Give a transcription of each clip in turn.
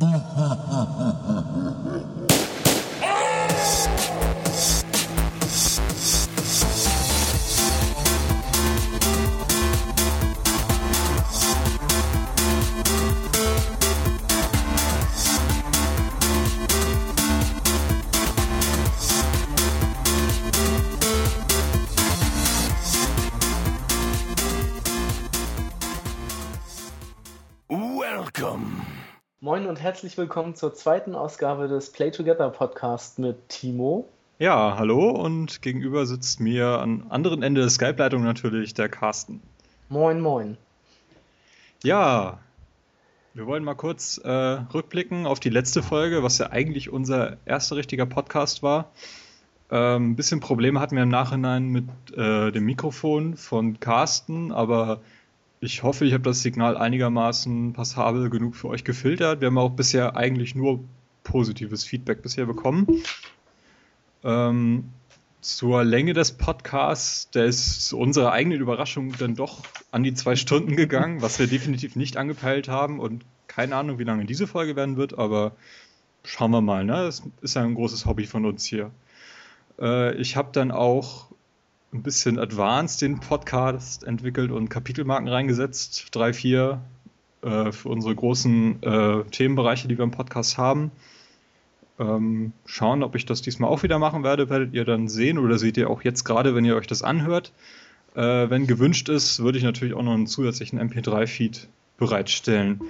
Moin und herzlich willkommen zur zweiten Ausgabe des Play Together Podcast mit Timo. Ja, hallo und gegenüber sitzt mir am anderen Ende der Skype-Leitung natürlich der Carsten. Moin, moin. Ja, wir wollen mal kurz äh, rückblicken auf die letzte Folge, was ja eigentlich unser erster richtiger Podcast war. Ähm, ein bisschen Probleme hatten wir im Nachhinein mit äh, dem Mikrofon von Carsten, aber ich hoffe, ich habe das Signal einigermaßen passabel genug für euch gefiltert. Wir haben auch bisher eigentlich nur positives Feedback bisher bekommen. Ähm, zur Länge des Podcasts, der ist zu unserer eigenen Überraschung dann doch an die zwei Stunden gegangen, was wir definitiv nicht angepeilt haben und keine Ahnung, wie lange diese Folge werden wird, aber schauen wir mal. Ne? Das ist ja ein großes Hobby von uns hier. Äh, ich habe dann auch ein bisschen advanced den Podcast entwickelt und Kapitelmarken reingesetzt. Drei, vier äh, für unsere großen äh, Themenbereiche, die wir im Podcast haben. Ähm, schauen, ob ich das diesmal auch wieder machen werde, werdet ihr dann sehen oder seht ihr auch jetzt gerade, wenn ihr euch das anhört. Äh, wenn gewünscht ist, würde ich natürlich auch noch einen zusätzlichen MP3-Feed bereitstellen.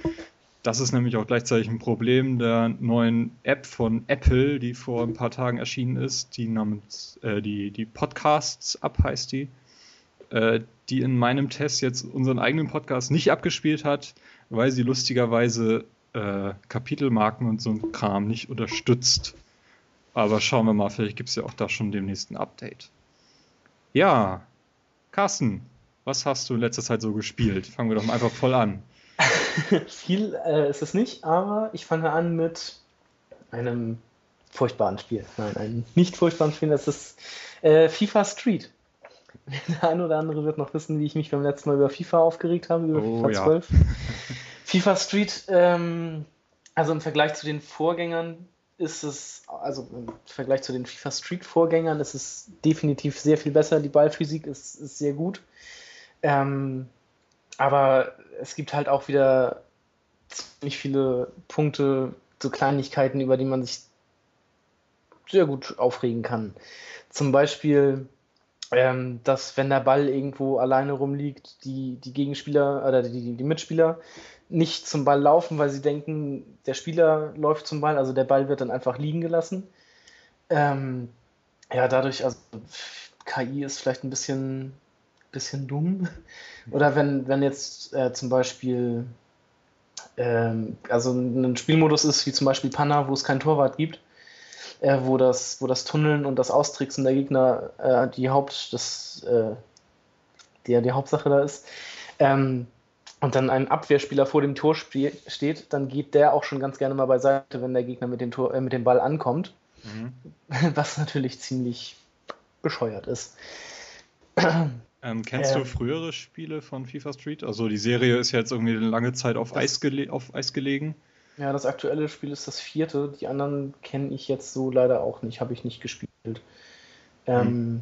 Das ist nämlich auch gleichzeitig ein Problem der neuen App von Apple, die vor ein paar Tagen erschienen ist, die namens äh, die, die Podcasts-App heißt die, äh, die in meinem Test jetzt unseren eigenen Podcast nicht abgespielt hat, weil sie lustigerweise äh, Kapitelmarken und so ein Kram nicht unterstützt. Aber schauen wir mal, vielleicht gibt es ja auch da schon demnächst ein Update. Ja, Carsten, was hast du in letzter Zeit so gespielt? Fangen wir doch mal einfach voll an. Viel äh, ist es nicht, aber ich fange an mit einem furchtbaren Spiel. Nein, einem nicht furchtbaren Spiel, das ist äh, FIFA Street. Der eine oder andere wird noch wissen, wie ich mich beim letzten Mal über FIFA aufgeregt habe, über oh, FIFA 12. Ja. FIFA Street, ähm, also im Vergleich zu den Vorgängern ist es, also im Vergleich zu den FIFA Street Vorgängern ist es definitiv sehr viel besser. Die Ballphysik ist, ist sehr gut. Ähm, aber es gibt halt auch wieder ziemlich viele Punkte, so Kleinigkeiten, über die man sich sehr gut aufregen kann. Zum Beispiel, ähm, dass wenn der Ball irgendwo alleine rumliegt, die, die Gegenspieler oder die, die Mitspieler nicht zum Ball laufen, weil sie denken, der Spieler läuft zum Ball, also der Ball wird dann einfach liegen gelassen. Ähm, ja, dadurch, also KI ist vielleicht ein bisschen bisschen dumm. Oder wenn, wenn jetzt äh, zum Beispiel ähm, also ein Spielmodus ist wie zum Beispiel Panna, wo es keinen Torwart gibt, äh, wo, das, wo das Tunneln und das Austricksen der Gegner äh, die Haupt, das, äh, die, die Hauptsache da ist. Ähm, und dann ein Abwehrspieler vor dem Tor steht, dann geht der auch schon ganz gerne mal beiseite, wenn der Gegner mit dem, Tor, äh, mit dem Ball ankommt. Mhm. Was natürlich ziemlich bescheuert ist. Ähm, kennst ähm, du frühere Spiele von FIFA Street? Also die Serie ist ja jetzt irgendwie eine lange Zeit auf, Eis, gele auf Eis gelegen. Ja, das aktuelle Spiel ist das vierte. Die anderen kenne ich jetzt so leider auch nicht, habe ich nicht gespielt. Ähm, hm.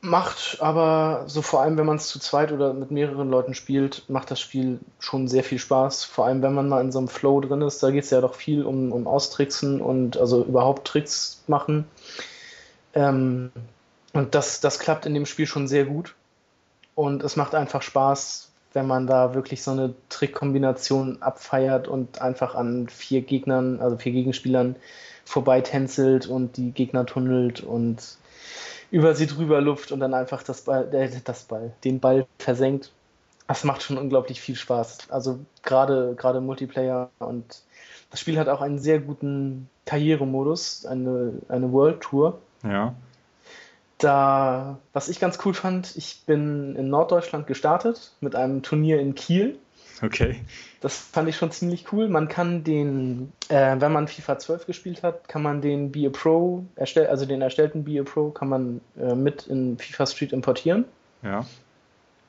Macht aber so vor allem, wenn man es zu zweit oder mit mehreren Leuten spielt, macht das Spiel schon sehr viel Spaß. Vor allem, wenn man mal in so einem Flow drin ist. Da geht es ja doch viel um, um Austricksen und also überhaupt Tricks machen. Ähm, und das, das klappt in dem Spiel schon sehr gut. Und es macht einfach Spaß, wenn man da wirklich so eine Trickkombination abfeiert und einfach an vier Gegnern, also vier Gegenspielern vorbeitänzelt und die Gegner tunnelt und über sie drüber luft und dann einfach das Ball, äh, das Ball, den Ball versenkt. Das macht schon unglaublich viel Spaß. Also gerade gerade Multiplayer und das Spiel hat auch einen sehr guten Karrieremodus, eine, eine World Tour. Ja. Da, was ich ganz cool fand, ich bin in Norddeutschland gestartet mit einem Turnier in Kiel. Okay. Das fand ich schon ziemlich cool. Man kann den, äh, wenn man FIFA 12 gespielt hat, kann man den Be a Pro, erstell, also den erstellten Be a Pro, kann man äh, mit in FIFA Street importieren. Ja.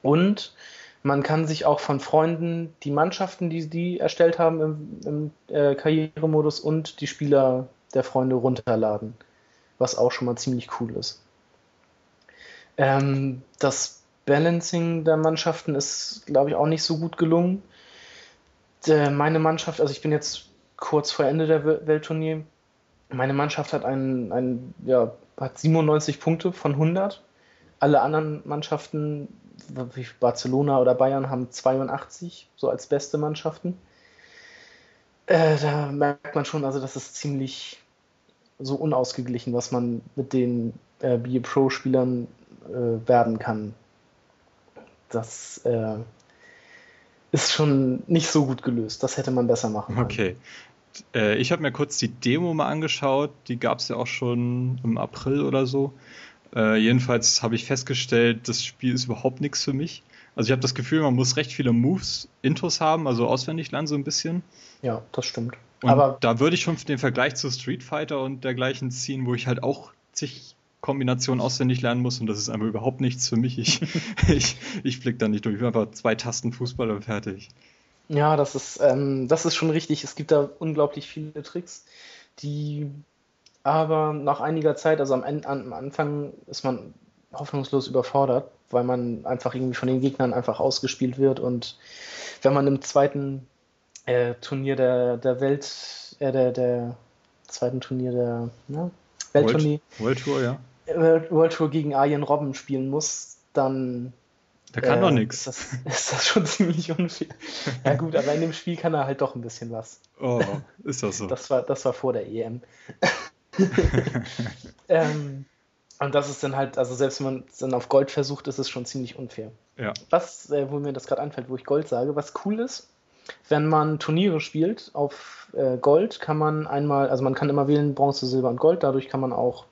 Und Man kann sich auch von Freunden die Mannschaften, die die erstellt haben im, im äh, Karrieremodus und die Spieler der Freunde runterladen, was auch schon mal ziemlich cool ist. Ähm, das Balancing der Mannschaften ist, glaube ich, auch nicht so gut gelungen. Der, meine Mannschaft, also ich bin jetzt kurz vor Ende der Weltturnier, meine Mannschaft hat einen, einen ja, hat 97 Punkte von 100. Alle anderen Mannschaften, wie Barcelona oder Bayern, haben 82, so als beste Mannschaften. Äh, da merkt man schon, also das ist ziemlich so unausgeglichen, was man mit den äh, BE Pro-Spielern äh, werden kann. Das äh, ist schon nicht so gut gelöst. Das hätte man besser machen können. Okay. Äh, ich habe mir kurz die Demo mal angeschaut. Die gab es ja auch schon im April oder so. Äh, jedenfalls habe ich festgestellt, das Spiel ist überhaupt nichts für mich. Also ich habe das Gefühl, man muss recht viele Moves, Intos haben, also auswendig lernen so ein bisschen. Ja, das stimmt. Und Aber da würde ich schon den Vergleich zu Street Fighter und dergleichen ziehen, wo ich halt auch zig Kombinationen auswendig lernen muss und das ist einfach überhaupt nichts für mich. Ich, ich, ich blick da nicht durch. Ich will einfach zwei Tasten Fußball und fertig. Ja, das ist, ähm, das ist schon richtig. Es gibt da unglaublich viele Tricks, die aber nach einiger Zeit, also am, am Anfang ist man hoffnungslos überfordert, weil man einfach irgendwie von den Gegnern einfach ausgespielt wird und wenn man im zweiten äh, Turnier der, der Welt, äh, der, der zweiten Turnier der ne? Weltturnier, World, World Tour, ja. World, Tour gegen Arjen Robben spielen muss, dann der kann äh, doch nichts. Ist, ist das schon ziemlich unfair. ja gut, aber in dem Spiel kann er halt doch ein bisschen was. Oh, ist das so? Das war, das war vor der EM. ähm, und das ist dann halt, also selbst wenn man es dann auf Gold versucht, ist es schon ziemlich unfair. Ja. Was, äh, wo mir das gerade einfällt, wo ich Gold sage, was cool ist, wenn man Turniere spielt auf äh, Gold, kann man einmal, also man kann immer wählen Bronze, Silber und Gold, dadurch kann man auch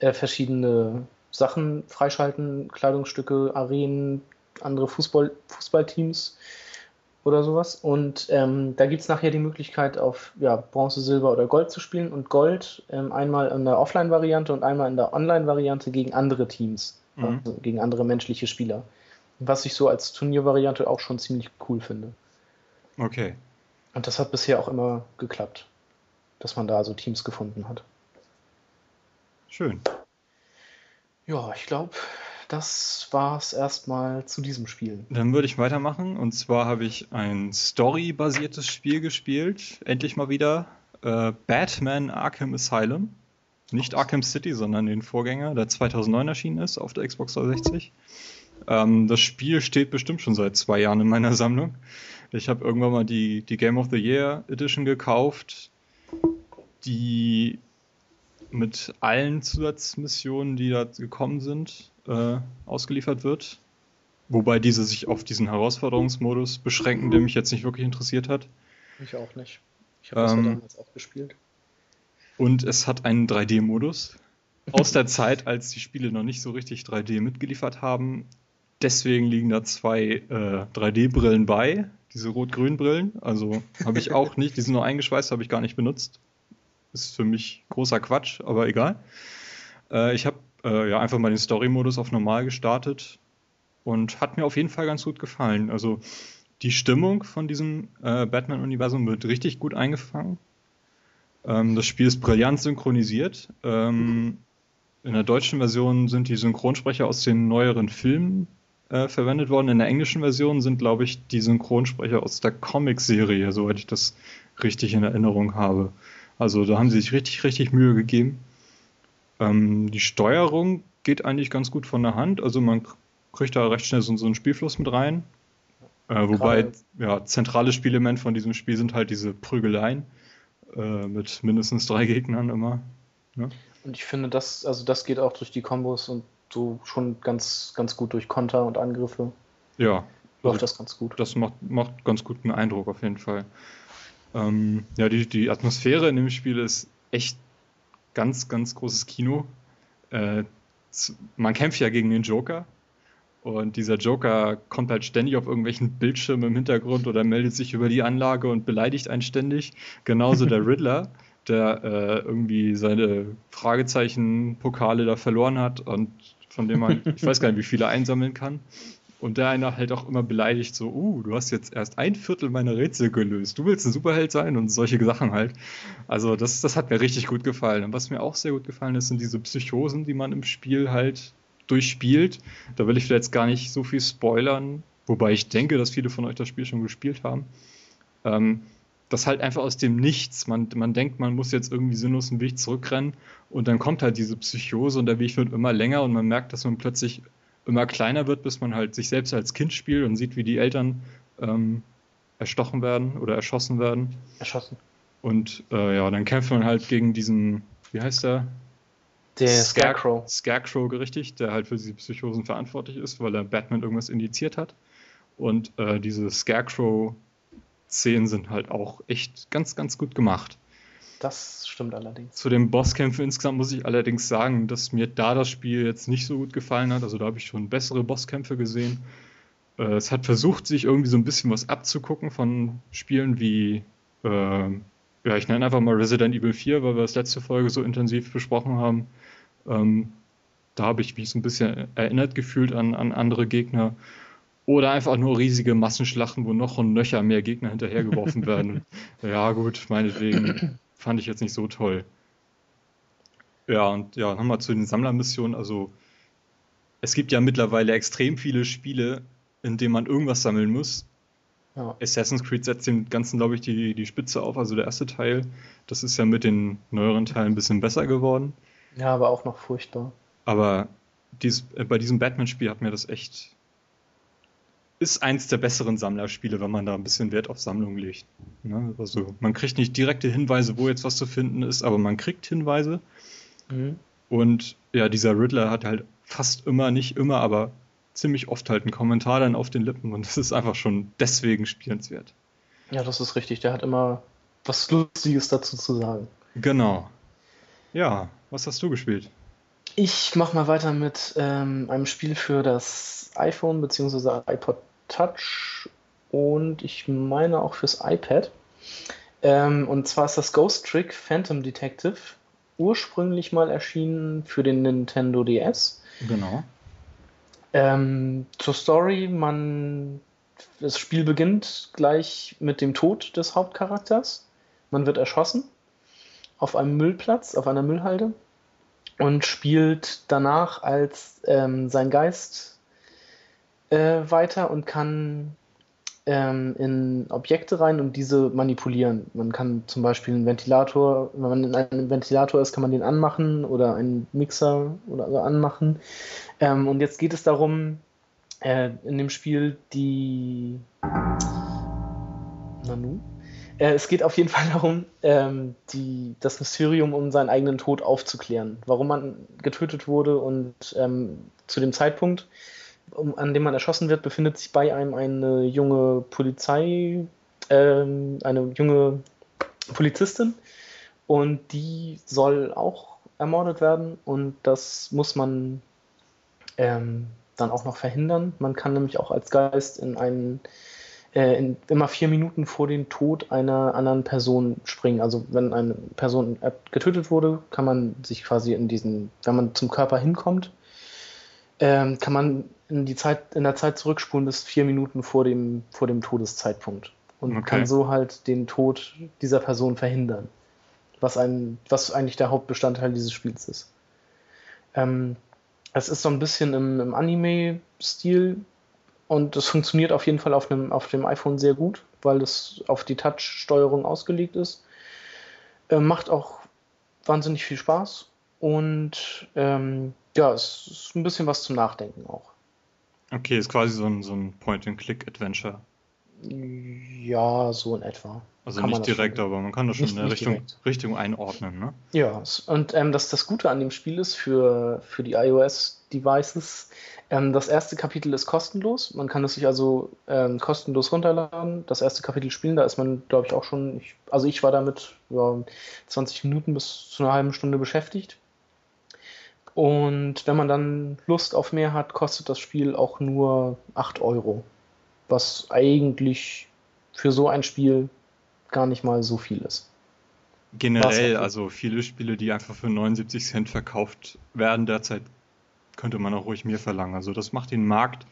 äh, verschiedene Sachen freischalten, Kleidungsstücke, Arenen, andere Fußball, Fußballteams oder sowas. Und ähm, da gibt es nachher die Möglichkeit, auf ja, Bronze, Silber oder Gold zu spielen. Und Gold ähm, einmal in der Offline-Variante und einmal in der Online-Variante gegen andere Teams, mhm. also gegen andere menschliche Spieler. Was ich so als Turniervariante auch schon ziemlich cool finde. Okay. Und das hat bisher auch immer geklappt, dass man da so Teams gefunden hat. Schön. Ja, ich glaube, das war es erstmal zu diesem Spiel. Dann würde ich weitermachen. Und zwar habe ich ein Story-basiertes Spiel gespielt. Endlich mal wieder. Äh, Batman Arkham Asylum. Nicht Arkham City, sondern den Vorgänger, der 2009 erschienen ist auf der Xbox 360. Ähm, das Spiel steht bestimmt schon seit zwei Jahren in meiner Sammlung. Ich habe irgendwann mal die, die Game of the Year Edition gekauft, die mit allen Zusatzmissionen, die da gekommen sind, äh, ausgeliefert wird. Wobei diese sich auf diesen Herausforderungsmodus beschränken, der mich jetzt nicht wirklich interessiert hat. Ich auch nicht. Ich habe das ähm, ja damals auch gespielt. Und es hat einen 3D-Modus. Aus der Zeit, als die Spiele noch nicht so richtig 3D mitgeliefert haben. Deswegen liegen da zwei äh, 3D-Brillen bei, diese rot-grün Brillen. Also habe ich auch nicht, die sind nur eingeschweißt, habe ich gar nicht benutzt. Ist für mich großer Quatsch, aber egal. Äh, ich habe äh, ja einfach mal den Story-Modus auf normal gestartet und hat mir auf jeden Fall ganz gut gefallen. Also die Stimmung von diesem äh, Batman-Universum wird richtig gut eingefangen. Ähm, das Spiel ist brillant synchronisiert. Ähm, in der deutschen Version sind die Synchronsprecher aus den neueren Filmen äh, verwendet worden. In der englischen Version sind, glaube ich, die Synchronsprecher aus der Comic-Serie, soweit ich das richtig in Erinnerung habe. Also da haben sie sich richtig, richtig Mühe gegeben. Ähm, die Steuerung geht eigentlich ganz gut von der Hand. Also man kriegt da recht schnell so, so einen Spielfluss mit rein. Äh, wobei, ja, zentrales Spielelement von diesem Spiel sind halt diese Prügeleien äh, mit mindestens drei Gegnern immer. Ne? Und ich finde, das, also das geht auch durch die Kombos und so schon ganz, ganz gut durch Konter und Angriffe. Ja. Läuft also, das ganz gut. Das macht, macht ganz guten Eindruck auf jeden Fall. Ähm, ja, die, die Atmosphäre in dem Spiel ist echt ganz, ganz großes Kino. Äh, man kämpft ja gegen den Joker und dieser Joker kommt halt ständig auf irgendwelchen Bildschirmen im Hintergrund oder meldet sich über die Anlage und beleidigt einen ständig. Genauso der Riddler, der äh, irgendwie seine Fragezeichen-Pokale da verloren hat und von dem man, ich weiß gar nicht, wie viele einsammeln kann. Und der einer halt auch immer beleidigt, so, uh, du hast jetzt erst ein Viertel meiner Rätsel gelöst. Du willst ein Superheld sein und solche Sachen halt. Also das, das hat mir richtig gut gefallen. Und was mir auch sehr gut gefallen ist, sind diese Psychosen, die man im Spiel halt durchspielt. Da will ich vielleicht gar nicht so viel spoilern, wobei ich denke, dass viele von euch das Spiel schon gespielt haben. Ähm, das halt einfach aus dem Nichts. Man, man denkt, man muss jetzt irgendwie sinnlos einen Weg zurückrennen und dann kommt halt diese Psychose und der Weg wird immer länger und man merkt, dass man plötzlich immer kleiner wird, bis man halt sich selbst als Kind spielt und sieht, wie die Eltern ähm, erstochen werden oder erschossen werden. Erschossen. Und äh, ja, dann kämpft man halt gegen diesen, wie heißt der? Der Scarecrow. Scarecrow, richtig, der halt für diese Psychosen verantwortlich ist, weil er Batman irgendwas indiziert hat. Und äh, diese Scarecrow-Szenen sind halt auch echt ganz, ganz gut gemacht. Das stimmt allerdings. Zu den Bosskämpfen insgesamt muss ich allerdings sagen, dass mir da das Spiel jetzt nicht so gut gefallen hat. Also da habe ich schon bessere Bosskämpfe gesehen. Äh, es hat versucht, sich irgendwie so ein bisschen was abzugucken von Spielen wie, äh, ja, ich nenne einfach mal Resident Evil 4, weil wir das letzte Folge so intensiv besprochen haben. Ähm, da habe ich mich so ein bisschen erinnert gefühlt an, an andere Gegner. Oder einfach nur riesige Massenschlachten, wo noch und nöcher mehr Gegner hinterhergeworfen werden. ja, gut, meinetwegen fand ich jetzt nicht so toll. Ja, und ja, nochmal zu den Sammlermissionen. Also, es gibt ja mittlerweile extrem viele Spiele, in denen man irgendwas sammeln muss. Ja. Assassin's Creed setzt dem Ganzen, glaube ich, die, die Spitze auf. Also der erste Teil, das ist ja mit den neueren Teilen ein bisschen besser geworden. Ja, aber auch noch furchtbar. Aber dies, äh, bei diesem Batman-Spiel hat mir das echt ist eins der besseren Sammlerspiele, wenn man da ein bisschen Wert auf Sammlung legt. Ne? Also man kriegt nicht direkte Hinweise, wo jetzt was zu finden ist, aber man kriegt Hinweise. Mhm. Und ja, dieser Riddler hat halt fast immer, nicht immer, aber ziemlich oft halt einen Kommentar dann auf den Lippen und das ist einfach schon deswegen spielenswert. Ja, das ist richtig. Der hat immer was Lustiges dazu zu sagen. Genau. Ja, was hast du gespielt? Ich mach mal weiter mit ähm, einem Spiel für das iPhone bzw. iPod Touch und ich meine auch fürs iPad. Ähm, und zwar ist das Ghost Trick Phantom Detective ursprünglich mal erschienen für den Nintendo DS. Genau. Ähm, zur Story, man das Spiel beginnt gleich mit dem Tod des Hauptcharakters. Man wird erschossen auf einem Müllplatz, auf einer Müllhalde und spielt danach als ähm, sein Geist äh, weiter und kann ähm, in Objekte rein und diese manipulieren. Man kann zum Beispiel einen Ventilator, wenn man in einem Ventilator ist, kann man den anmachen oder einen Mixer oder so anmachen. Ähm, und jetzt geht es darum, äh, in dem Spiel die Nanu? Äh, es geht auf jeden Fall darum, ähm, die, das Mysterium um seinen eigenen Tod aufzuklären. Warum man getötet wurde und ähm, zu dem Zeitpunkt an dem man erschossen wird, befindet sich bei einem eine junge Polizei, ähm, eine junge Polizistin und die soll auch ermordet werden und das muss man ähm, dann auch noch verhindern. Man kann nämlich auch als Geist in einen äh, in, immer vier Minuten vor dem Tod einer anderen Person springen. Also wenn eine Person getötet wurde, kann man sich quasi in diesen, wenn man zum Körper hinkommt, ähm, kann man in die Zeit, in der Zeit zurückspulen bis vier Minuten vor dem, vor dem Todeszeitpunkt. Und okay. kann so halt den Tod dieser Person verhindern. Was ein, was eigentlich der Hauptbestandteil dieses Spiels ist. Ähm, es ist so ein bisschen im, im Anime-Stil und es funktioniert auf jeden Fall auf, einem, auf dem iPhone sehr gut, weil es auf die Touch-Steuerung ausgelegt ist. Äh, macht auch wahnsinnig viel Spaß und ähm, ja, es ist ein bisschen was zum Nachdenken auch. Okay, ist quasi so ein, so ein Point-and-Click-Adventure. Ja, so in etwa. Also kann nicht direkt, aber man kann das schon nicht, in der Richtung, Richtung einordnen, ne? Ja, und ähm, das, das Gute an dem Spiel ist für, für die iOS-Devices, ähm, das erste Kapitel ist kostenlos. Man kann es sich also ähm, kostenlos runterladen. Das erste Kapitel spielen, da ist man, glaube ich, auch schon, ich, also ich war damit ja, 20 Minuten bis zu einer halben Stunde beschäftigt. Und wenn man dann Lust auf mehr hat, kostet das Spiel auch nur 8 Euro. Was eigentlich für so ein Spiel gar nicht mal so viel ist. Generell, also viele Spiele, die einfach für 79 Cent verkauft werden derzeit, könnte man auch ruhig mehr verlangen. Also das macht den Markt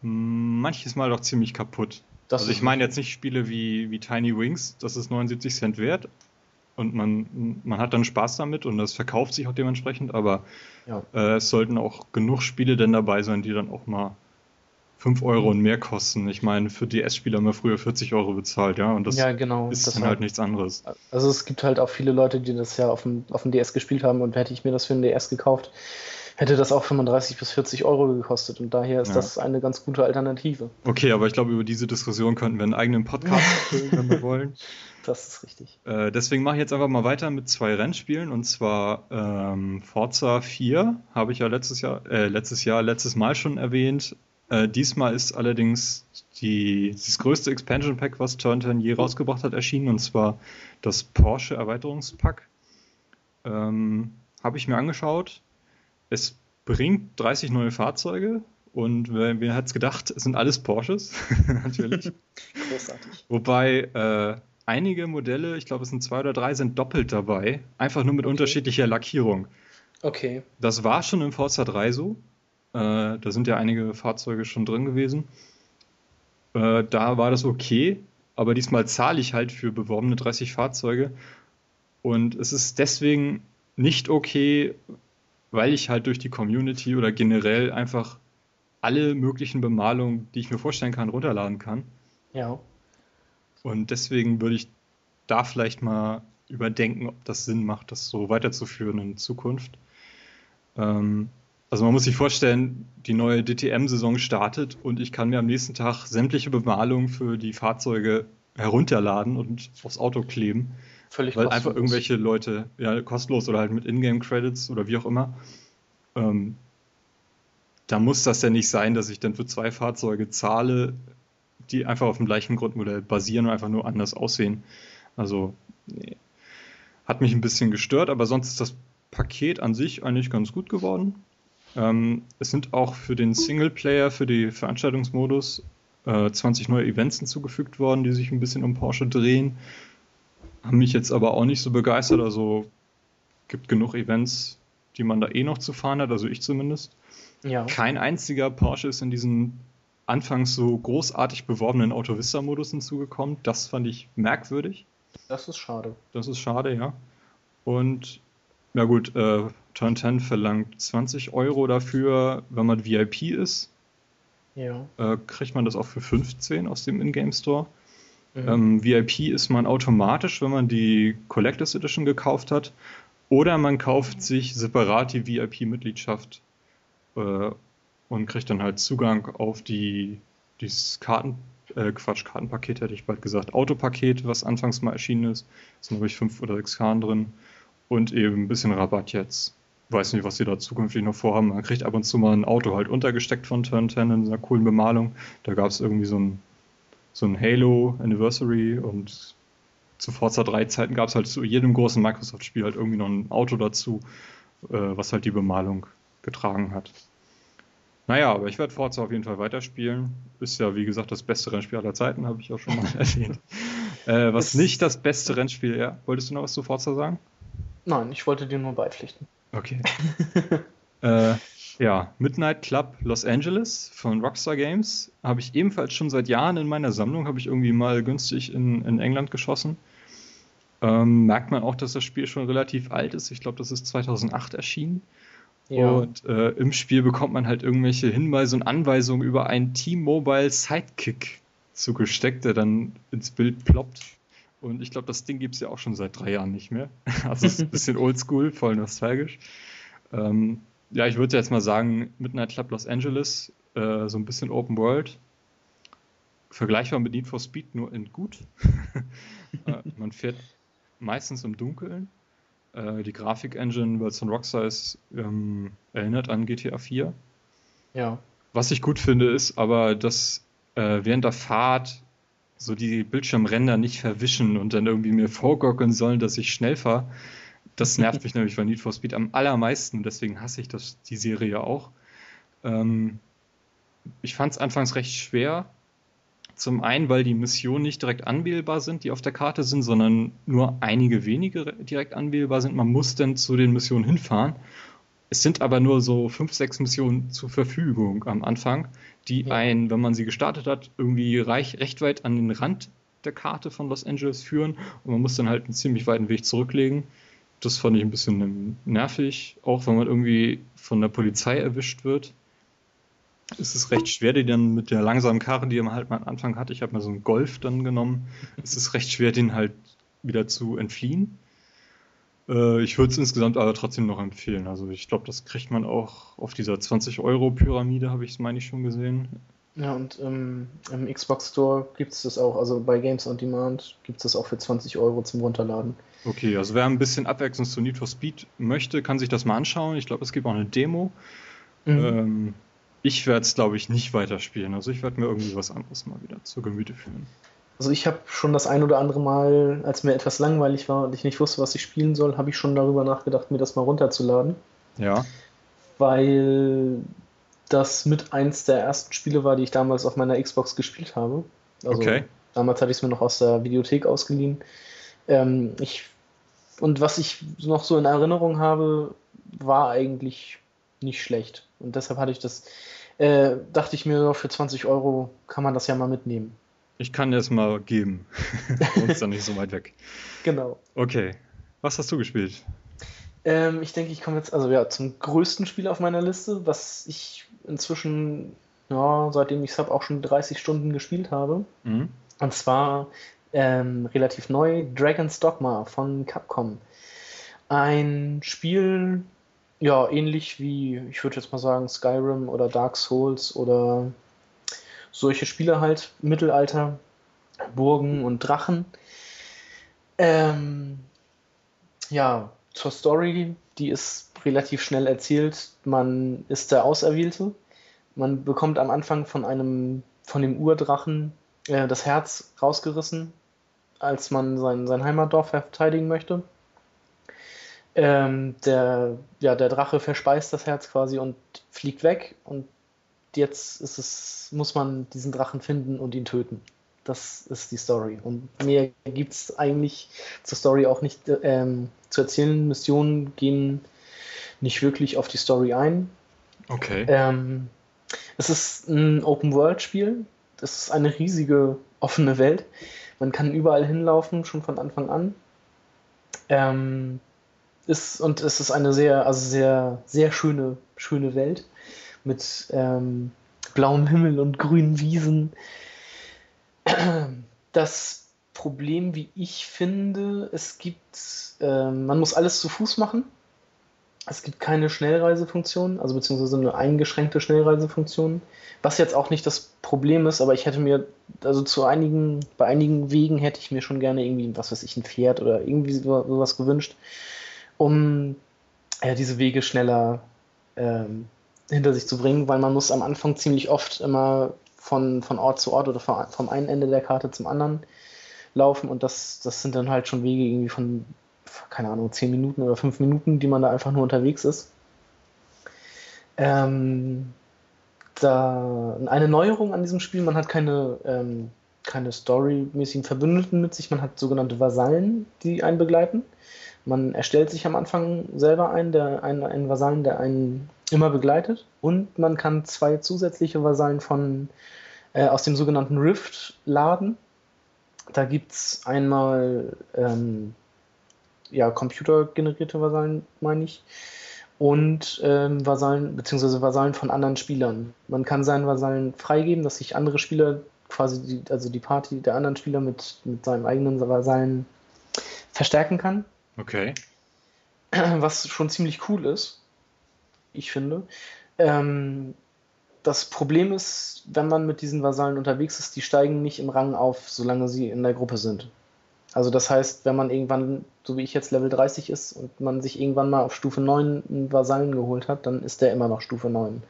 manches Mal doch ziemlich kaputt. Das also ich meine jetzt nicht Spiele wie, wie Tiny Wings, das ist 79 Cent wert und man, man hat dann Spaß damit und das verkauft sich auch dementsprechend, aber Ja. äh, es sollten auch genug Spiele denn dabei sein, die dann auch mal 5 Euro und mehr kosten. Ich meine, für DS-Spieler haben wir früher 40 Euro bezahlt, ja, und das ja, genau. ist das dann halt nichts anderes. Also es gibt halt auch viele Leute, die das ja auf dem, auf dem DS gespielt haben und hätte ich mir das für den DS gekauft, hätte das auch 35 bis 40 Euro gekostet und daher ist Ja. das eine ganz gute Alternative. Okay, aber ich glaube, über diese Diskussion könnten wir einen eigenen Podcast füllen, wenn wir wollen. Das ist richtig. Äh, deswegen mache ich jetzt einfach mal weiter mit zwei Rennspielen und zwar ähm, Forza 4 habe ich ja letztes Jahr, äh, letztes Jahr, letztes Mal schon erwähnt. Äh, diesmal ist allerdings die, das größte Expansion Pack, was Turn je rausgebracht hat, erschienen und zwar das Porsche Erweiterungspack. Ähm, habe ich mir angeschaut. Es bringt 30 neue Fahrzeuge und wer, wer hat es gedacht, es sind alles Porsches, natürlich. Großartig. Wobei äh, einige Modelle, ich glaube es sind zwei oder drei, sind doppelt dabei, einfach nur mit Okay. unterschiedlicher Lackierung. Okay. Das war schon im Forza 3 so. Äh, da sind ja einige Fahrzeuge schon drin gewesen. Äh, da war das okay, aber diesmal zahle ich halt für beworbene 30 Fahrzeuge. Und es ist deswegen nicht okay, weil ich halt durch die Community oder generell einfach alle möglichen Bemalungen, die ich mir vorstellen kann, runterladen kann. Ja. Und deswegen würde ich da vielleicht mal überdenken, ob das Sinn macht, das so weiterzuführen in Zukunft. Ähm, also man muss sich vorstellen, die neue DTM-Saison startet und ich kann mir am nächsten Tag sämtliche Bemalungen für die Fahrzeuge herunterladen und aufs Auto kleben, Völlig weil einfach kostenlos. irgendwelche Leute, ja, kostenlos oder halt mit Ingame-Credits oder wie auch immer, ähm, da muss das ja nicht sein, dass ich dann für zwei Fahrzeuge zahle, die einfach auf dem gleichen Grundmodell basieren und einfach nur anders aussehen. Also, nee. Hat mich ein bisschen gestört, aber sonst ist das Paket an sich eigentlich ganz gut geworden. Ähm, es sind auch für den Singleplayer, für die Veranstaltungsmodus, äh, 20 neue Events hinzugefügt worden, die sich ein bisschen um Porsche drehen. Haben mich jetzt aber auch nicht so begeistert. Also gibt genug Events, die man da eh noch zu fahren hat, also ich zumindest. Ja. Kein einziger Porsche ist in diesen anfangs so großartig beworbenen Auto-Vista-Modus hinzugekommen. Das fand ich merkwürdig. Das ist schade. Das ist schade, ja. Und ja gut, äh, Turn 10 verlangt 20 Euro dafür, wenn man VIP ist. Ja. Äh, kriegt man das auch für 15 aus dem Ingame Store. Mhm. Ähm, VIP ist man automatisch, wenn man die Collectors Edition gekauft hat. Oder man kauft sich separat die VIP-Mitgliedschaft äh, und kriegt dann halt Zugang auf die dieses Karten, äh, Quatsch, Kartenpaket hätte ich bald gesagt, Autopaket, was anfangs mal erschienen ist. Es sind, glaube ich, fünf oder sechs Karten drin. Und eben ein bisschen Rabatt jetzt. Weiß nicht, was sie da zukünftig noch vorhaben. Man kriegt ab und zu mal ein Auto halt untergesteckt von Turn 10 in einer coolen Bemalung. Da gab es irgendwie so ein, so ein Halo Anniversary und zu Forza 3 Zeiten gab es halt zu jedem großen Microsoft-Spiel halt irgendwie noch ein Auto dazu, äh, was halt die Bemalung getragen hat. Naja, aber ich werde Forza auf jeden Fall weiterspielen. Ist ja, wie gesagt, das beste Rennspiel aller Zeiten, habe ich auch schon mal erwähnt. Äh, was Es- nicht das beste Rennspiel, ja. Wolltest du noch was zu Forza sagen? Nein, ich wollte dir nur beipflichten. Okay. äh, ja, Midnight Club Los Angeles von Rockstar Games habe ich ebenfalls schon seit Jahren in meiner Sammlung, habe ich irgendwie mal günstig in, in England geschossen. Ähm, merkt man auch, dass das Spiel schon relativ alt ist. Ich glaube, das ist 2008 erschienen. Ja. Und äh, im Spiel bekommt man halt irgendwelche Hinweise und Anweisungen über einen T-Mobile Sidekick zugesteckt, der dann ins Bild ploppt. Und ich glaube, das Ding gibt es ja auch schon seit drei Jahren nicht mehr. Also es ist ein bisschen oldschool, voll nostalgisch. Ähm, ja, ich würde jetzt mal sagen, Midnight Club Los Angeles, äh, so ein bisschen Open World. Vergleichbar mit Need for Speed, nur in gut. äh, man fährt meistens im Dunkeln. Äh, die Grafik-Engine, weil es von Rockstar ist, ähm, erinnert an GTA 4. ja. Was ich gut finde, ist aber, dass äh, während der Fahrt so die Bildschirmränder nicht verwischen und dann irgendwie mir vorgockeln sollen, dass ich schnell fahre. Das nervt mich nämlich bei Need for Speed am allermeisten, deswegen hasse ich das, die Serie auch. Ähm, ich fand es anfangs recht schwer. Zum einen, weil die Missionen nicht direkt anwählbar sind, die auf der Karte sind, sondern nur einige wenige direkt anwählbar sind. Man muss dann zu den Missionen hinfahren. Es sind aber nur so fünf, sechs Missionen zur Verfügung am Anfang, die ja. ein, wenn man sie gestartet hat, irgendwie reich, recht weit an den Rand der Karte von Los Angeles führen und man muss dann halt einen ziemlich weiten Weg zurücklegen. Das fand ich ein bisschen nervig, auch wenn man irgendwie von der Polizei erwischt wird. Es ist recht schwer, die dann mit der langsamen Karre, die man halt mal am Anfang hatte, ich habe mal so einen Golf dann genommen, es ist recht schwer, den halt wieder zu entfliehen. Äh, ich würde es insgesamt aber trotzdem noch empfehlen. Also ich glaube, das kriegt man auch auf dieser 20-Euro-Pyramide, habe ich es, meine ich, schon gesehen. Ja, und ähm, im Xbox Store gibt es das auch. Also bei Games on Demand gibt es das auch für 20 Euro zum Runterladen. Okay, also wer ein bisschen Abwechslung zu Need for Speed möchte, kann sich das mal anschauen. Ich glaube, es gibt auch eine Demo. Mhm. Ähm, ich werde es, glaube ich, nicht weiterspielen. Also ich werde mir irgendwie was anderes mal wieder zur Gemüte führen. Also ich habe schon das ein oder andere Mal, als mir etwas langweilig war und ich nicht wusste, was ich spielen soll, habe ich schon darüber nachgedacht, mir das mal runterzuladen. Ja. Weil das mit eins der ersten Spiele war, die ich damals auf meiner Xbox gespielt habe. Also okay. Damals hatte ich es mir noch aus der Videothek ausgeliehen. Ähm, ich, und was ich noch so in Erinnerung habe, war eigentlich nicht schlecht. Und deshalb hatte ich das, äh, dachte ich mir, für 20 Euro kann man das ja mal mitnehmen. Ich kann dir das mal geben. Und ist dann nicht so weit weg. Genau. Okay. Was hast du gespielt? Ähm, ich denke, ich komme jetzt also ja zum größten Spiel auf meiner Liste, was ich inzwischen, ja, seitdem ich es habe, auch schon 30 Stunden gespielt habe. Mhm. Und zwar ähm, relativ neu Dragon's Dogma von Capcom. Ein Spiel, ja, ähnlich wie, ich würde jetzt mal sagen, Skyrim oder Dark Souls oder solche Spiele halt, Mittelalter, Burgen und Drachen. Ähm, ja, zur Story, die ist relativ schnell erzählt. Man ist der Auserwählte. Man bekommt am Anfang von einem, von dem Urdrachen äh, das Herz rausgerissen, als man sein, sein Heimatdorf verteidigen möchte. Ähm, der, ja, der Drache verspeist das Herz quasi und fliegt weg und jetzt ist es, muss man diesen Drachen finden und ihn töten. Das ist die Story. Und mehr gibt es eigentlich zur Story auch nicht ähm, zu erzählen. Missionen gehen nicht wirklich auf die Story ein. Okay. Ähm, es ist ein Open-World-Spiel. Es ist eine riesige offene Welt. Man kann überall hinlaufen, schon von Anfang an. Ähm, ist, und es ist eine sehr, also sehr, sehr schöne, schöne Welt mit ähm, blauem Himmel und grünen Wiesen. Das Problem, wie ich finde, es gibt, äh, man muss alles zu Fuß machen. Es gibt keine Schnellreisefunktion, also beziehungsweise eine eingeschränkte Schnellreisefunktion. Was jetzt auch nicht das Problem ist, aber ich hätte mir, also zu einigen, bei einigen Wegen hätte ich mir schon gerne irgendwie, was weiß ich, ein Pferd oder irgendwie sowas gewünscht, um ja, diese Wege schneller ähm, hinter sich zu bringen, weil man muss am Anfang ziemlich oft immer von, von Ort zu Ort oder vom einen Ende der Karte zum anderen laufen und das, das sind dann halt schon Wege irgendwie von, keine Ahnung, 10 Minuten oder 5 Minuten, die man da einfach nur unterwegs ist. Ähm, da eine Neuerung an diesem Spiel, man hat keine, ähm, keine storymäßigen Verbündeten mit sich, man hat sogenannte Vasallen, die einen begleiten. Man erstellt sich am Anfang selber ein, der, einen, einen Vasallen, der einen immer begleitet. Und man kann zwei zusätzliche Vasallen von, äh, aus dem sogenannten Rift laden. Da gibt es einmal ähm, ja, computergenerierte Vasallen, meine ich, und ähm, Vasallen, beziehungsweise Vasallen von anderen Spielern. Man kann seinen Vasallen freigeben, dass sich andere Spieler, quasi die, also die Party der anderen Spieler mit, mit seinem eigenen Vasallen verstärken kann. Okay. Was schon ziemlich cool ist ich finde. Ähm, das Problem ist, wenn man mit diesen Vasallen unterwegs ist, die steigen nicht im Rang auf, solange sie in der Gruppe sind. Also das heißt, wenn man irgendwann, so wie ich jetzt Level 30 ist und man sich irgendwann mal auf Stufe 9 einen Vasallen geholt hat, dann ist der immer noch Stufe 9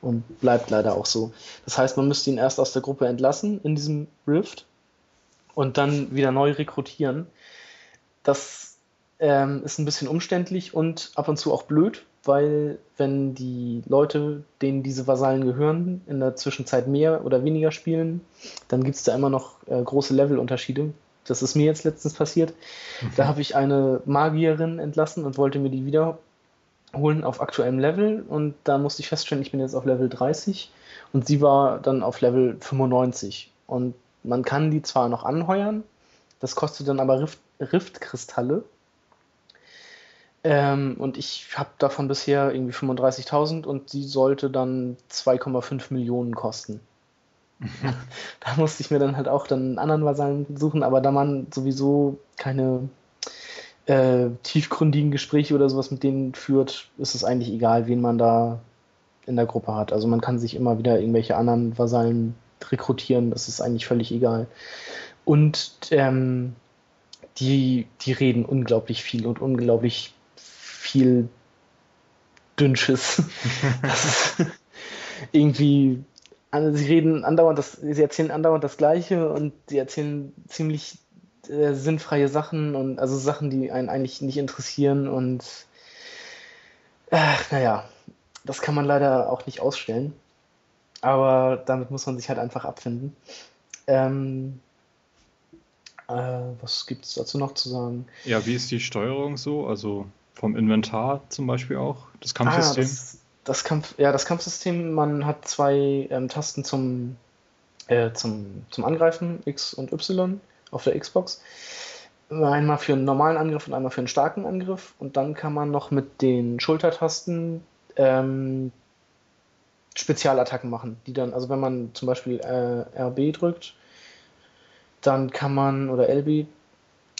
und bleibt leider auch so. Das heißt, man müsste ihn erst aus der Gruppe entlassen in diesem Rift und dann wieder neu rekrutieren. Das ähm, ist ein bisschen umständlich und ab und zu auch blöd, weil wenn die Leute, denen diese Vasallen gehören, in der Zwischenzeit mehr oder weniger spielen, dann gibt es da immer noch äh, große Levelunterschiede. Das ist mir jetzt letztens passiert. Mhm. Da habe ich eine Magierin entlassen und wollte mir die wieder holen auf aktuellem Level und da musste ich feststellen, ich bin jetzt auf Level 30 und sie war dann auf Level 95. Und man kann die zwar noch anheuern, das kostet dann aber Rift, Riftkristalle. Ähm, und ich habe davon bisher irgendwie 35.000 und sie sollte dann 2,5 Millionen kosten. da musste ich mir dann halt auch dann einen anderen Vasallen suchen, aber da man sowieso keine äh, tiefgründigen Gespräche oder sowas mit denen führt, ist es eigentlich egal, wen man da in der Gruppe hat. Also man kann sich immer wieder irgendwelche anderen Vasallen rekrutieren, das ist eigentlich völlig egal. Und ähm, die, die reden unglaublich viel und unglaublich viel Dünnsches. irgendwie, also sie reden andauernd, das, sie erzählen andauernd das Gleiche und sie erzählen ziemlich äh, sinnfreie Sachen und also Sachen, die einen eigentlich nicht interessieren und äh, naja, das kann man leider auch nicht ausstellen. Aber damit muss man sich halt einfach abfinden. Ähm, äh, was gibt es dazu noch zu sagen? Ja, wie ist die Steuerung so? Also vom Inventar zum Beispiel auch? Das Kampfsystem? Ah, das, das, Kampf, ja, das Kampfsystem, man hat zwei ähm, Tasten zum, äh, zum, zum Angreifen, X und Y auf der Xbox. Einmal für einen normalen Angriff und einmal für einen starken Angriff. Und dann kann man noch mit den Schultertasten ähm, Spezialattacken machen, die dann, also wenn man zum Beispiel äh, RB drückt, dann kann man, oder LB,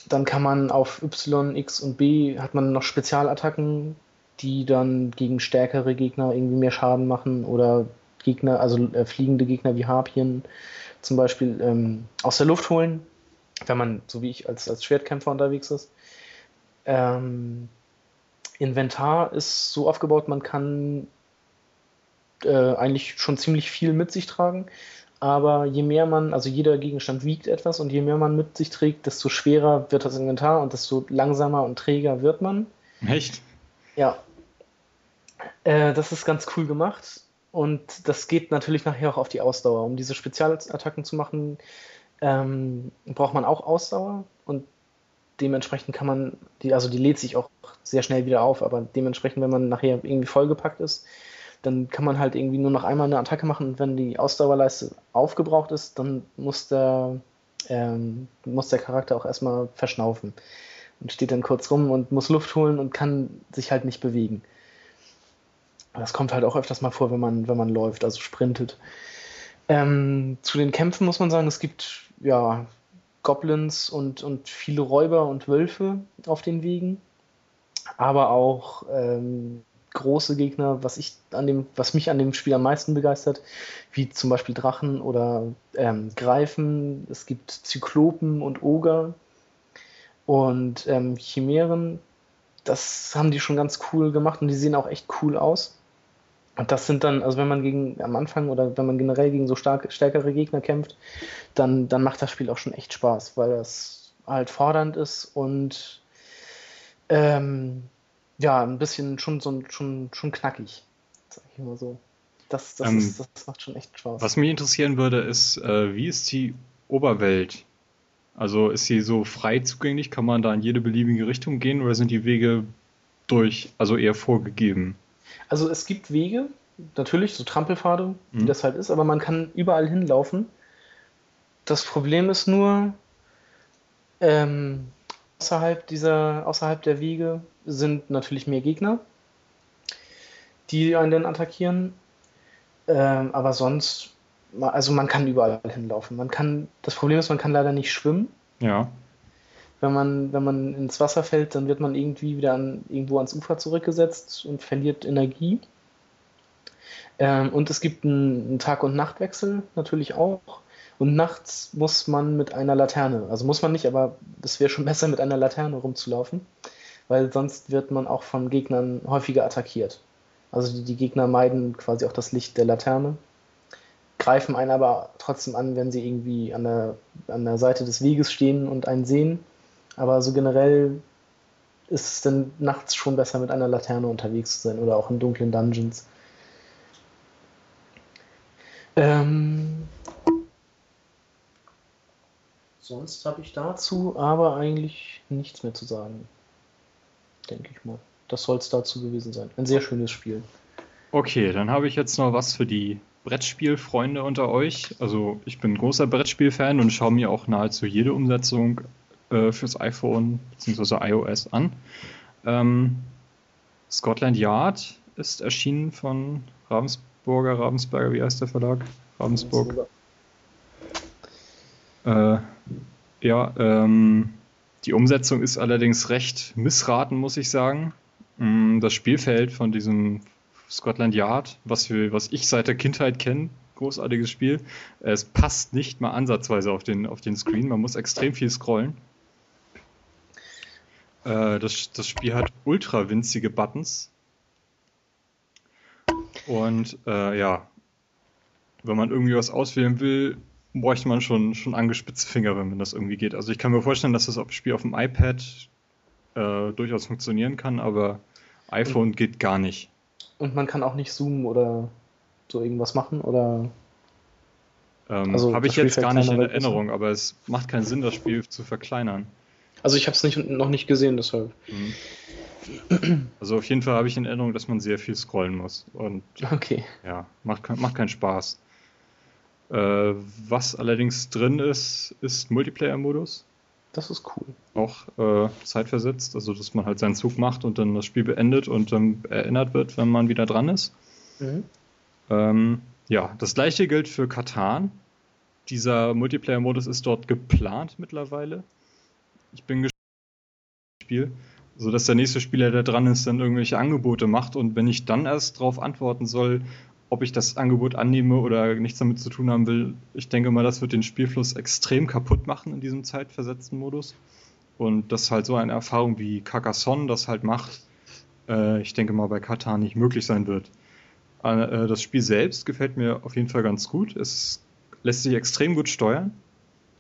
dann kann man auf Y, X und B hat man noch Spezialattacken, die dann gegen stärkere Gegner irgendwie mehr Schaden machen oder Gegner, also äh, fliegende Gegner wie Harpien zum Beispiel ähm, aus der Luft holen, wenn man, so wie ich, als, als Schwertkämpfer unterwegs ist. Ähm, Inventar ist so aufgebaut, man kann äh, eigentlich schon ziemlich viel mit sich tragen. Aber je mehr man, also jeder Gegenstand wiegt etwas und je mehr man mit sich trägt, desto schwerer wird das Inventar und desto langsamer und träger wird man. Echt? Ja. Äh, das ist ganz cool gemacht. Und das geht natürlich nachher auch auf die Ausdauer. Um diese Spezialattacken zu machen, ähm, braucht man auch Ausdauer und dementsprechend kann man, die, also die lädt sich auch sehr schnell wieder auf, aber dementsprechend, wenn man nachher irgendwie vollgepackt ist, dann kann man halt irgendwie nur noch einmal eine Attacke machen und wenn die Ausdauerleiste aufgebraucht ist, dann muss der, ähm, muss der Charakter auch erstmal verschnaufen und steht dann kurz rum und muss Luft holen und kann sich halt nicht bewegen. Das kommt halt auch öfters mal vor, wenn man, wenn man läuft, also sprintet. Ähm, zu den Kämpfen muss man sagen, es gibt ja Goblins und, und viele Räuber und Wölfe auf den Wegen, aber auch ähm, große Gegner, was ich an dem, was mich an dem Spiel am meisten begeistert, wie zum Beispiel Drachen oder ähm, Greifen. Es gibt Zyklopen und Oger und ähm, Chimären. Das haben die schon ganz cool gemacht und die sehen auch echt cool aus. Und das sind dann, also wenn man gegen am Anfang oder wenn man generell gegen so stark, stärkere Gegner kämpft, dann, dann macht das Spiel auch schon echt Spaß, weil das halt fordernd ist und ähm, ja, ein bisschen schon, so, schon, schon knackig, sag ich mal so. Das, das, ähm, ist, das macht schon echt Spaß. Was mich interessieren würde, ist, äh, wie ist die Oberwelt? Also ist sie so frei zugänglich? Kann man da in jede beliebige Richtung gehen oder sind die Wege durch, also eher vorgegeben? Also es gibt Wege, natürlich, so Trampelpfade, wie mhm. das halt ist, aber man kann überall hinlaufen. Das Problem ist nur, ähm, außerhalb dieser, außerhalb der Wege sind natürlich mehr Gegner, die einen dann attackieren. Ähm, aber sonst, also man kann überall hinlaufen. Man kann, das Problem ist, man kann leider nicht schwimmen. Ja. Wenn man, wenn man ins Wasser fällt, dann wird man irgendwie wieder an, irgendwo ans Ufer zurückgesetzt und verliert Energie. Ähm, und es gibt einen, einen Tag- und Nachtwechsel natürlich auch. Und nachts muss man mit einer Laterne, also muss man nicht, aber es wäre schon besser, mit einer Laterne rumzulaufen weil sonst wird man auch von Gegnern häufiger attackiert. Also die, die Gegner meiden quasi auch das Licht der Laterne, greifen einen aber trotzdem an, wenn sie irgendwie an der, an der Seite des Weges stehen und einen sehen. Aber so generell ist es dann nachts schon besser, mit einer Laterne unterwegs zu sein oder auch in dunklen Dungeons. Ähm, sonst habe ich dazu aber eigentlich nichts mehr zu sagen denke ich mal. das soll es dazu gewesen sein. Ein sehr schönes Spiel. Okay, dann habe ich jetzt noch was für die Brettspielfreunde unter euch. Also ich bin großer Brettspielfan und schaue mir auch nahezu jede Umsetzung äh, fürs iPhone bzw. iOS an. Ähm, Scotland Yard ist erschienen von Ravensburger, Ravensburger, wie heißt der Verlag? Ravensburg. Äh, ja, ähm, die Umsetzung ist allerdings recht missraten, muss ich sagen. Mm, das Spielfeld von diesem Scotland Yard, was, wir, was ich seit der Kindheit kenne, großartiges Spiel. Es passt nicht mal ansatzweise auf den, auf den Screen. Man muss extrem viel scrollen. Äh, das, das Spiel hat ultra winzige Buttons. Und äh, ja, wenn man irgendwie was auswählen will, bräuchte man schon, schon angespitzte Finger, wenn man das irgendwie geht. Also ich kann mir vorstellen, dass das Spiel auf dem iPad äh, durchaus funktionieren kann, aber iPhone mhm. geht gar nicht. Und man kann auch nicht zoomen oder so irgendwas machen oder. Ähm, also, Habe ich jetzt gar nicht in Erinnerung, aber es macht keinen Sinn, das Spiel zu verkleinern. Also ich habe es noch nicht gesehen, deshalb. Mhm. Also auf jeden Fall habe ich in Erinnerung, dass man sehr viel scrollen muss. Und okay. ja, macht, macht keinen Spaß. Äh, was allerdings drin ist, ist Multiplayer-Modus. Das ist cool. Auch äh, zeitversetzt, also dass man halt seinen Zug macht und dann das Spiel beendet und dann erinnert wird, wenn man wieder dran ist. Mhm. Ähm, ja, das gleiche gilt für Katan. Dieser Multiplayer-Modus ist dort geplant mittlerweile. Ich bin gespannt, Spiel, so dass der nächste Spieler, der dran ist, dann irgendwelche Angebote macht und wenn ich dann erst darauf antworten soll, ob ich das Angebot annehme oder nichts damit zu tun haben will, ich denke mal, das wird den Spielfluss extrem kaputt machen in diesem zeitversetzten Modus. Und das halt so eine Erfahrung wie Carcassonne das halt macht, äh, ich denke mal bei Katar nicht möglich sein wird. Äh, das Spiel selbst gefällt mir auf jeden Fall ganz gut. Es lässt sich extrem gut steuern.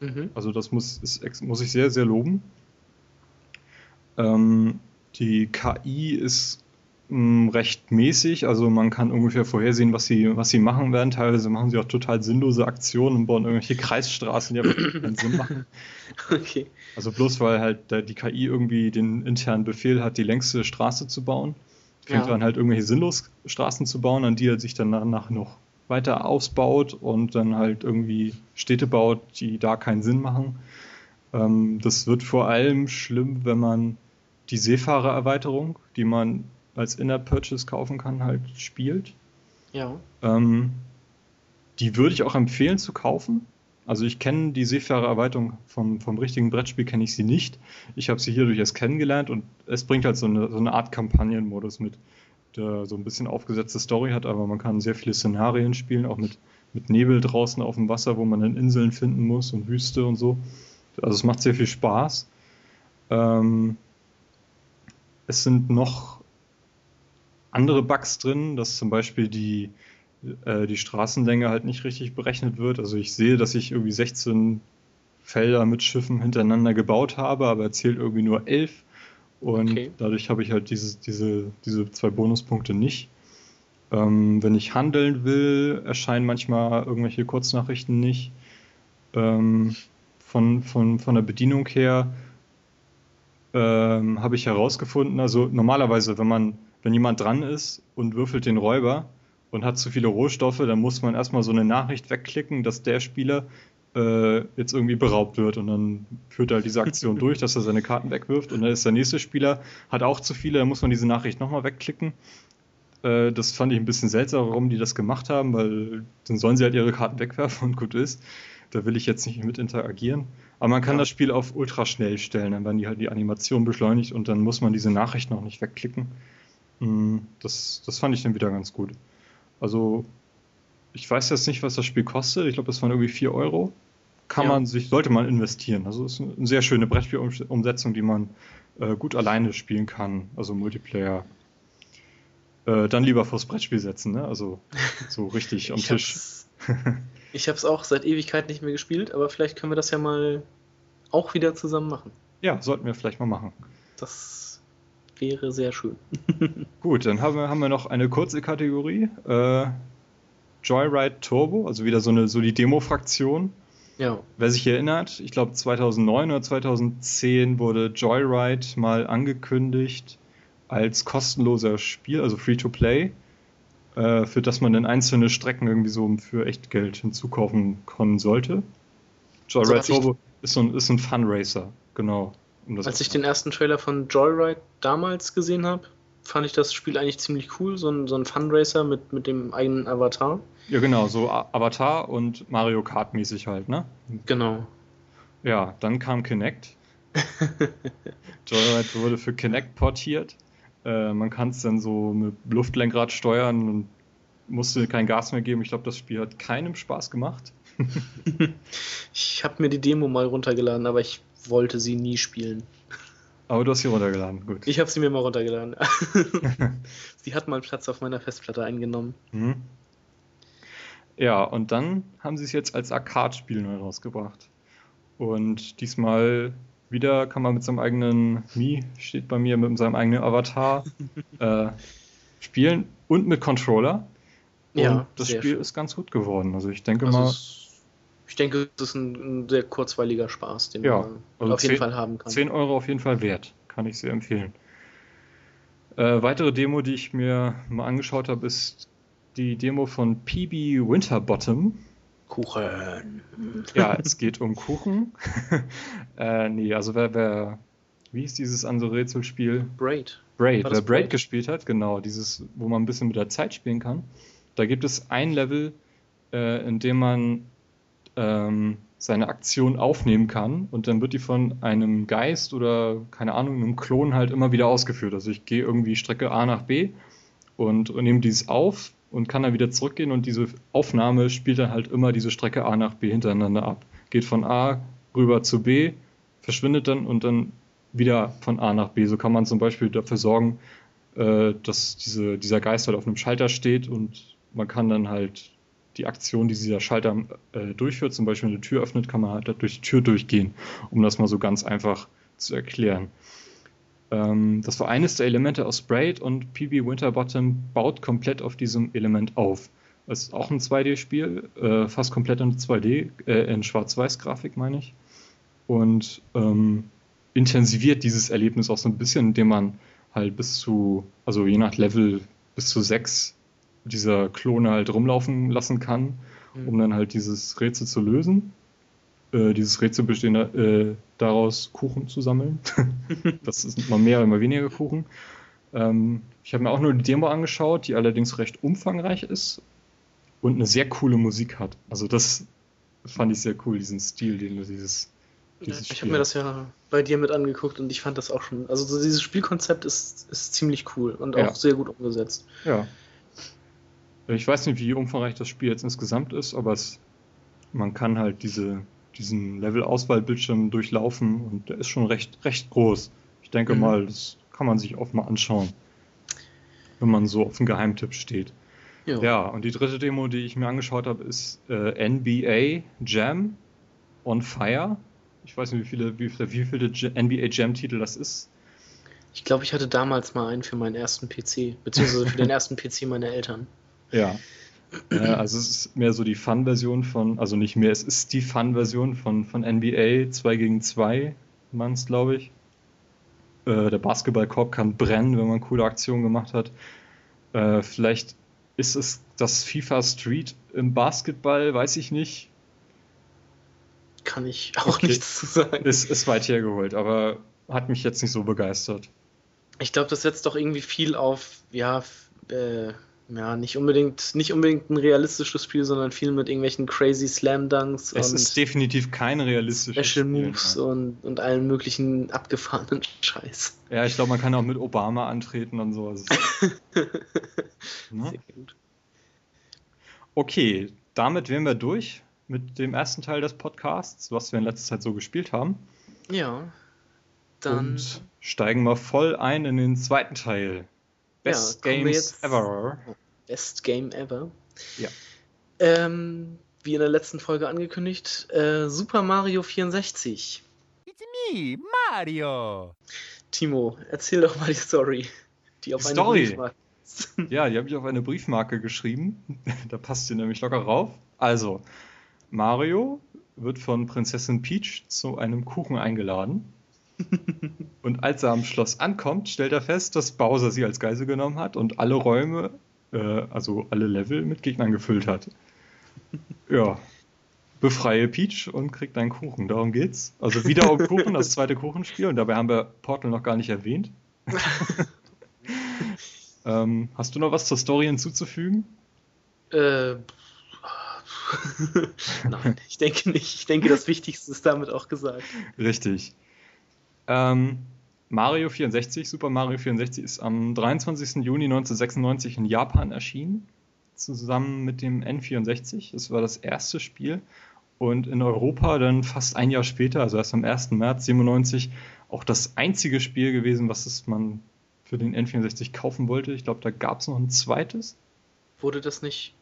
Mhm. Also das muss, ist, muss ich sehr, sehr loben. Ähm, die KI ist mh, recht mäßig. Also man kann ungefähr vorhersehen, was sie, was sie machen werden. Teilweise machen sie auch total sinnlose Aktionen und bauen irgendwelche Kreisstraßen, die aber keinen Sinn machen. Okay. Also bloß weil halt die KI irgendwie den internen Befehl hat, die längste Straße zu bauen, fängt ja. an halt irgendwelche sinnlos Straßen zu bauen, an die er sich dann danach noch weiter ausbaut und dann halt irgendwie Städte baut, die da keinen Sinn machen. Ähm, das wird vor allem schlimm, wenn man die Seefahrererweiterung, die man als Inner Purchase kaufen kann, halt spielt. Ja. Ähm, die würde ich auch empfehlen zu kaufen. Also ich kenne die Seefahrererweiterung vom, vom richtigen Brettspiel, kenne ich sie nicht. Ich habe sie hierdurch erst kennengelernt und es bringt halt so eine, so eine Art Kampagnenmodus mit, der so ein bisschen aufgesetzte Story hat, aber man kann sehr viele Szenarien spielen, auch mit, mit Nebel draußen auf dem Wasser, wo man dann Inseln finden muss und Wüste und so. Also es macht sehr viel Spaß. Ähm, es sind noch andere Bugs drin, dass zum Beispiel die, äh, die Straßenlänge halt nicht richtig berechnet wird. Also ich sehe, dass ich irgendwie 16 Felder mit Schiffen hintereinander gebaut habe, aber er zählt irgendwie nur 11. Und okay. dadurch habe ich halt diese, diese, diese zwei Bonuspunkte nicht. Ähm, wenn ich handeln will, erscheinen manchmal irgendwelche Kurznachrichten nicht. Ähm, von, von, von der Bedienung her ähm, habe ich herausgefunden, also normalerweise, wenn man wenn jemand dran ist und würfelt den Räuber und hat zu viele Rohstoffe, dann muss man erstmal so eine Nachricht wegklicken, dass der Spieler äh, jetzt irgendwie beraubt wird und dann führt er halt diese Aktion durch, dass er seine Karten wegwirft und dann ist der nächste Spieler, hat auch zu viele, dann muss man diese Nachricht nochmal wegklicken. Äh, das fand ich ein bisschen seltsam, warum die das gemacht haben, weil dann sollen sie halt ihre Karten wegwerfen und gut ist. Da will ich jetzt nicht mit interagieren. Aber man kann ja. das Spiel auf ultra schnell stellen, dann werden die halt die Animation beschleunigt und dann muss man diese Nachricht noch nicht wegklicken. Mm, das, das fand ich dann wieder ganz gut. Also, ich weiß jetzt nicht, was das Spiel kostet. Ich glaube, das waren irgendwie 4 Euro. Kann ja. man sich, sollte man investieren. Also, es ist eine sehr schöne Brettspielumsetzung, die man äh, gut alleine spielen kann. Also, Multiplayer. Äh, dann lieber vors Brettspiel setzen, ne? Also, so richtig am Tisch. ich habe es auch seit Ewigkeit nicht mehr gespielt, aber vielleicht können wir das ja mal auch wieder zusammen machen. Ja, sollten wir vielleicht mal machen. Das wäre sehr schön. Gut, dann haben wir, haben wir noch eine kurze Kategorie. Äh, Joyride Turbo, also wieder so eine so die Demo-Fraktion. Ja. Wer sich erinnert, ich glaube 2009 oder 2010 wurde Joyride mal angekündigt als kostenloser Spiel, also Free-to-Play, äh, für das man dann einzelne Strecken irgendwie so für Echtgeld hinzukaufen können sollte. Joyride Also, Turbo ist so ein, ist ein Fun-Racer, genau. Um Als ich den ersten Trailer von Joyride damals gesehen habe, fand ich das Spiel eigentlich ziemlich cool. So ein, so ein Funracer mit, mit dem eigenen Avatar. ja, genau, so Avatar und Mario Kart mäßig halt, ne? Genau. Ja, dann kam Kinect. Joyride wurde für Kinect portiert. Äh, man kann es dann so mit Luftlenkrad steuern und musste kein Gas mehr geben. Ich glaube, das Spiel hat keinem Spaß gemacht. Ich habe mir die Demo mal runtergeladen, aber ich wollte sie nie spielen. Aber du hast sie runtergeladen, gut. Ich habe sie mir mal runtergeladen. sie hat mal Platz auf meiner Festplatte eingenommen. Mhm. Ja, und dann haben sie es jetzt als Arcade-Spiel neu rausgebracht. Und diesmal wieder kann man mit seinem eigenen Mi, steht bei mir, mit seinem eigenen Avatar äh, spielen und mit Controller. Und Ja, das sehr Spiel schön. ist ganz gut geworden. Also ich denke Also mal, ich denke, es ist ein, ein sehr kurzweiliger Spaß, den Ja, man also auf jeden zehn- Fall haben kann. 10 Euro auf jeden Fall wert. Kann ich sehr empfehlen. Äh, weitere Demo, die ich mir mal angeschaut habe, ist die Demo von PB Winterbottom. Kuchen. Ja, es geht um Kuchen. äh, nee, also wer, wer, wie ist dieses andere Rätselspiel? Braid. Braid. Wer Braid Braid? gespielt hat, genau, dieses, wo man ein bisschen mit der Zeit spielen kann. Da gibt es ein Level, äh, in dem man ähm, seine Aktion aufnehmen kann und dann wird die von einem Geist oder keine Ahnung, einem Klon halt immer wieder ausgeführt. Also ich gehe irgendwie Strecke A nach B und, und nehme dieses auf und kann dann wieder zurückgehen und diese Aufnahme spielt dann halt immer diese Strecke A nach B hintereinander ab. Geht von A rüber zu B, verschwindet dann und dann wieder von A nach B. So kann man zum Beispiel dafür sorgen, äh, dass diese, dieser Geist halt auf einem Schalter steht und man kann dann halt die Aktion, die dieser Schalter äh, durchführt, zum Beispiel eine Tür öffnet, kann man halt durch die Tür durchgehen, um das mal so ganz einfach zu erklären. Ähm, das war eines der Elemente aus Braid und PB Winterbottom baut komplett auf diesem Element auf. Es ist auch ein 2D-Spiel, äh, fast komplett in 2D, äh, in Schwarz-Weiß-Grafik meine ich. Und ähm, intensiviert dieses Erlebnis auch so ein bisschen, indem man halt bis zu, also je nach Level bis zu sechs dieser Klone halt rumlaufen lassen kann, um dann halt dieses Rätsel zu lösen. Äh, dieses Rätsel besteht äh, daraus, Kuchen zu sammeln. das ist mal mehr oder mal weniger Kuchen. Ähm, ich habe mir auch nur die Demo angeschaut, die allerdings recht umfangreich ist und eine sehr coole Musik hat. Also das fand ich sehr cool, diesen Stil, den du dieses, dieses Ich habe mir das ja bei dir mit angeguckt und ich fand das auch schon. Also so dieses Spielkonzept ist, ist ziemlich cool und auch Ja. sehr gut umgesetzt. Ja. Ich weiß nicht, wie umfangreich das Spiel jetzt insgesamt ist, aber es, man kann halt diese, diesen Level-Auswahlbildschirm durchlaufen und der ist schon recht, recht groß. Ich denke Mhm. mal, das kann man sich auch mal anschauen, wenn man so auf einen Geheimtipp steht. Ja, und die dritte Demo, die ich mir angeschaut habe, ist äh, NBA Jam on Fire. Ich weiß nicht, wie viele, wie viele, wie viele NBA Jam-Titel das ist. Ich glaube, ich hatte damals mal einen für meinen ersten PC, beziehungsweise für den ersten PC meiner Eltern. Ja. Äh, also es ist mehr so die Fun-Version von, also nicht mehr, es ist die Fun-Version von, von NBA 2 gegen 2, man es, glaube ich. Äh, der Basketballkorb kann brennen, wenn man coole Aktionen gemacht hat. Äh, vielleicht ist es das FIFA Street im Basketball, weiß ich nicht. Kann ich auch Okay. nichts zu sagen. Ist, ist weit hergeholt, aber hat mich jetzt nicht so begeistert. Ich glaube, das setzt doch irgendwie viel auf, ja, äh, ja, nicht unbedingt, nicht unbedingt ein realistisches Spiel, sondern viel mit irgendwelchen crazy Slam Dunks Es und ist definitiv kein realistisches Special Spiel, Moves ja. und, und allen möglichen abgefahrenen Scheiß. Ja, ich glaube, man kann auch mit Obama antreten und so. Also, ne? Sehr gut. Okay, damit wären wir durch mit dem ersten Teil des Podcasts, was wir in letzter Zeit so gespielt haben. Ja. Dann Und steigen wir voll ein in den zweiten Teil. Best wir Games jetzt- Ever. Best Game Ever. Ja. Ähm, wie in der letzten Folge angekündigt, äh, Super Mario 64. It's me, Mario. Timo, erzähl doch mal die Story. Die auf Die eine Story? Ja, die habe ich auf eine Briefmarke geschrieben. da passt sie nämlich locker rauf. Also, Mario wird von Prinzessin Peach zu einem Kuchen eingeladen. und als er am Schloss ankommt, stellt er fest, dass Bowser sie als Geisel genommen hat und alle Räume, äh, also alle Level mit Gegnern gefüllt hat. Ja. Befreie Peach und kriegt einen Kuchen. Darum geht's. Also wieder um Kuchen, das zweite Kuchenspiel. Und dabei haben wir Portal noch gar nicht erwähnt. ähm, hast du noch was zur Story hinzuzufügen? Äh, Nein, ich denke nicht. Ich denke, das Wichtigste ist damit auch gesagt. Richtig. Ähm, Mario 64, Super Mario 64 ist am 23. Juni 1996 in Japan erschienen, zusammen mit dem N64. Das war das erste Spiel. Und in Europa dann fast ein Jahr später, also erst am 1. März 97, auch das einzige Spiel gewesen, was es man für den N64 kaufen wollte. Ich glaube, da gab es noch ein zweites. Wurde das nicht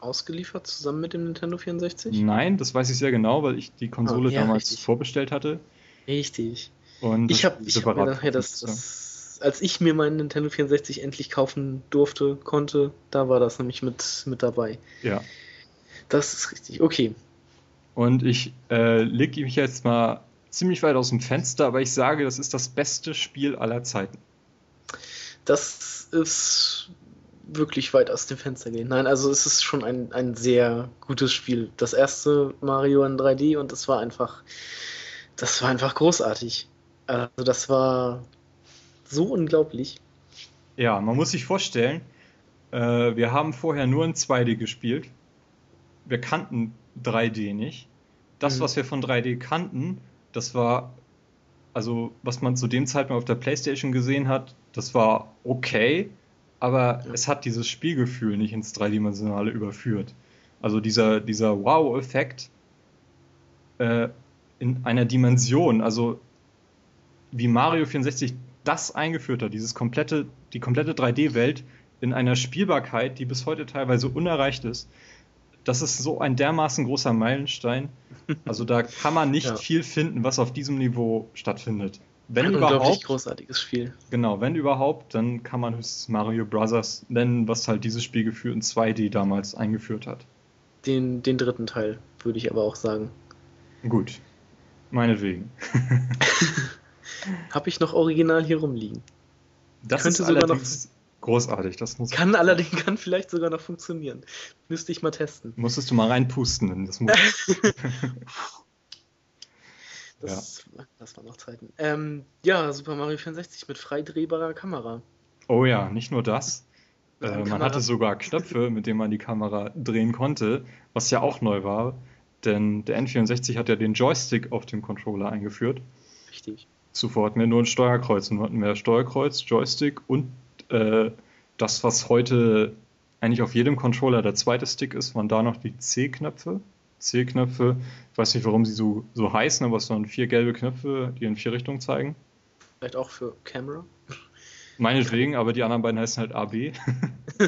ausgeliefert zusammen mit dem Nintendo 64? Nein, das weiß ich sehr genau, weil ich die Konsole oh, ja, damals richtig. vorbestellt hatte. Richtig. Und ich habe hab mir nachher das, das, als ich mir meinen Nintendo 64 endlich kaufen durfte, konnte, da war das nämlich mit, mit dabei. Ja. Das ist richtig, okay. Und ich äh, lege mich jetzt mal ziemlich weit aus dem Fenster, aber ich sage, das ist das beste Spiel aller Zeiten. Das ist wirklich weit aus dem Fenster gehen. Nein, also es ist schon ein, ein sehr gutes Spiel. Das erste Mario in 3D und das war einfach, das war einfach großartig. Also das war so unglaublich. Ja, man muss sich vorstellen, äh, wir haben vorher nur in 2D gespielt. Wir kannten 3D nicht. Das, mhm. was wir von 3D kannten, das war, also was man zu dem Zeitpunkt auf der PlayStation gesehen hat, das war okay, aber ja. es hat dieses Spielgefühl nicht ins Dreidimensionale überführt. Also dieser, dieser Wow-Effekt äh, in einer Dimension, also wie Mario 64 das eingeführt hat, dieses komplette, die komplette 3D-Welt in einer Spielbarkeit, die bis heute teilweise unerreicht ist, das ist so ein dermaßen großer Meilenstein. Also da kann man nicht ja. viel finden, was auf diesem Niveau stattfindet. Wenn ein überhaupt, großartiges Spiel. Genau, wenn überhaupt, dann kann man höchstens Mario Bros. nennen, was halt dieses Spielgefühl in 2D damals eingeführt hat. Den, den dritten Teil, würde ich aber auch sagen. Gut, meinetwegen. Habe ich noch original hier rumliegen. Das Könnte ist sogar noch großartig. Das muss kann allerdings kann vielleicht sogar noch funktionieren. Müsste ich mal testen. Musstest du mal reinpusten. Das muss Das, ja. das waren noch Zeiten. Ähm, ja, Super Mario 64 mit frei drehbarer Kamera. Oh ja, nicht nur das. Äh, man hatte sogar Knöpfe, mit denen man die Kamera drehen konnte, was ja auch neu war, denn der N64 hat ja den Joystick auf dem Controller eingeführt. Richtig. Zuvor hatten wir nur ein Steuerkreuz und hatten wir Steuerkreuz, Joystick und äh, das, was heute eigentlich auf jedem Controller der zweite Stick ist, waren da noch die C-Knöpfe. C-Knöpfe. Ich weiß nicht, warum sie so, so heißen, aber es waren vier gelbe Knöpfe, die in vier Richtungen zeigen. Vielleicht auch für Camera? Meinetwegen, aber die anderen beiden heißen halt AB.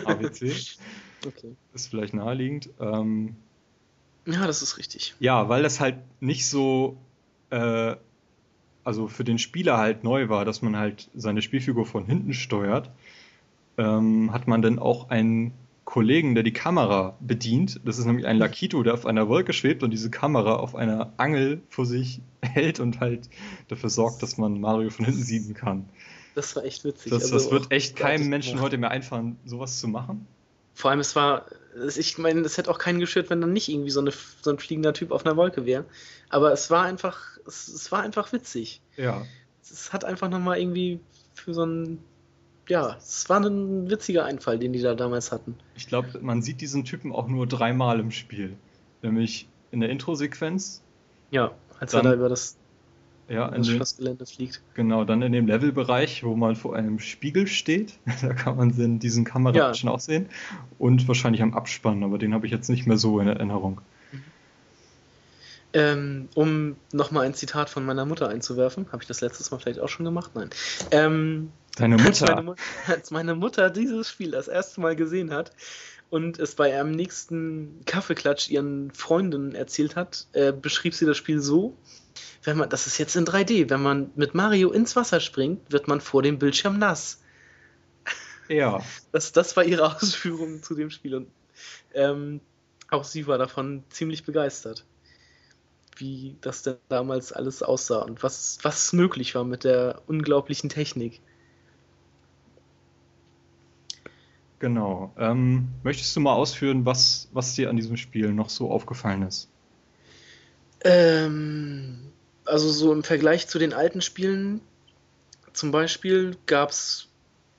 ABC. Okay. Ist vielleicht naheliegend. Ähm, ja, das ist richtig. Ja, weil das halt nicht so, äh, also für den Spieler halt neu war, dass man halt seine Spielfigur von hinten steuert, ähm, hat man dann auch einen Kollegen, der die Kamera bedient. Das ist nämlich ein Lakito, der auf einer Wolke schwebt und diese Kamera auf einer Angel vor sich hält und halt dafür sorgt, dass man Mario von hinten sehen kann. Das war echt witzig. Das, also das wird echt keinem Menschen heute mehr einfallen, sowas zu machen. Vor allem, es war, ich meine, es hätte auch keinen gestört, wenn dann nicht irgendwie so, eine, so ein fliegender Typ auf einer Wolke wäre. Aber es war einfach, es, es war einfach witzig. Ja. Es hat einfach nochmal irgendwie für so ein ja, es war ein witziger Einfall, den die da damals hatten. Ich glaube, man sieht diesen Typen auch nur dreimal im Spiel. Nämlich in der Intro-Sequenz. Ja, als er da über das, ja, das Schlossgelände fliegt. Genau, dann in dem Levelbereich, wo man vor einem Spiegel steht. da kann man den, diesen Kameramenschen ja. auch sehen. Und wahrscheinlich am Abspann, aber den habe ich jetzt nicht mehr so in Erinnerung. Ähm, um nochmal ein Zitat von meiner Mutter einzuwerfen, habe ich das letztes Mal vielleicht auch schon gemacht? Nein. Ähm, Deine Mutter? Als meine, als meine Mutter dieses Spiel das erste Mal gesehen hat und es bei einem nächsten Kaffeeklatsch ihren Freundinnen erzählt hat, äh, beschrieb sie das Spiel so, wenn man, das ist jetzt in 3D, wenn man mit Mario ins Wasser springt, wird man vor dem Bildschirm nass. Ja. Das, das war ihre Ausführung zu dem Spiel und ähm, auch sie war davon ziemlich begeistert wie das denn damals alles aussah und was, was möglich war mit der unglaublichen Technik. Genau. Ähm, möchtest du mal ausführen, was, was dir an diesem Spiel noch so aufgefallen ist? Ähm, also so im Vergleich zu den alten Spielen, zum Beispiel gab es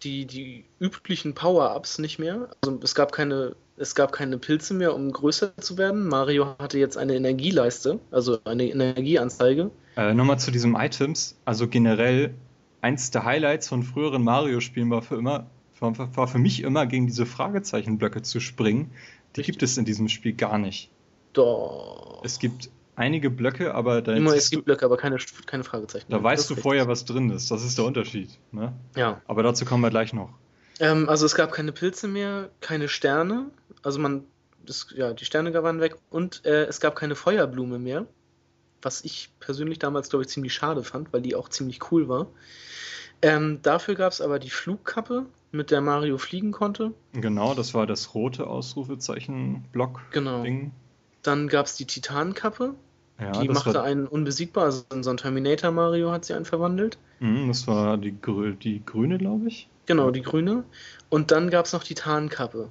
die, die üblichen Power-Ups nicht mehr. Also es gab keine, es gab keine Pilze mehr, um größer zu werden. Mario hatte jetzt eine Energieleiste, also eine Energieanzeige. Äh, Nochmal zu diesen Items. Also generell, eins der Highlights von früheren Mario-Spielen war für immer, war, war für mich immer gegen diese Fragezeichenblöcke zu springen. Die Richtig. gibt es in diesem Spiel gar nicht. Doch. Es gibt einige Blöcke, aber da, Immer, es gibt Blöcke, aber keine, keine Fragezeichen. da weißt du vorher, was drin ist. Das ist der Unterschied. Ne? Ja. Aber dazu kommen wir gleich noch. Ähm, also es gab keine Pilze mehr, keine Sterne. Also man, das, ja, die Sterne waren weg und äh, es gab keine Feuerblume mehr. Was ich persönlich damals, glaube ich, ziemlich schade fand, weil die auch ziemlich cool war. Ähm, dafür gab es aber die Flugkappe, mit der Mario fliegen konnte. Genau, das war das rote Ausrufezeichen-Block-Ding. Genau. Dann gab es die Titankappe, Ja, die machte war, einen unbesiegbar. Also in so ein Terminator Mario hat sie einen verwandelt. Mhm, das war die, grü die grüne, glaube ich. Genau, die grüne. Und dann gab es noch die Tarnkappe.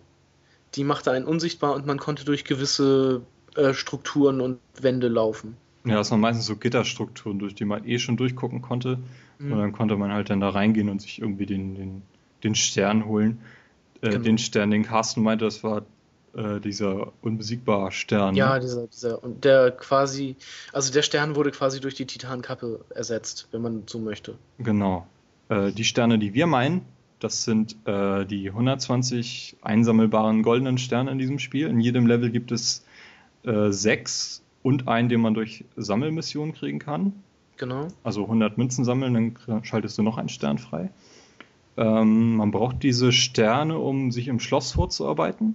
Die machte einen unsichtbar und man konnte durch gewisse äh, Strukturen und Wände laufen. Ja, das waren meistens so Gitterstrukturen, durch die man eh schon durchgucken konnte. Mhm. Und dann konnte man halt dann da reingehen und sich irgendwie den, den, den Stern holen. Äh, Genau. Den Stern, den Carsten meinte, das war äh, dieser unbesiegbare Stern. Ja, ne? dieser, dieser, und der quasi, also der Stern wurde quasi durch die Titankappe ersetzt, wenn man so möchte. Genau. Äh, die Sterne, die wir meinen, das sind äh, die 120 einsammelbaren goldenen Sterne in diesem Spiel. In jedem Level gibt es äh, sechs und einen, den man durch Sammelmissionen kriegen kann. Genau. Also 100 Münzen sammeln, dann schaltest du noch einen Stern frei. Ähm, man braucht diese Sterne, um sich im Schloss vorzuarbeiten.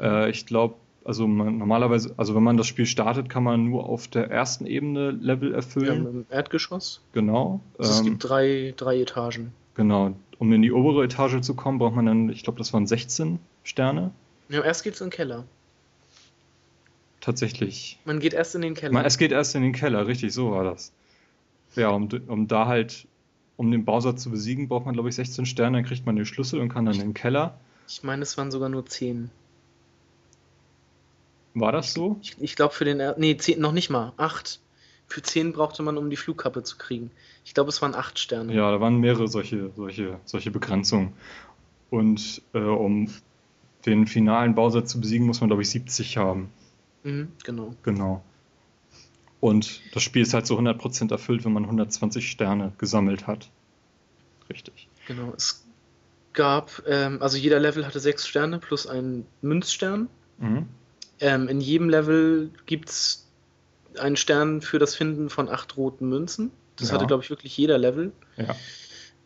Äh, ich glaube, also man, normalerweise, also wenn man das Spiel startet, kann man nur auf der ersten Ebene Level erfüllen. haben im Erdgeschoss. Genau. Also es Ähm, gibt drei, drei Etagen. Genau. Um in die obere Etage zu kommen, braucht man dann, ich glaube, das waren 16 Sterne. Ja, erst geht's in den Keller. Tatsächlich. Man geht erst in den Keller. Man, es geht erst in den Keller, richtig, so war das. Ja, um, um da halt, um den Bowser zu besiegen, braucht man, glaube ich, 16 Sterne, dann kriegt man den Schlüssel und kann dann in den Keller. ich meine, es waren sogar nur zehn. War das so? Ich, ich glaube für den, nee, zehn, noch nicht mal, acht. Für zehn brauchte man, um die Flugkappe zu kriegen. Ich glaube, es waren acht Sterne. Ja, da waren mehrere solche, solche, solche Begrenzungen. Und äh, um den finalen Bowser zu besiegen, muss man, glaube ich, 70 haben. Mhm, genau. Genau. Und das Spiel ist halt so 100% erfüllt, wenn man 120 Sterne gesammelt hat. Richtig. Genau. Es gab, ähm, also jeder Level hatte sechs Sterne plus einen Münzstern. Mhm. Ähm, in jedem Level gibt es einen Stern für das Finden von acht roten Münzen. Das Ja. hatte, glaube ich, wirklich jeder Level Ja.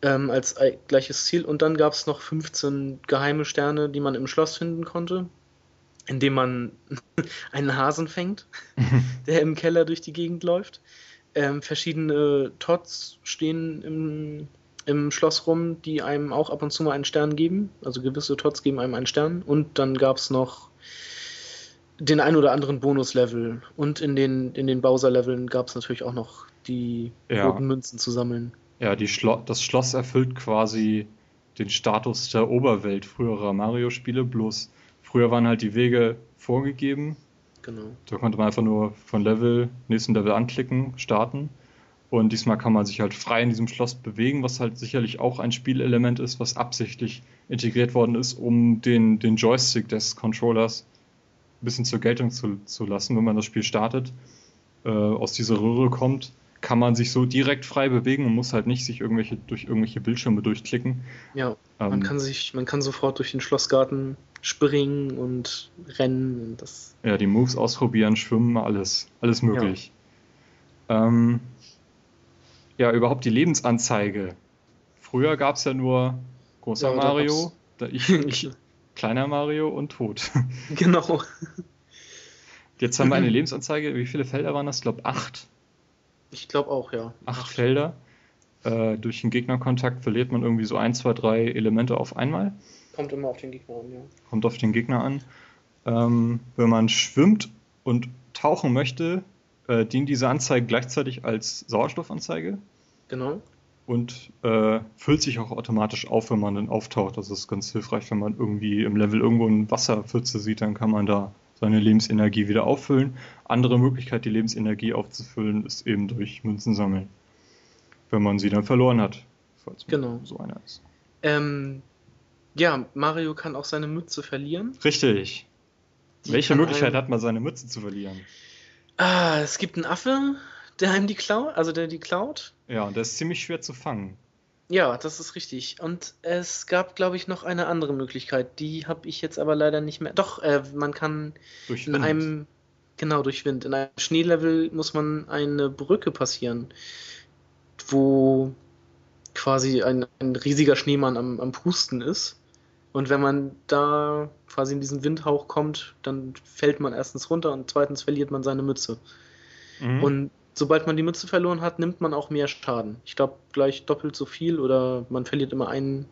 ähm, als ei- gleiches Ziel. Und dann gab es noch 15 geheime Sterne, die man im Schloss finden konnte, indem man einen Hasen fängt, der im Keller durch die Gegend läuft. Ähm, verschiedene Tots stehen im, im Schloss rum, die einem auch ab und zu mal einen Stern geben. Also gewisse Tots geben einem einen Stern. Und dann gab es noch den ein oder anderen Bonuslevel. Und in den, in den Bowser-Leveln gab es natürlich auch noch die Ja. roten Münzen zu sammeln. Ja, Schlo das Schloss erfüllt quasi den Status der Oberwelt früherer Mario-Spiele, bloß früher waren halt die Wege vorgegeben. Genau. Da konnte man einfach nur von Level, nächsten Level anklicken, starten. Und diesmal kann man sich halt frei in diesem Schloss bewegen, was halt sicherlich auch ein Spielelement ist, was absichtlich integriert worden ist, um den, den Joystick des Controllers bisschen zur Geltung zu, zu lassen, wenn man das Spiel startet, äh, aus dieser Röhre kommt, kann man sich so direkt frei bewegen und muss halt nicht sich irgendwelche, durch irgendwelche Bildschirme durchklicken. Ja, man Ähm, kann sich, man kann sofort durch den Schlossgarten springen und rennen und das. Ja, die Moves ausprobieren, schwimmen, alles, alles möglich. Ja, ähm, ja überhaupt die Lebensanzeige. Früher gab es ja nur großer Ja, Mario, da ich, Ich, kleiner Mario und tot. genau. Jetzt haben wir eine Lebensanzeige. Wie viele Felder waren das? Ich glaube acht. Ich glaube auch, ja. Acht Felder. Äh, durch den Gegnerkontakt verliert man irgendwie so ein, zwei, drei Elemente auf einmal. Kommt immer auf den Gegner an, ja. kommt auf den Gegner an. Ähm, wenn man schwimmt und tauchen möchte, äh, dient diese Anzeige gleichzeitig als Sauerstoffanzeige Genau. Und äh, füllt sich auch automatisch auf, wenn man dann auftaucht. Das ist ganz hilfreich, wenn man irgendwie im Level irgendwo eine Wasserpfütze sieht, dann kann man da seine Lebensenergie wieder auffüllen. Andere Möglichkeit, die Lebensenergie aufzufüllen, ist eben durch Münzen sammeln. Wenn man sie dann verloren hat. Falls man Genau. so einer ist. Ähm, ja, Mario kann auch seine Mütze verlieren. Richtig. Die Welche Möglichkeit hat man, seine Mütze zu verlieren? Ah, es gibt einen Affe, der einem die klaut, also der die klaut. Ja, und das ist ziemlich schwer zu fangen. Ja, das ist richtig. Und es gab, glaube ich, noch eine andere Möglichkeit. Die habe ich jetzt aber leider nicht mehr. Doch, äh, man kann Durch in Wind. einem, genau durch Wind, in einem Schneelevel muss man eine Brücke passieren, wo quasi ein, ein riesiger Schneemann am, am Pusten ist. Und wenn man da quasi in diesen Windhauch kommt, dann fällt man erstens runter und zweitens verliert man seine Mütze. Mhm. Und sobald man die Mütze verloren hat, nimmt man auch mehr Schaden. Ich glaube, gleich doppelt so viel oder man verliert immer ein,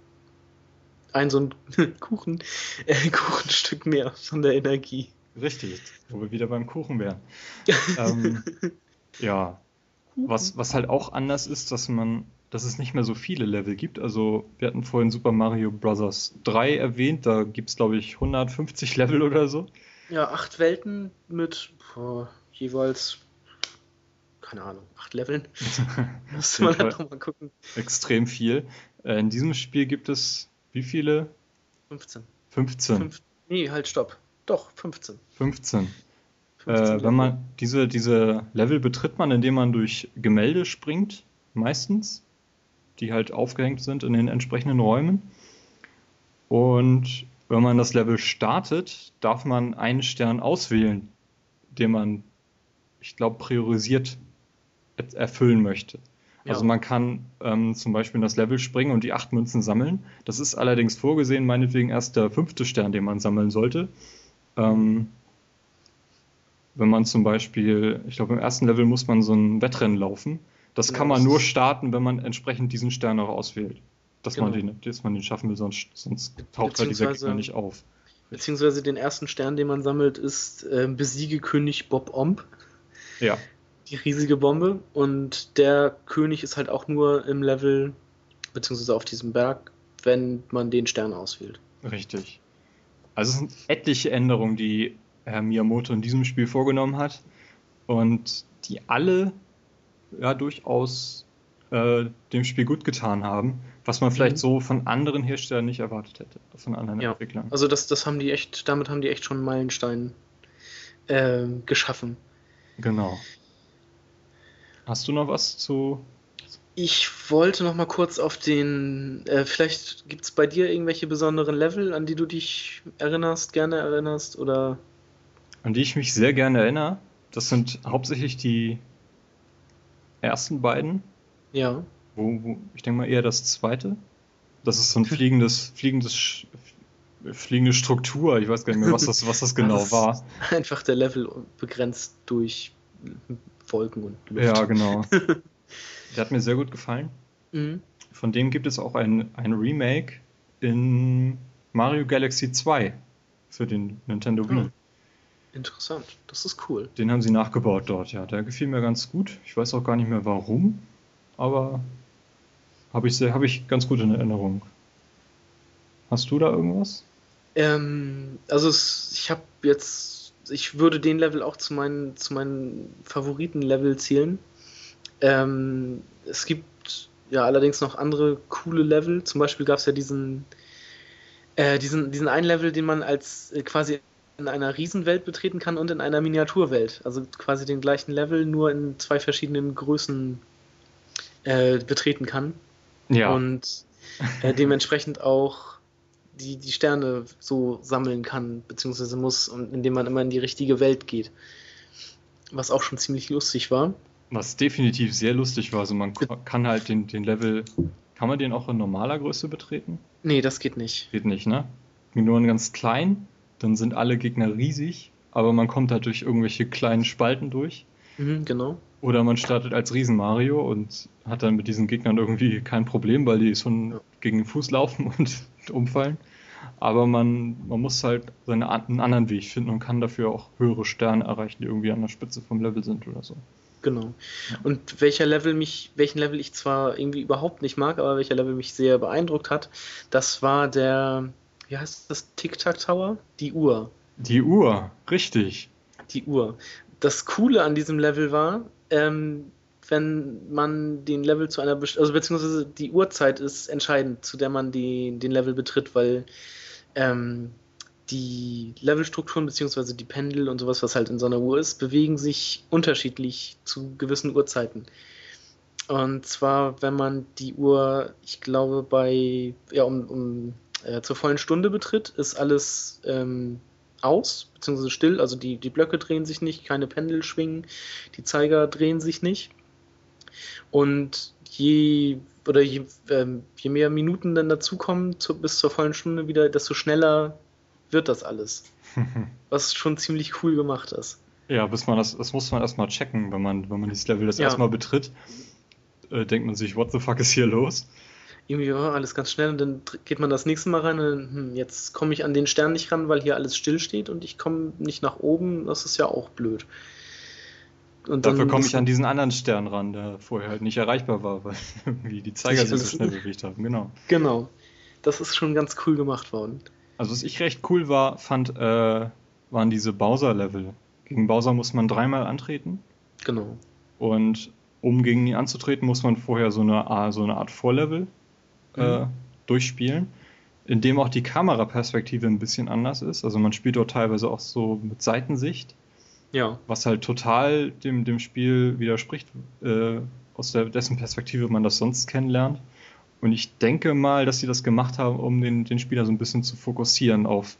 ein so ein Kuchen, äh, Kuchenstück mehr von der Energie. Richtig, wo wir wieder beim Kuchen wären. ähm, ja, was, was halt auch anders ist, dass man, dass es nicht mehr so viele Level gibt. Also wir hatten vorhin Super Mario Bros. 3 erwähnt, da gibt es glaube ich 150 Level oder so. Ja, acht Welten mit boah, jeweils, keine Ahnung, acht Leveln. Müsste man jeden halt Fall. noch mal gucken. Extrem viel. Äh, in diesem Spiel gibt es wie viele? 15. 15. Fünf, nee, halt, stopp. Doch, 15. 15. 15 Äh, wenn man diese, diese Level betritt man, indem man durch Gemälde springt, meistens, die halt aufgehängt sind in den entsprechenden Räumen. Und wenn man das Level startet, darf man einen Stern auswählen, den man, ich glaube, priorisiert er- erfüllen möchte. Also Ja. man kann ähm, zum Beispiel in das Level springen und die acht Münzen sammeln. Das ist allerdings vorgesehen, meinetwegen erst der fünfte Stern, den man sammeln sollte. Ähm, wenn man zum Beispiel, ich glaube, im ersten Level muss man so ein Wettrennen laufen. Das Genau, kann man das nur starten, wenn man entsprechend diesen Stern auch auswählt. Dass, man, Genau. den, dass man den schaffen will, sonst, sonst taucht halt dieser Gegner nicht auf. Beziehungsweise den ersten Stern, den man sammelt, ist äh, Besiege König Bob Omb. Ja, die riesige Bombe und der König ist halt auch nur im Level, beziehungsweise auf diesem Berg, wenn man den Stern auswählt. richtig. Also es sind etliche Änderungen, die Herr Miyamoto in diesem Spiel vorgenommen hat und die alle ja durchaus äh, dem Spiel gut getan haben, was man vielleicht Mhm. so von anderen Herstellern nicht erwartet hätte, von anderen Ja. Entwicklern. Also das, das haben die echt, damit haben die echt schon einen Meilenstein äh, geschaffen. Genau. Hast du noch was zu Ich wollte noch mal kurz auf den, äh, vielleicht gibt es bei dir irgendwelche besonderen Level, an die du dich erinnerst, gerne erinnerst oder an die ich mich sehr gerne erinnere? Das sind hauptsächlich die ersten beiden, ja, wo, wo ich denke mal eher das zweite. Das ist so ein fliegendes, fliegendes, fliegende Struktur. Ich weiß gar nicht mehr, was das, was das genau Das- war. einfach der Level begrenzt durch Wolken und Luft. Ja, genau. Der hat mir sehr gut gefallen. Mhm. Von dem gibt es auch ein, ein Remake in Mario Galaxy 2 für den Nintendo Wii. Ah. Interessant, das ist cool. Den haben sie nachgebaut dort, ja. Der gefiel mir ganz gut. Ich weiß auch gar nicht mehr warum, aber habe ich, sehr- habe ich ganz gut in Erinnerung. Hast du da irgendwas? Ähm, also es, ich habe jetzt, ich würde den Level auch zu meinen, zu meinen Favoriten-Level zählen. Ähm, es gibt ja allerdings noch andere coole Level. Zum Beispiel gab es ja diesen, äh, diesen, diesen einen Level, den man als äh, quasi in einer Riesenwelt betreten kann und in einer Miniaturwelt. Also quasi den gleichen Level, nur in zwei verschiedenen Größen äh, betreten kann. Ja. Und äh, dementsprechend auch die, die Sterne so sammeln kann, beziehungsweise muss, und indem man immer in die richtige Welt geht. Was auch schon ziemlich lustig war. Was definitiv sehr lustig war. Also man kann halt den, den Level, kann man den auch in normaler Größe betreten? Nee, das geht nicht. Geht nicht, ne? Nur in ganz klein, dann sind alle Gegner riesig, aber man kommt halt durch irgendwelche kleinen Spalten durch. Mhm, genau. Oder man startet als Riesen Mario und hat dann mit diesen Gegnern irgendwie kein Problem, weil die schon Ja. gegen den Fuß laufen und umfallen. aber man, man muss halt seine, einen anderen Weg finden und kann dafür auch höhere Sterne erreichen, die irgendwie an der Spitze vom Level sind oder so. Genau. Und welcher Level mich, welchen Level ich zwar irgendwie überhaupt nicht mag, aber welcher Level mich sehr beeindruckt hat, das war der, wie heißt das, Tic-Tac Tower? Die Uhr. Die Uhr, richtig. Die Uhr. Das Coole an diesem Level war, ähm, wenn man den Level zu einer, also beziehungsweise die Uhrzeit ist entscheidend, zu der man die, den Level betritt, weil ähm, die Levelstrukturen beziehungsweise die Pendel und sowas, was halt in so einer Uhr ist, bewegen sich unterschiedlich zu gewissen Uhrzeiten. Und zwar, wenn man die Uhr, ich glaube, bei, ja, um, um äh, zur vollen Stunde betritt, ist alles ähm, aus, beziehungsweise still, also die, die Blöcke drehen sich nicht, keine Pendel schwingen, die Zeiger drehen sich nicht. Und je oder je, ähm, je mehr Minuten dann dazukommen zu, bis zur vollen Stunde wieder, desto schneller wird das alles. was schon ziemlich cool gemacht ist. Ja, bis man das, das muss man erstmal checken, wenn man, wenn man dieses Level das ja. erstmal betritt, äh, denkt man sich, what the fuck ist hier los? Irgendwie, oh, alles ganz schnell und dann geht man das nächste Mal rein und dann, hm, jetzt komme ich an den Stern nicht ran, weil hier alles still steht und ich komme nicht nach oben, das ist ja auch blöd. Und Dafür komme ich an diesen anderen Stern ran, der vorher halt nicht erreichbar war, weil irgendwie die Zeiger sich so schnell bewegt haben. Genau. Genau. Das ist schon ganz cool gemacht worden. Also was ich recht cool war, fand, äh, waren diese Bowser-Level. Gegen Bowser muss man dreimal antreten. Genau. Und um gegen ihn anzutreten, muss man vorher so eine, so eine Art Vorlevel äh, mhm. durchspielen, in dem auch die Kameraperspektive ein bisschen anders ist. Also man spielt dort teilweise auch so mit Seitensicht. Ja. Was halt total dem, dem Spiel widerspricht, äh, aus der, dessen Perspektive man das sonst kennenlernt. Und ich denke mal, dass sie das gemacht haben, um den, den Spieler so ein bisschen zu fokussieren auf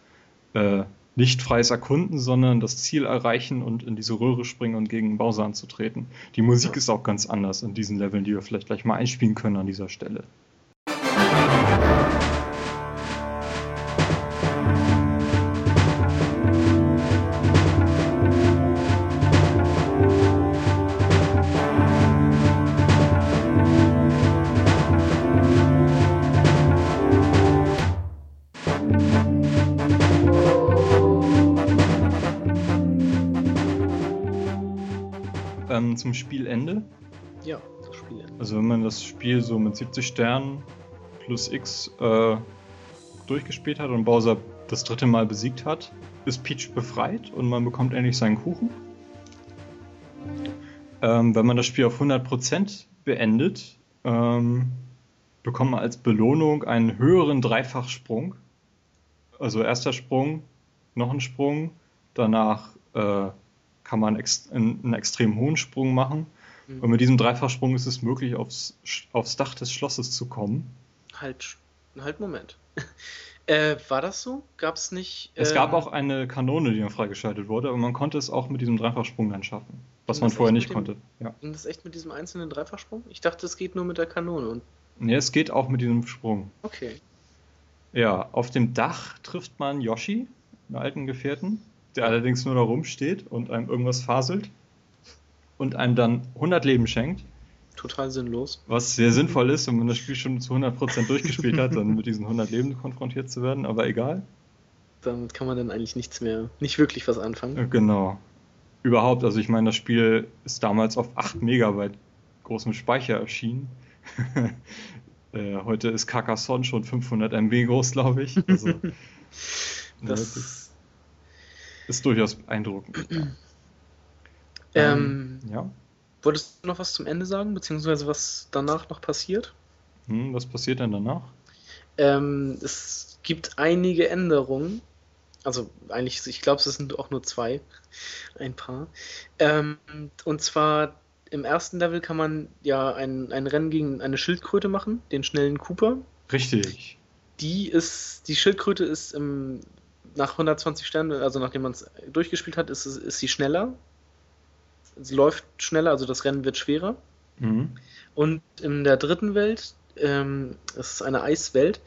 äh, nicht freies Erkunden, sondern das Ziel erreichen und in diese Röhre springen und gegen Bowser anzutreten. Die Musik ist auch ganz anders in diesen Leveln, die wir vielleicht gleich mal einspielen können an dieser Stelle. Zum Spielende. Ja, das Spielende. Also wenn man das Spiel so mit 70 Sternen plus X äh, durchgespielt hat und Bowser das dritte Mal besiegt hat, ist Peach befreit und man bekommt endlich seinen Kuchen. Ähm, wenn man das Spiel auf 100% beendet, ähm, bekommt man als Belohnung einen höheren Dreifachsprung. Also erster Sprung, noch ein Sprung, danach äh, kann man ex einen extrem hohen Sprung machen. Mhm. Und mit diesem Dreifachsprung ist es möglich, aufs, aufs Dach des Schlosses zu kommen. Halt, halt, Moment. äh, war das so? Gab es nicht. Äh... Es gab ähm, auch eine Kanone, die dann freigeschaltet wurde, aber man konnte es auch mit diesem Dreifachsprung dann schaffen. Was man vorher nicht dem, konnte. Ja. Ging das echt mit diesem einzelnen Dreifachsprung? Ich dachte, es geht nur mit der Kanone. Und... Ja, es geht auch mit diesem Sprung. Okay. Ja, auf dem Dach trifft man Yoshi, einen alten Gefährten der allerdings nur da rumsteht und einem irgendwas faselt und einem dann 100 Leben schenkt. Total sinnlos. Was sehr sinnvoll ist, wenn man das Spiel schon zu 100% durchgespielt hat, dann mit diesen 100 Leben konfrontiert zu werden, aber egal. Damit kann man dann eigentlich nichts mehr, nicht wirklich was anfangen. Äh, genau. Überhaupt, also ich meine, das Spiel ist damals auf 8 Megabyte großem Speicher erschienen. äh, heute ist Carcassonne schon 500 MB groß, glaube ich. Also, das ist durchaus beeindruckend. Ähm, ähm, ja. Wolltest du noch was zum Ende sagen, beziehungsweise was danach noch passiert? Hm, was passiert denn danach? Ähm, es gibt einige Änderungen. Also eigentlich, ich glaube, es sind auch nur zwei. Ein paar. Ähm, und zwar im ersten Level kann man ja ein, ein Rennen gegen eine Schildkröte machen, den schnellen Cooper. Richtig. Die ist, die Schildkröte ist im nach 120 Sternen, also nachdem man es durchgespielt hat, ist, ist sie schneller. Sie läuft schneller, also das Rennen wird schwerer. Mhm. Und in der dritten Welt, ähm, das ist eine Eiswelt,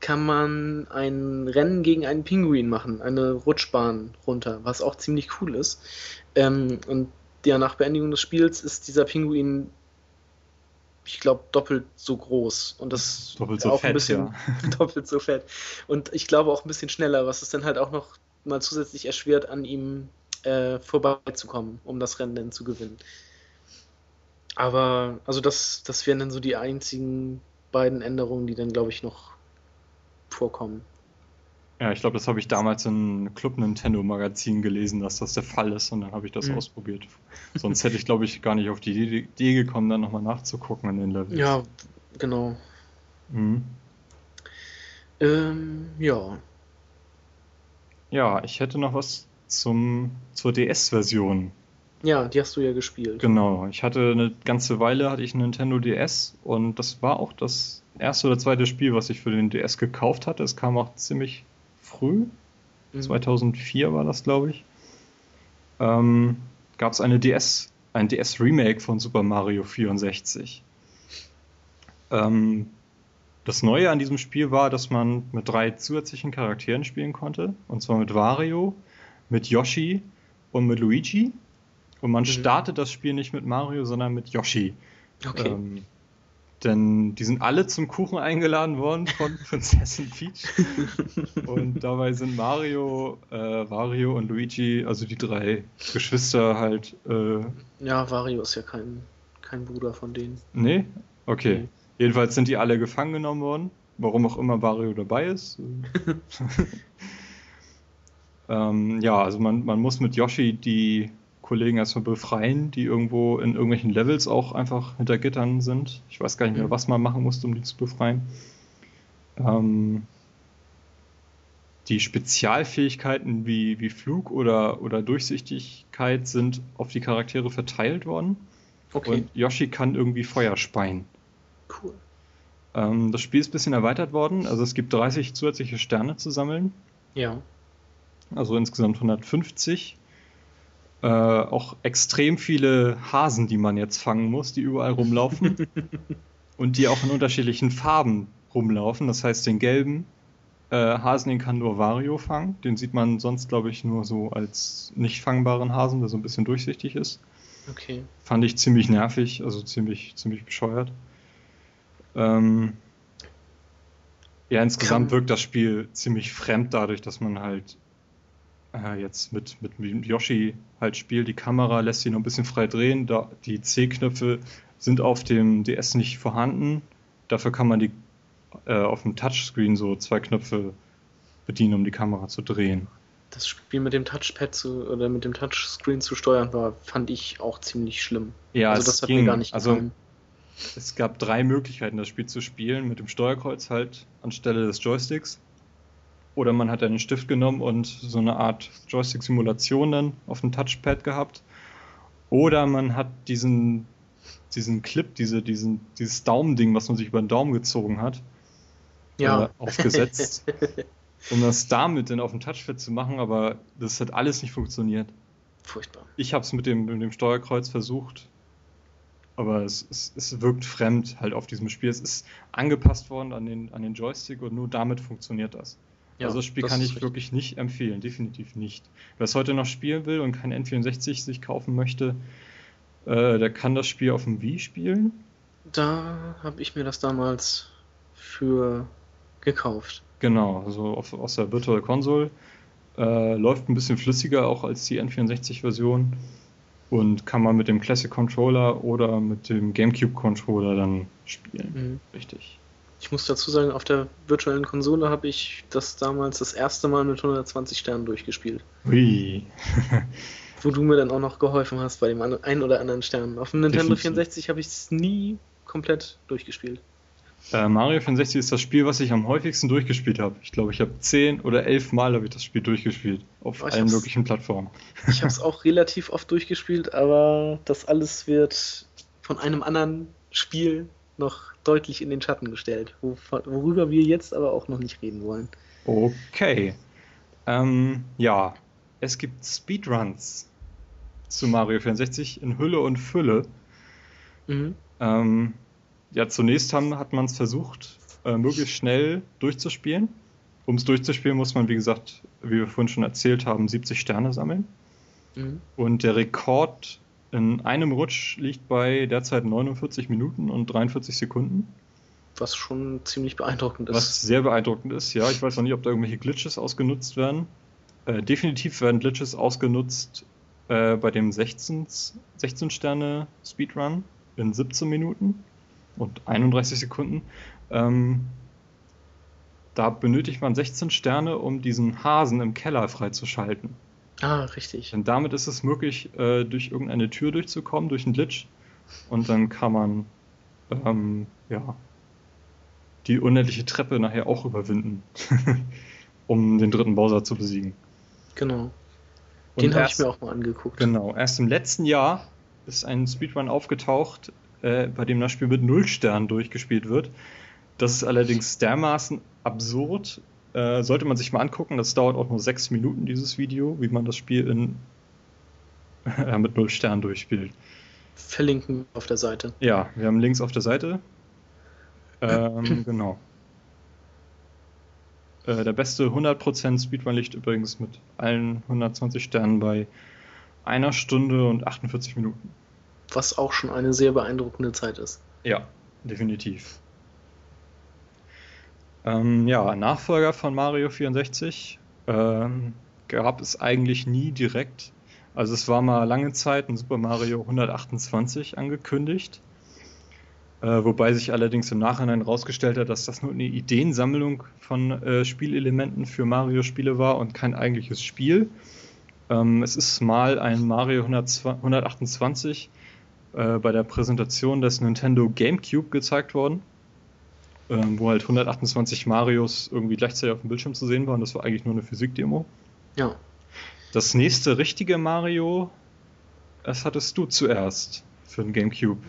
kann man ein Rennen gegen einen Pinguin machen, eine Rutschbahn runter, was auch ziemlich cool ist. Ähm, und ja, nach Beendigung des Spiels ist dieser Pinguin ich glaube, doppelt so groß. Und das Doppelt so auch fett, ein bisschen ja. doppelt so fett. Und ich glaube auch ein bisschen schneller, was es dann halt auch noch mal zusätzlich erschwert, an ihm äh, vorbeizukommen, um das Rennen dann zu gewinnen. Aber, also das, das wären dann so die einzigen beiden Änderungen, die dann, glaube ich, noch vorkommen. Ja, ich glaube, das habe ich damals in Club Nintendo Magazin gelesen, dass das der Fall ist und dann habe ich das Mhm. ausprobiert. Sonst hätte ich, glaube ich, gar nicht auf die Idee- gekommen, dann nochmal nachzugucken in den Levels. Ja, genau. Mhm. Ähm, ja. Ja, ich hätte noch was zum, zur DS-Version. Ja, die hast du ja gespielt. Genau, ich hatte eine ganze Weile hatte ich einen Nintendo DS und das war auch das erste oder zweite Spiel, was ich für den DS gekauft hatte. Es kam auch ziemlich früh, Mhm. 2004 war das, glaube ich. Ähm, Gab es eine DS, ein DS-Remake von Super Mario 64. Ähm, das Neue an diesem Spiel war, dass man mit drei zusätzlichen Charakteren spielen konnte. Und zwar mit Wario, mit Yoshi und mit Luigi. Und man Mhm. startet das Spiel nicht mit Mario, sondern mit Yoshi. Okay. Ähm, denn die sind alle zum Kuchen eingeladen worden von Prinzessin Peach. und dabei sind Mario, äh, Wario und Luigi, also die drei Geschwister halt. Äh, Ja, Wario ist ja kein, kein Bruder von denen. nee? Okay. Nee. Jedenfalls sind die alle gefangen genommen worden. Warum auch immer Wario dabei ist. ähm, ja, also man, man muss mit Yoshi die Kollegen erstmal befreien, die irgendwo in irgendwelchen Levels auch einfach hinter Gittern sind. Ich weiß gar nicht mehr, Mhm. was man machen musste, um die zu befreien. Ähm, die Spezialfähigkeiten wie, wie Flug oder, oder Durchsichtigkeit sind auf die Charaktere verteilt worden. Okay, Und Yoshi kann irgendwie Feuer speien. cool. Ähm, das Spiel ist ein bisschen erweitert worden. Also es gibt 30 zusätzliche Sterne zu sammeln. Ja. Also insgesamt 150. Äh, auch extrem viele Hasen, die man jetzt fangen muss, die überall rumlaufen. und die auch in unterschiedlichen Farben rumlaufen. Das heißt, den gelben äh, Hasen, den kann nur Wario fangen. Den sieht man sonst, glaube ich, nur so als nicht fangbaren Hasen, der so ein bisschen durchsichtig ist. Okay. Fand ich ziemlich nervig, also ziemlich, ziemlich bescheuert. Ähm, ja, insgesamt wirkt das Spiel ziemlich fremd dadurch, dass man halt äh, jetzt mit, mit Yoshi halt spielt. Die Kamera lässt sich noch ein bisschen frei drehen. Da, die C-Knöpfe sind auf dem DS nicht vorhanden. Dafür kann man die äh, auf dem Touchscreen so zwei Knöpfe bedienen, um die Kamera zu drehen. Das Spiel mit dem Touchpad zu, oder mit dem Touchscreen zu steuern war, fand ich auch ziemlich schlimm. Ja, also es das hat ging. mir gar nicht Also, gefallen. Es gab drei Möglichkeiten, das Spiel zu spielen. Mit dem Steuerkreuz halt anstelle des Joysticks. Oder man hat einen Stift genommen und so eine Art Joystick-Simulation dann auf dem Touchpad gehabt. Oder man hat diesen, diesen Clip, diese, diesen, dieses Daumending, was man sich über den Daumen gezogen hat, ja. äh, aufgesetzt, um das damit dann auf dem Touchpad zu machen. Aber das hat alles nicht funktioniert. Furchtbar. Ich habe es mit dem, mit dem Steuerkreuz versucht, aber es, es, es wirkt fremd halt auf diesem Spiel. Es ist angepasst worden an den, an den Joystick und nur damit funktioniert das. Ja, also das Spiel das kann ich richtig. wirklich nicht empfehlen, definitiv nicht. Wer es heute noch spielen will und kein N64 sich kaufen möchte, äh, der kann das Spiel auf dem Wii spielen. Da habe ich mir das damals für gekauft. Genau, also auf, aus der Virtual Console. Äh, läuft ein bisschen flüssiger auch als die N64-Version und kann man mit dem Classic Controller oder mit dem GameCube Controller dann spielen. Mhm. Richtig. Ich muss dazu sagen, auf der virtuellen Konsole habe ich das damals das erste Mal mit 120 Sternen durchgespielt. Hui. Wo du mir dann auch noch geholfen hast bei dem einen oder anderen Stern. Auf dem Nintendo Definitiv. 64 habe ich es nie komplett durchgespielt. äh, Mario 64 ist das Spiel, was ich am häufigsten durchgespielt habe. Ich glaube, ich habe zehn oder elf Mal habe ich das Spiel durchgespielt. Auf allen möglichen Plattformen. Ich habe es auch relativ oft durchgespielt, aber das alles wird von einem anderen Spiel noch deutlich in den Schatten gestellt, wo- worüber wir jetzt aber auch noch nicht reden wollen. Okay. Ähm, ja, es gibt Speedruns zu Mario 64 in Hülle und Fülle. Mhm. Ähm, ja, zunächst haben, hat man es versucht, äh, möglichst schnell durchzuspielen. Um es durchzuspielen, muss man, wie gesagt, wie wir vorhin schon erzählt haben, 70 Sterne sammeln. Mhm. Und der Rekord in einem Rutsch liegt bei derzeit 49 Minuten und 43 Sekunden. Was schon ziemlich beeindruckend ist. Was sehr beeindruckend ist, ja. Ich weiß noch nicht, ob da irgendwelche Glitches ausgenutzt werden. Äh, definitiv werden Glitches ausgenutzt äh, bei dem 16, 16 Sterne Speedrun in 17 Minuten und 31 Sekunden. Ähm, da benötigt man 16 Sterne, um diesen Hasen im Keller freizuschalten. Ah, richtig. Denn damit ist es möglich, äh, durch irgendeine Tür durchzukommen, durch einen Glitch. Und dann kann man ähm, ja, die unendliche Treppe nachher auch überwinden, um den dritten Bowser zu besiegen. Genau. Den habe ich mir auch mal angeguckt. Genau, erst im letzten Jahr ist ein Speedrun aufgetaucht, äh, bei dem das Spiel mit null Sternen durchgespielt wird. Das ist allerdings dermaßen absurd. Äh, sollte man sich mal angucken, das dauert auch nur sechs Minuten, dieses Video, wie man das Spiel in, äh, mit null Sternen durchspielt. Verlinken auf der Seite. Ja, wir haben Links auf der Seite. Ähm, genau. Äh, der beste 100% Speedrun liegt übrigens mit allen 120 Sternen bei einer Stunde und 48 Minuten. Was auch schon eine sehr beeindruckende Zeit ist. Ja, definitiv. Ähm, ja, Nachfolger von Mario 64 ähm, gab es eigentlich nie direkt. Also es war mal lange Zeit ein Super Mario 128 angekündigt. Äh, wobei sich allerdings im Nachhinein herausgestellt hat, dass das nur eine Ideensammlung von äh, Spielelementen für Mario-Spiele war und kein eigentliches Spiel. Ähm, es ist mal ein Mario 102 128 äh, bei der Präsentation des Nintendo GameCube gezeigt worden, ähm, wo halt 128 Marios irgendwie gleichzeitig auf dem Bildschirm zu sehen waren. Das war eigentlich nur eine Physikdemo. Ja. Das nächste richtige Mario, das hattest du zuerst für den GameCube.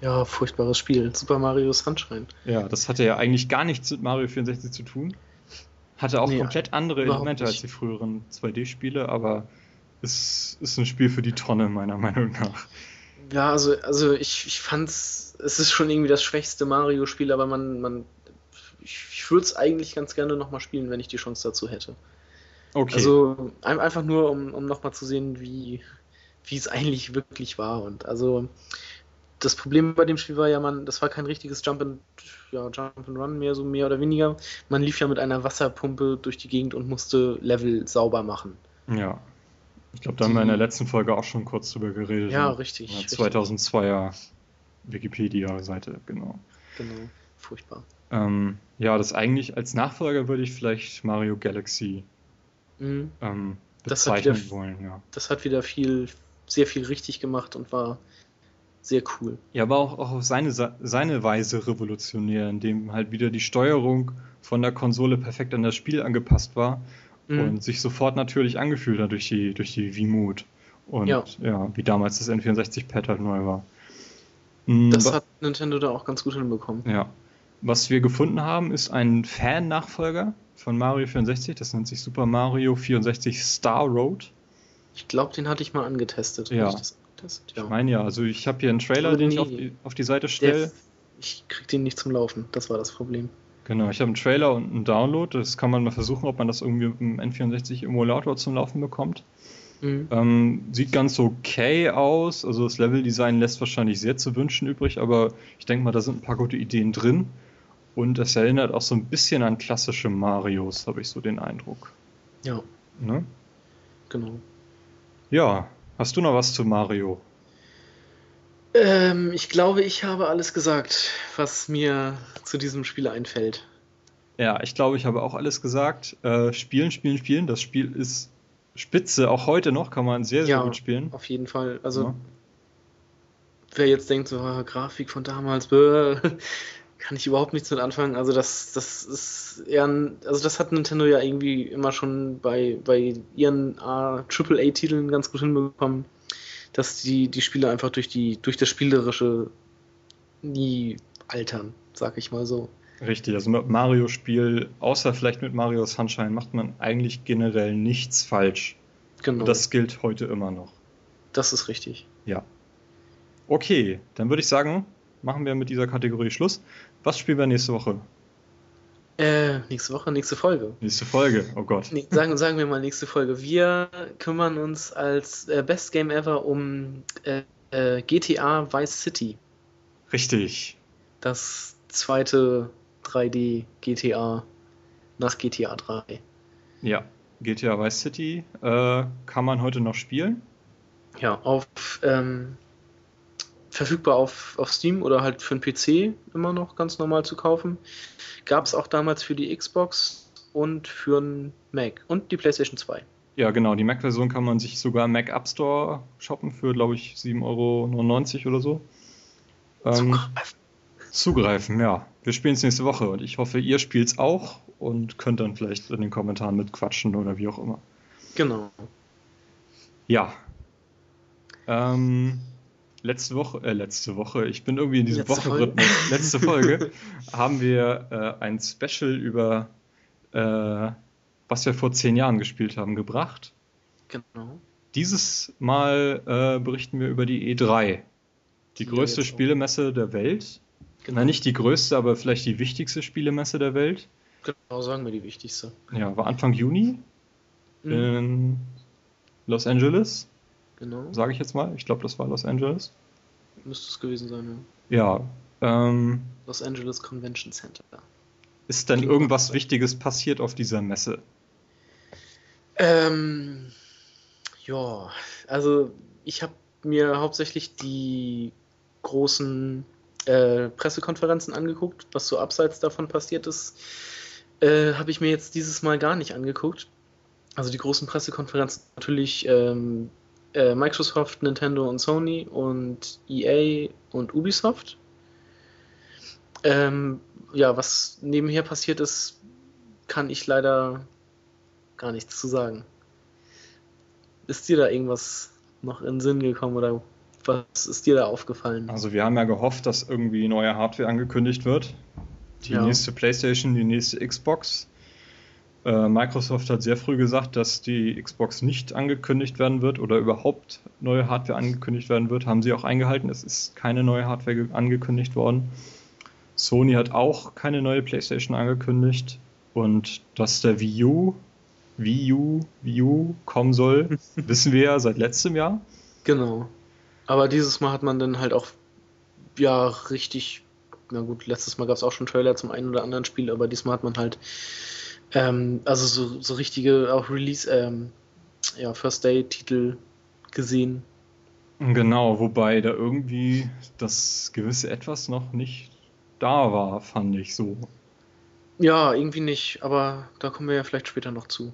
Ja, furchtbares Spiel. Super Mario Sunshine. Ja, das hatte ja eigentlich gar nichts mit Mario 64 zu tun. Hatte auch Nee, komplett andere Elemente als nicht. die früheren 2D-Spiele, aber es ist ein Spiel für die Tonne, meiner Meinung nach. Ja, also, also ich, ich fand's, es ist schon irgendwie das schwächste Mario-Spiel, aber man, man, ich, ich würde es eigentlich ganz gerne nochmal spielen, wenn ich die Chance dazu hätte. Okay. Also ein, einfach nur, um, um nochmal zu sehen, wie, wie es eigentlich wirklich war. Und also das Problem bei dem Spiel war ja, man, das war kein richtiges Jump and, ja, Jump and Run mehr, so mehr oder weniger. Man lief ja mit einer Wasserpumpe durch die Gegend und musste Level sauber machen. Ja. Ich glaube, da haben wir in der letzten Folge auch schon kurz drüber geredet. Ja, In richtig. der richtig. 2002er Wikipedia-Seite, genau. Genau, furchtbar. Ähm, ja, das eigentlich als Nachfolger würde ich vielleicht Mario Galaxy Mhm. ähm, bezeichnen wieder- wollen, ja. Das hat wieder viel, sehr viel richtig gemacht und war sehr cool. Ja, aber auch, auch auf seine, seine Weise revolutionär, indem halt wieder die Steuerung von der Konsole perfekt an das Spiel angepasst war Mhm. und sich sofort natürlich angefühlt hat durch die, durch die Wiimote. Und ja. Ja. wie damals das N64-Pad halt neu war. Das wa- hat Nintendo da auch ganz gut hinbekommen. Ja. Was wir gefunden haben, ist ein Fan-Nachfolger von Mario 64. Das nennt sich Super Mario 64 Star Road. Ich glaube, den hatte ich mal angetestet. Ja. Ich angetestet? Ich meine ja, also ich habe hier einen Trailer, den ich auf die, auf die Seite stelle. ich krieg den nicht zum Laufen. Das war das Problem. Genau, ich habe einen Trailer und einen Download. Das kann man mal versuchen, ob man das irgendwie mit dem N64-Emulator zum Laufen bekommt. Mhm. Ähm, sieht ganz okay aus. Also das Leveldesign lässt wahrscheinlich sehr zu wünschen übrig, aber ich denke mal, da sind ein paar gute Ideen drin. Und es erinnert auch so ein bisschen an klassische Marios, habe ich so den Eindruck. Ja, Ne? genau. Ja, hast du noch was zu Mario? Ähm, ich glaube, ich habe alles gesagt, was mir zu diesem Spiel einfällt. Ja, ich glaube, ich habe auch alles gesagt. Äh, spielen, spielen, spielen. Das Spiel ist spitze. Auch heute noch kann man sehr, sehr Ja. gut spielen. Auf jeden Fall. Also, Ja. wer jetzt denkt, so, ah, Grafik von damals, bäh, kann ich überhaupt nichts mit anfangen. Also, das, das ist eher ein, also das hat Nintendo ja irgendwie immer schon bei, bei ihren AAA-Titeln ganz gut hinbekommen, dass die, die Spiele einfach durch die, durch das Spielerische nie altern, sag ich mal so. Richtig, also mit Mario-Spiel, außer vielleicht mit Mario Sunshine, macht man eigentlich generell nichts falsch. Genau. Und das gilt heute immer noch. das ist richtig. Ja. Okay, dann würde ich sagen, machen wir mit dieser Kategorie Schluss. Was spielen wir nächste Woche? Äh, nächste Woche, nächste Folge. Nächste Folge, oh Gott. Nee, sagen, sagen wir mal nächste Folge. Wir kümmern uns als äh, Best Game Ever um äh, äh, GTA Vice City. Richtig. Das zweite 3D GTA nach GTA 3. Ja, GTA Vice City äh, kann man heute noch spielen. Ja, auf ähm, verfügbar auf, auf Steam oder halt für den PC immer noch ganz normal zu kaufen. Gab es auch damals für die Xbox und für den Mac und die PlayStation 2. Ja, genau. Die Mac-Version kann man sich sogar im Mac App Store shoppen für, glaube ich, 7,99 Euro oder so. Ähm, zugreifen. zugreifen, ja. Wir spielen es nächste Woche und ich hoffe, ihr spielt es auch und könnt dann vielleicht in den Kommentaren mitquatschen oder wie auch immer. Genau. Ja. Ähm, letzte Woche, äh, letzte Woche, ich bin irgendwie in diesem letzte Wochenrhythmus, Folge. letzte Folge, haben wir äh, ein Special über, äh, was wir vor zehn Jahren gespielt haben, gebracht. Genau. Dieses Mal äh, berichten wir über die E3, die, die größte Spielemesse der Welt. Genau. Na, nicht die größte, aber vielleicht die wichtigste Spielemesse der Welt. Genau, sagen wir die wichtigste. Ja, war Anfang Juni mhm. in Los Angeles. Genau. Sage ich jetzt mal. Ich glaube, das war Los Angeles. Müsste es gewesen sein, ja. Ja. Ähm, Los Angeles Convention Center. Ist denn irgendwas Wichtiges passiert auf dieser Messe? Ähm, ja, also ich habe mir hauptsächlich die großen äh, Pressekonferenzen angeguckt, was so abseits davon passiert ist. Äh, habe ich mir jetzt dieses Mal gar nicht angeguckt. Also die großen Pressekonferenzen natürlich ähm, äh, Microsoft, Nintendo und Sony und EA und Ubisoft. Ähm, ja, was nebenher passiert ist, kann ich leider gar nichts zu sagen. Ist dir da irgendwas noch in den Sinn gekommen oder was ist dir da aufgefallen? Also wir haben ja gehofft, dass irgendwie neue Hardware angekündigt wird. Die ja. nächste PlayStation, die nächste Xbox. Äh, Microsoft hat sehr früh gesagt, dass die Xbox nicht angekündigt werden wird oder überhaupt neue Hardware angekündigt werden wird. Haben sie auch eingehalten. Es ist keine neue Hardware angekündigt worden. Sony hat auch keine neue PlayStation angekündigt. Und dass der Wii U, Wii U, Wii U kommen soll, wissen wir ja seit letztem Jahr. Genau. Aber dieses Mal hat man dann halt auch ja richtig, na gut, letztes Mal gab es auch schon Trailer zum einen oder anderen Spiel, aber diesmal hat man halt ähm, also so, so richtige auch Release, ähm, ja, First Day-Titel gesehen. Genau, wobei da irgendwie das gewisse Etwas noch nicht da war, fand ich so. Ja, irgendwie nicht, aber da kommen wir ja vielleicht später noch zu.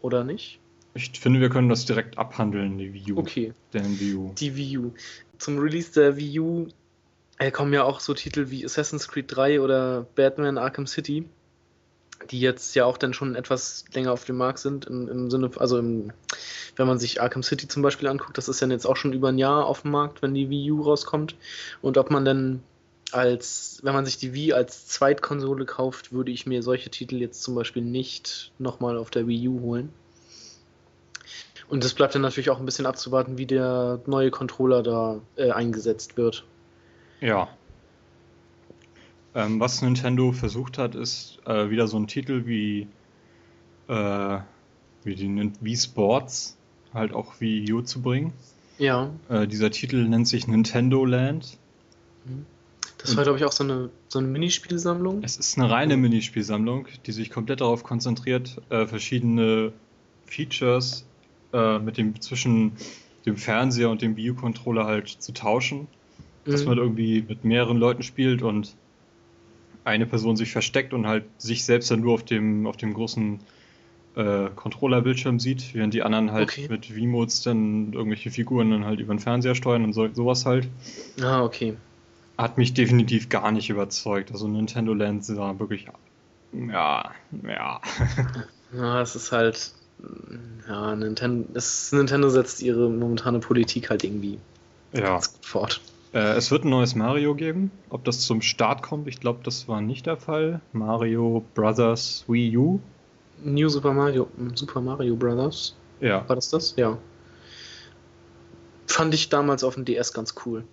Oder nicht? Ich finde, wir können das direkt abhandeln, die Wii U. Okay. Den Wii U. Die Wii U. Zum Release der Wii U äh, kommen ja auch so Titel wie Assassin's Creed 3 oder Batman Arkham City die jetzt ja auch dann schon etwas länger auf dem Markt sind, im, im Sinne, also im, wenn man sich Arkham City zum Beispiel anguckt, das ist ja jetzt auch schon über ein Jahr auf dem Markt, wenn die Wii U rauskommt. Und ob man dann als, wenn man sich die Wii als Zweitkonsole kauft, würde ich mir solche Titel jetzt zum Beispiel nicht nochmal auf der Wii U holen. Und es bleibt dann natürlich auch ein bisschen abzuwarten, wie der neue Controller da äh, eingesetzt wird. Ja, ähm, was Nintendo versucht hat, ist äh, wieder so ein Titel wie, äh, wie die Wii Sports halt auch Wii U zu bringen. Ja. Äh, dieser Titel nennt sich Nintendo Land. Mhm. Das war, glaube ich, auch so eine, so eine Minispielsammlung. Es ist eine reine Minispielsammlung, die sich komplett darauf konzentriert, äh, verschiedene Features äh, mit dem zwischen dem Fernseher und dem Wii U-Controller halt zu tauschen. Dass mhm. man irgendwie mit mehreren Leuten spielt und eine Person sich versteckt und halt sich selbst dann nur auf dem, auf dem großen äh, Controller-Bildschirm sieht, während die anderen halt okay. mit V-Modes dann irgendwelche Figuren dann halt über den Fernseher steuern und so, sowas halt. Ah, okay. Hat mich definitiv gar nicht überzeugt. Also Nintendo Land war wirklich, ja, ja. ja, es ist halt, ja, Nintendo, es, Nintendo setzt ihre momentane Politik halt irgendwie ja. fort. Äh, es wird ein neues Mario geben. Ob das zum Start kommt, ich glaube, das war nicht der Fall. Mario Brothers Wii U. New Super Mario, Super Mario Brothers. Ja. War das das? Ja. Fand ich damals auf dem DS ganz cool.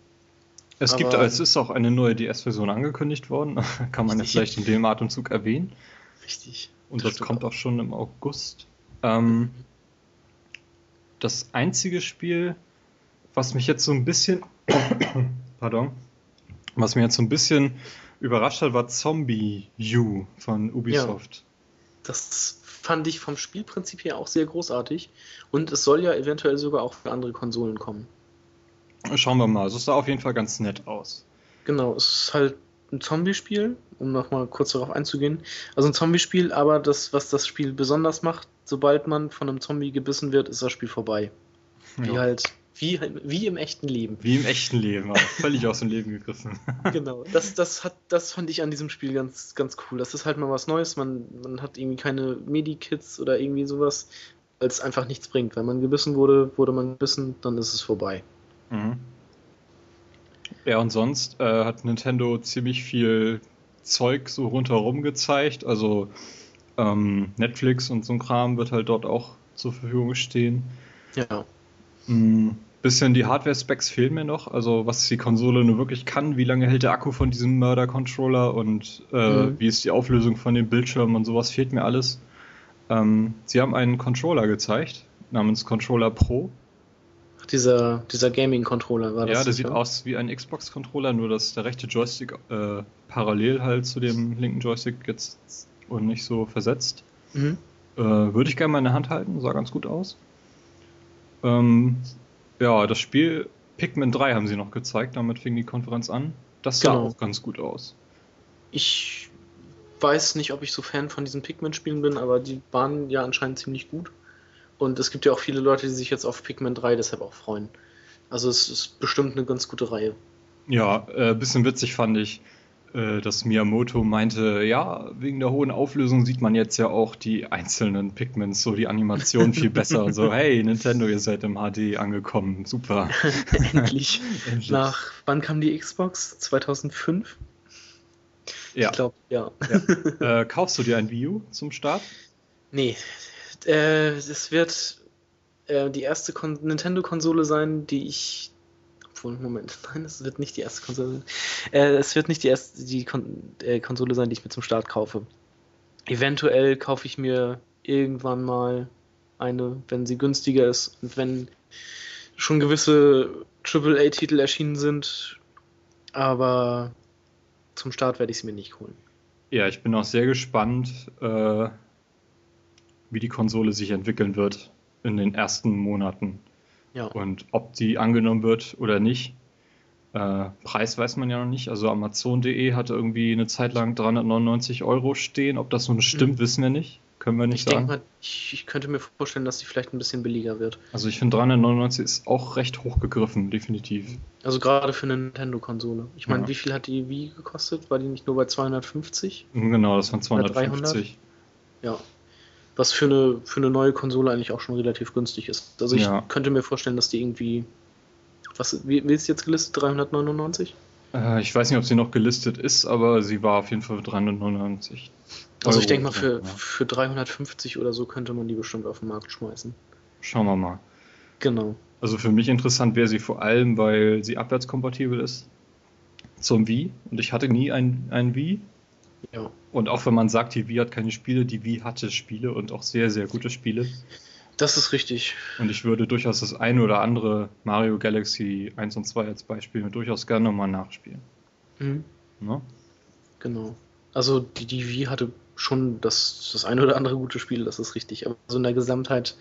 Es gibt, Aber- es ist auch eine neue DS-Version angekündigt worden. Kann man ja Richtig. vielleicht in dem Atemzug erwähnen. Richtig. Und Das das kommt auch schon im August. Ähm, das einzige Spiel, was mich jetzt so ein bisschen, pardon, was mich jetzt so ein bisschen überrascht hat, war Zombie U von Ubisoft. Das fand ich vom Spielprinzip her auch sehr großartig. Und es soll ja eventuell sogar auch für andere Konsolen kommen. Schauen wir mal. Also es sah auf jeden Fall ganz nett aus. Genau, es ist halt ein Zombie-Spiel, um nochmal kurz darauf einzugehen. Also ein Zombie-Spiel, aber das, was das Spiel besonders macht, sobald man von einem Zombie gebissen wird, ist das Spiel vorbei. Wie Ja. halt, wie, wie im echten Leben. Wie im echten Leben, aber völlig aus dem Leben gegriffen. Genau, das, das, hat, das fand ich an diesem Spiel ganz, ganz cool. Das ist halt mal was Neues. Man, man hat irgendwie keine Medikits oder irgendwie sowas, weil es einfach nichts bringt. Wenn man gebissen wurde, wurde man gebissen, dann ist es vorbei. Mhm. Ja, und sonst äh, hat Nintendo ziemlich viel Zeug so rundherum gezeigt. Also ähm, Netflix und so ein Kram wird halt dort auch zur Verfügung stehen. Ja, Mm, bisschen die Hardware-Specs fehlen mir noch. Also was die Konsole nur wirklich kann, wie lange hält der Akku von diesem Mörder-Controller und äh, Mhm. wie ist die Auflösung von den Bildschirmen und sowas fehlt mir alles. Ähm, sie haben einen Controller gezeigt, namens Controller Pro. dieser, dieser Gaming-Controller war das. Ja, der sieht aus wie ein Xbox-Controller, nur dass der rechte Joystick äh, parallel halt zu dem linken Joystick jetzt und nicht so versetzt. Mhm. Äh, würde ich gerne mal in der Hand halten, sah ganz gut aus. Ähm, ja, das Spiel Pikmin 3 haben sie noch gezeigt, damit fing die Konferenz an. Das sah Genau. auch ganz gut aus. Ich weiß nicht, ob ich so Fan von diesen Pikmin-Spielen bin, aber die waren ja anscheinend ziemlich gut. Und es gibt ja auch viele Leute, die sich jetzt auf Pikmin 3 deshalb auch freuen. Also es ist bestimmt eine ganz gute Reihe. Ja, äh, bisschen witzig fand ich, dass Miyamoto meinte, ja, wegen der hohen Auflösung sieht man jetzt ja auch die einzelnen Pikmins, so die Animation viel besser. Und so, hey, Nintendo, ihr seid im HD angekommen, super. Endlich. Endlich. Nach, wann kam die Xbox? 2005? Ja. Ich glaube, ja. Äh, kaufst du dir ein Wii U zum Start? Nee. Äh, es wird äh, die erste Kon Nintendo-Konsole sein, die ich. Obwohl, Moment, nein, es wird nicht die erste Konsole sein. Äh, es wird nicht die erste die Kon äh, Konsole sein, die ich mir zum Start kaufe. Eventuell kaufe ich mir irgendwann mal eine, wenn sie günstiger ist und wenn schon gewisse AAA-Titel erschienen sind. Aber zum Start werde ich sie mir nicht holen. Ja, ich bin auch sehr gespannt, äh, wie die Konsole sich entwickeln wird in den ersten Monaten Ja. und ob die angenommen wird oder nicht. Äh, Preis weiß man ja noch nicht. Also Amazon.de hatte irgendwie eine Zeit lang 399 Euro stehen. Ob das nun stimmt, Mhm. wissen wir nicht. Können wir Ich nicht denke sagen. mal, ich, ich könnte mir vorstellen, dass sie vielleicht ein bisschen billiger wird. Also ich finde 399 ist auch recht hochgegriffen, definitiv. Also gerade für eine Nintendo-Konsole. Ich meine, Ja. wie viel hat die Wii gekostet? War die nicht nur bei 250? Genau, das waren Oder 250. Ja. Was für eine, für eine neue Konsole eigentlich auch schon relativ günstig ist. Also ich Ja. könnte mir vorstellen, dass die irgendwie. Was, wie, wie ist jetzt gelistet? 399? Äh, ich weiß nicht, ob sie noch gelistet ist, aber sie war auf jeden Fall für 399. Also ich Euro. denke mal, für, Ja. für 350 oder so könnte man die bestimmt auf den Markt schmeißen. Schauen wir mal. Genau. Also für mich interessant wäre sie vor allem, weil sie abwärtskompatibel ist zum Wii. Und ich hatte nie ein, ein Wii. Ja. Und auch wenn man sagt, die Wii hat keine Spiele, die Wii hatte Spiele und auch sehr, sehr gute Spiele. Das ist richtig. Und ich würde durchaus das eine oder andere Mario Galaxy 1 und 2 als Beispiel durchaus gerne nochmal nachspielen. Mhm. Ne? Genau. Also die, die Wii hatte schon das, das eine oder andere gute Spiel, das ist richtig. Aber so in der Gesamtheit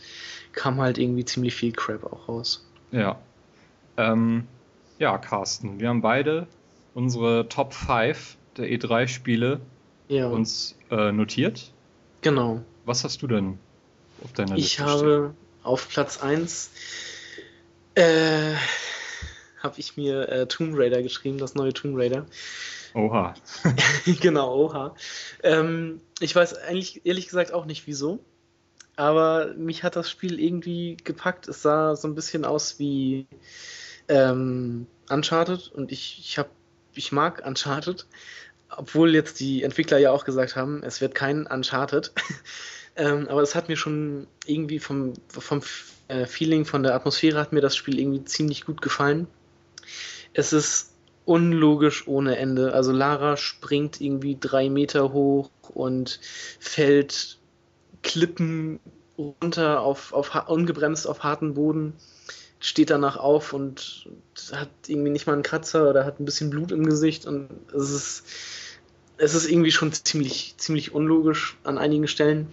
kam halt irgendwie ziemlich viel Crap auch raus. Ja. Ähm, ja, Carsten, wir haben beide unsere Top 5 der E3-Spiele Ja, uns äh, notiert. genau. Was hast du denn auf deiner Ich Liste habe auf Platz 1 äh, habe ich mir äh, Tomb Raider geschrieben, das neue Tomb Raider. Oha. genau, oha. Ähm, ich weiß eigentlich ehrlich gesagt auch nicht wieso. Aber mich hat das Spiel irgendwie gepackt. Es sah so ein bisschen aus wie ähm, Uncharted und ich, ich, hab, ich mag Uncharted. Obwohl jetzt die Entwickler ja auch gesagt haben, es wird kein Uncharted. ähm, aber es hat mir schon irgendwie vom, vom äh, Feeling, von der Atmosphäre hat mir das Spiel irgendwie ziemlich gut gefallen. Es ist unlogisch ohne Ende. Also Lara springt irgendwie drei Meter hoch und fällt Klippen runter auf, auf ungebremst auf harten Boden, steht danach auf und hat irgendwie nicht mal einen Kratzer oder hat ein bisschen Blut im Gesicht und es ist, es ist irgendwie schon ziemlich, ziemlich unlogisch an einigen Stellen.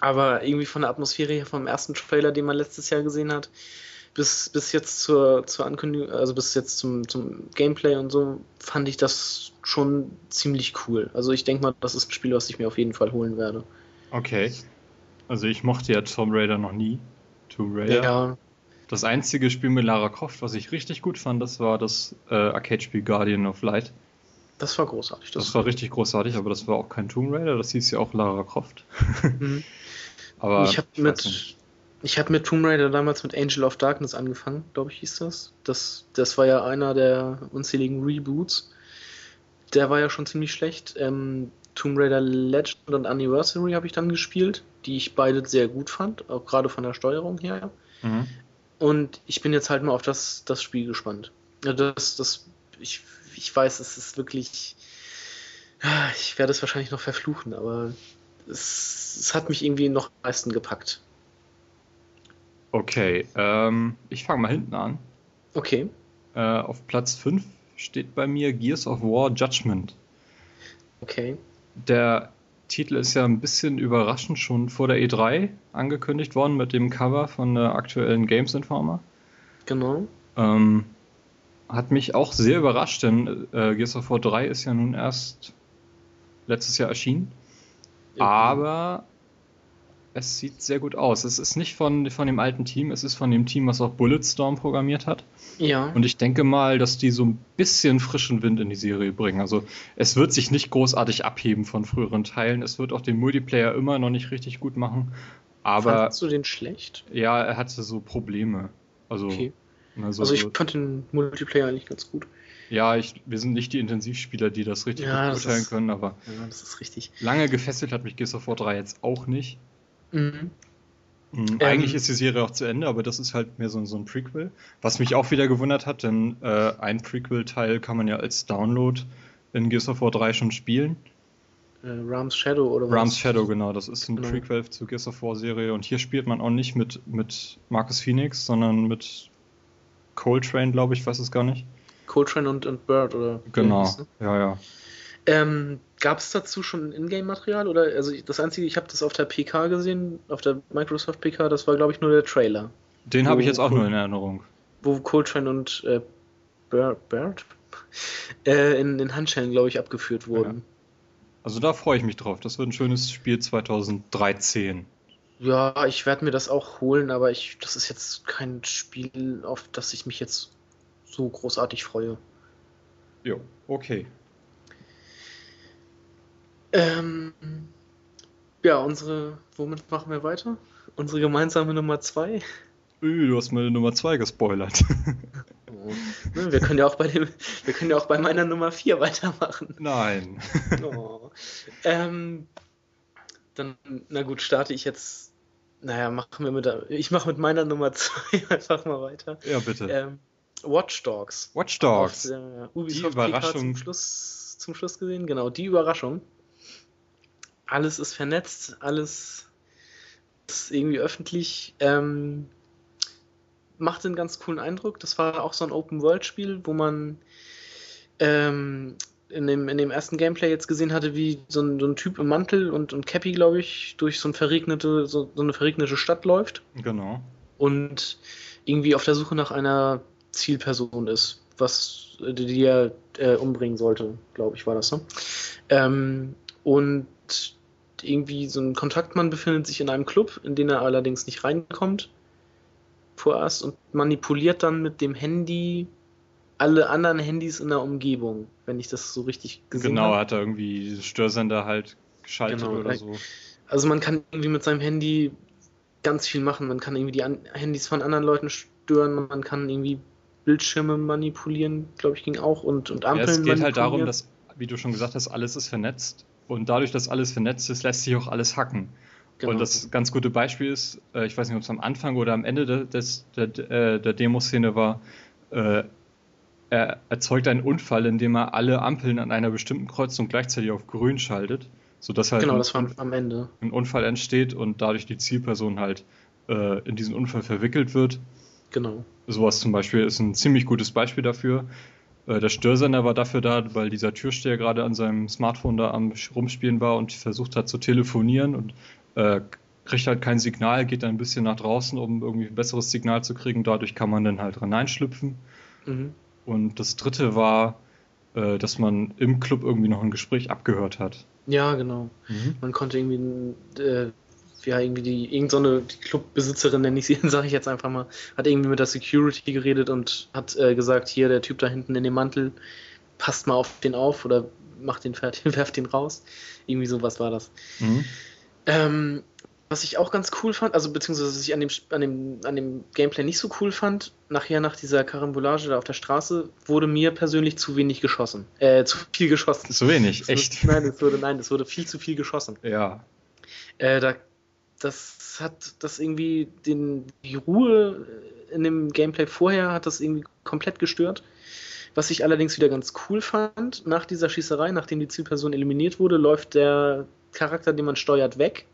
Aber irgendwie von der Atmosphäre her vom ersten Trailer, den man letztes Jahr gesehen hat, bis, bis jetzt zur, zur Ankündigung, also bis jetzt zum, zum Gameplay und so, fand ich das schon ziemlich cool. Also ich denke mal, das ist ein Spiel, was ich mir auf jeden Fall holen werde. Okay. Also ich mochte ja Tomb Raider noch nie. Tomb Raider. Ja, Das einzige Spiel mit Lara Croft, was ich richtig gut fand, das war das äh, Arcade-Spiel Guardian of Light. das war großartig. Das war richtig großartig, aber das war auch kein Tomb Raider, das hieß ja auch Lara Croft. Mhm. Aber ich habe mit, ich hab mit Tomb Raider damals mit Angel of Darkness angefangen, glaube ich, hieß das. das. Das war ja einer der unzähligen Reboots. Der war ja schon ziemlich schlecht. Ähm, Tomb Raider Legend und Anniversary habe ich dann gespielt, die ich beide sehr gut fand, auch gerade von der Steuerung her. Mhm. Und ich bin jetzt halt mal auf das, das Spiel gespannt. Ja, Das, das, ich, ich weiß, es ist wirklich. Ich werde es wahrscheinlich noch verfluchen, aber es, es hat mich irgendwie noch am meisten gepackt. Okay, ähm, ich fange mal hinten an. Okay. Äh, auf Platz 5 steht bei mir Gears of War Judgment. Okay. Der Titel ist ja ein bisschen überraschend schon vor der E3 angekündigt worden mit dem Cover von der aktuellen Games Informer. Genau. Ähm, hat mich auch sehr überrascht, denn äh, Gears of War 3 ist ja nun erst letztes Jahr erschienen. Aber es sieht sehr gut aus. Es ist nicht von, von dem alten Team, es ist von dem Team, was auch Bulletstorm programmiert hat. Ja. Und ich denke mal, dass die so ein bisschen frischen Wind in die Serie bringen. Also es wird sich nicht großartig abheben von früheren Teilen. Es wird auch den Multiplayer immer noch nicht richtig gut machen. Aber Fandest du den schlecht? ja, er hatte so Probleme. Also, Okay. ne, so, Also ich fand den Multiplayer eigentlich ganz gut. ja, ich, wir sind nicht die Intensivspieler, die das richtig Ja, beurteilen können, aber Ja, das ist richtig. lange gefesselt hat mich Gears of War 3 jetzt auch nicht. Mhm. Mhm, Ähm, Eigentlich ist die Serie auch zu Ende, aber das ist halt mehr so, so ein Prequel. Was mich auch wieder gewundert hat, denn äh, ein Prequel-Teil kann man ja als Download in Gears of War 3 schon spielen. Äh, Rams Shadow oder was? Rams Shadow, genau, das ist ein Genau. Prequel zur Gears of War Serie und hier spielt man auch nicht mit, mit Marcus Phoenix, sondern mit Coltrane, glaube ich, weiß es gar nicht. Coltrane und, und Bird oder Genau, ne? ja, ja. Ähm, Gab es dazu schon Ingame-Material? Oder also das einzige, ich habe das auf der PK gesehen, auf der Microsoft PK, das war glaube ich nur der Trailer, Den habe ich jetzt auch cool. nur in Erinnerung. wo Coltrane und äh, Bird, Bird? Äh, in, in Handschellen, glaube ich, abgeführt wurden. Also da freue ich mich drauf. Das wird ein schönes Spiel 2013. Ja, ich werde mir das auch holen, aber ich, das ist jetzt kein Spiel, auf das ich mich jetzt so großartig freue. Jo, okay. Ähm, ja, unsere, womit machen wir weiter? Unsere gemeinsame Nummer zwei. Ü, du hast meine Nummer 2 gespoilert. Oh. Wir können ja auch bei dem, wir können ja auch bei meiner Nummer vier weitermachen. Nein. Oh. Ähm, dann, na gut, starte ich jetzt. Naja, machen wir mit ich mache mit meiner Nummer zwei einfach mal weiter. Ja, bitte. Ähm, Watch Dogs. Watch Auf Dogs. der Ubisoft Die Überraschung. Zum Schluss, zum Schluss gesehen, genau, die Überraschung. Alles ist vernetzt, alles ist irgendwie öffentlich. Ähm, macht einen ganz coolen Eindruck. Das war auch so ein Open-World-Spiel, wo man ähm, in, dem, in dem ersten Gameplay jetzt gesehen hatte, wie so ein, so ein Typ im Mantel und, und Cappy, glaube ich, durch so, ein verregnete, so, so eine verregnete Stadt läuft Genau. und irgendwie auf der Suche nach einer Zielperson ist, was die die er äh, umbringen sollte, glaube ich, war das, ne? Ähm, und irgendwie so ein Kontaktmann befindet sich in einem Club, in den er allerdings nicht reinkommt vorerst und manipuliert dann mit dem Handy alle anderen Handys in der Umgebung, wenn ich das so richtig gesehen Genau, habe. er hat er irgendwie Störsender halt geschaltet Genau, oder so. Also man kann irgendwie mit seinem Handy ganz viel machen. Man kann irgendwie die an Handys von anderen Leuten stören, man kann irgendwie Bildschirme manipulieren, glaube ich, ging auch und, und Ja, Ampeln es geht halt darum, dass, wie du schon gesagt hast, alles ist vernetzt. Und dadurch, dass alles vernetzt ist, lässt sich auch alles hacken. Genau. Und das ganz gute Beispiel ist, äh, ich weiß nicht, ob es am Anfang oder am Ende de- des, der, äh, der Demoszene war, äh, er erzeugt einen Unfall, indem er alle Ampeln an einer bestimmten Kreuzung gleichzeitig auf grün schaltet, sodass halt Genau, ein, ein Unfall entsteht und dadurch die Zielperson halt äh, in diesen Unfall verwickelt wird. Genau. Sowas zum Beispiel ist ein ziemlich gutes Beispiel dafür. Äh, der Störsender war dafür da, weil dieser Türsteher gerade an seinem Smartphone da am Rumspielen war und versucht hat zu telefonieren und äh, kriegt halt kein Signal, geht dann ein bisschen nach draußen, um irgendwie ein besseres Signal zu kriegen. Dadurch kann man dann halt hineinschlüpfen. Mhm. Und das dritte war, äh, dass man im Club irgendwie noch ein Gespräch abgehört hat. Ja, genau. Man konnte irgendwie, äh, ja, irgendwie die, irgend so Clubbesitzerin, nenne ich sie, sage ich jetzt einfach mal, hat irgendwie mit der Security geredet und hat äh, gesagt, hier, der Typ da hinten in dem Mantel, passt mal auf den auf oder macht den fertig, werft den raus. Irgendwie sowas war das. Mhm. Ähm, was ich auch ganz cool fand, also beziehungsweise was ich an dem, an, dem, an dem Gameplay nicht so cool fand, nachher nach dieser Karambolage da auf der Straße, wurde mir persönlich zu wenig geschossen. Äh, zu viel geschossen. Zu wenig, Es echt. Wurde, nein, es wurde, nein, es wurde viel zu viel geschossen. Ja. Äh, da, das hat das irgendwie den, die Ruhe in dem Gameplay vorher hat das irgendwie komplett gestört. Was ich allerdings wieder ganz cool fand, nach dieser Schießerei, nachdem die Zielperson eliminiert wurde, läuft der Charakter, den man steuert, weg.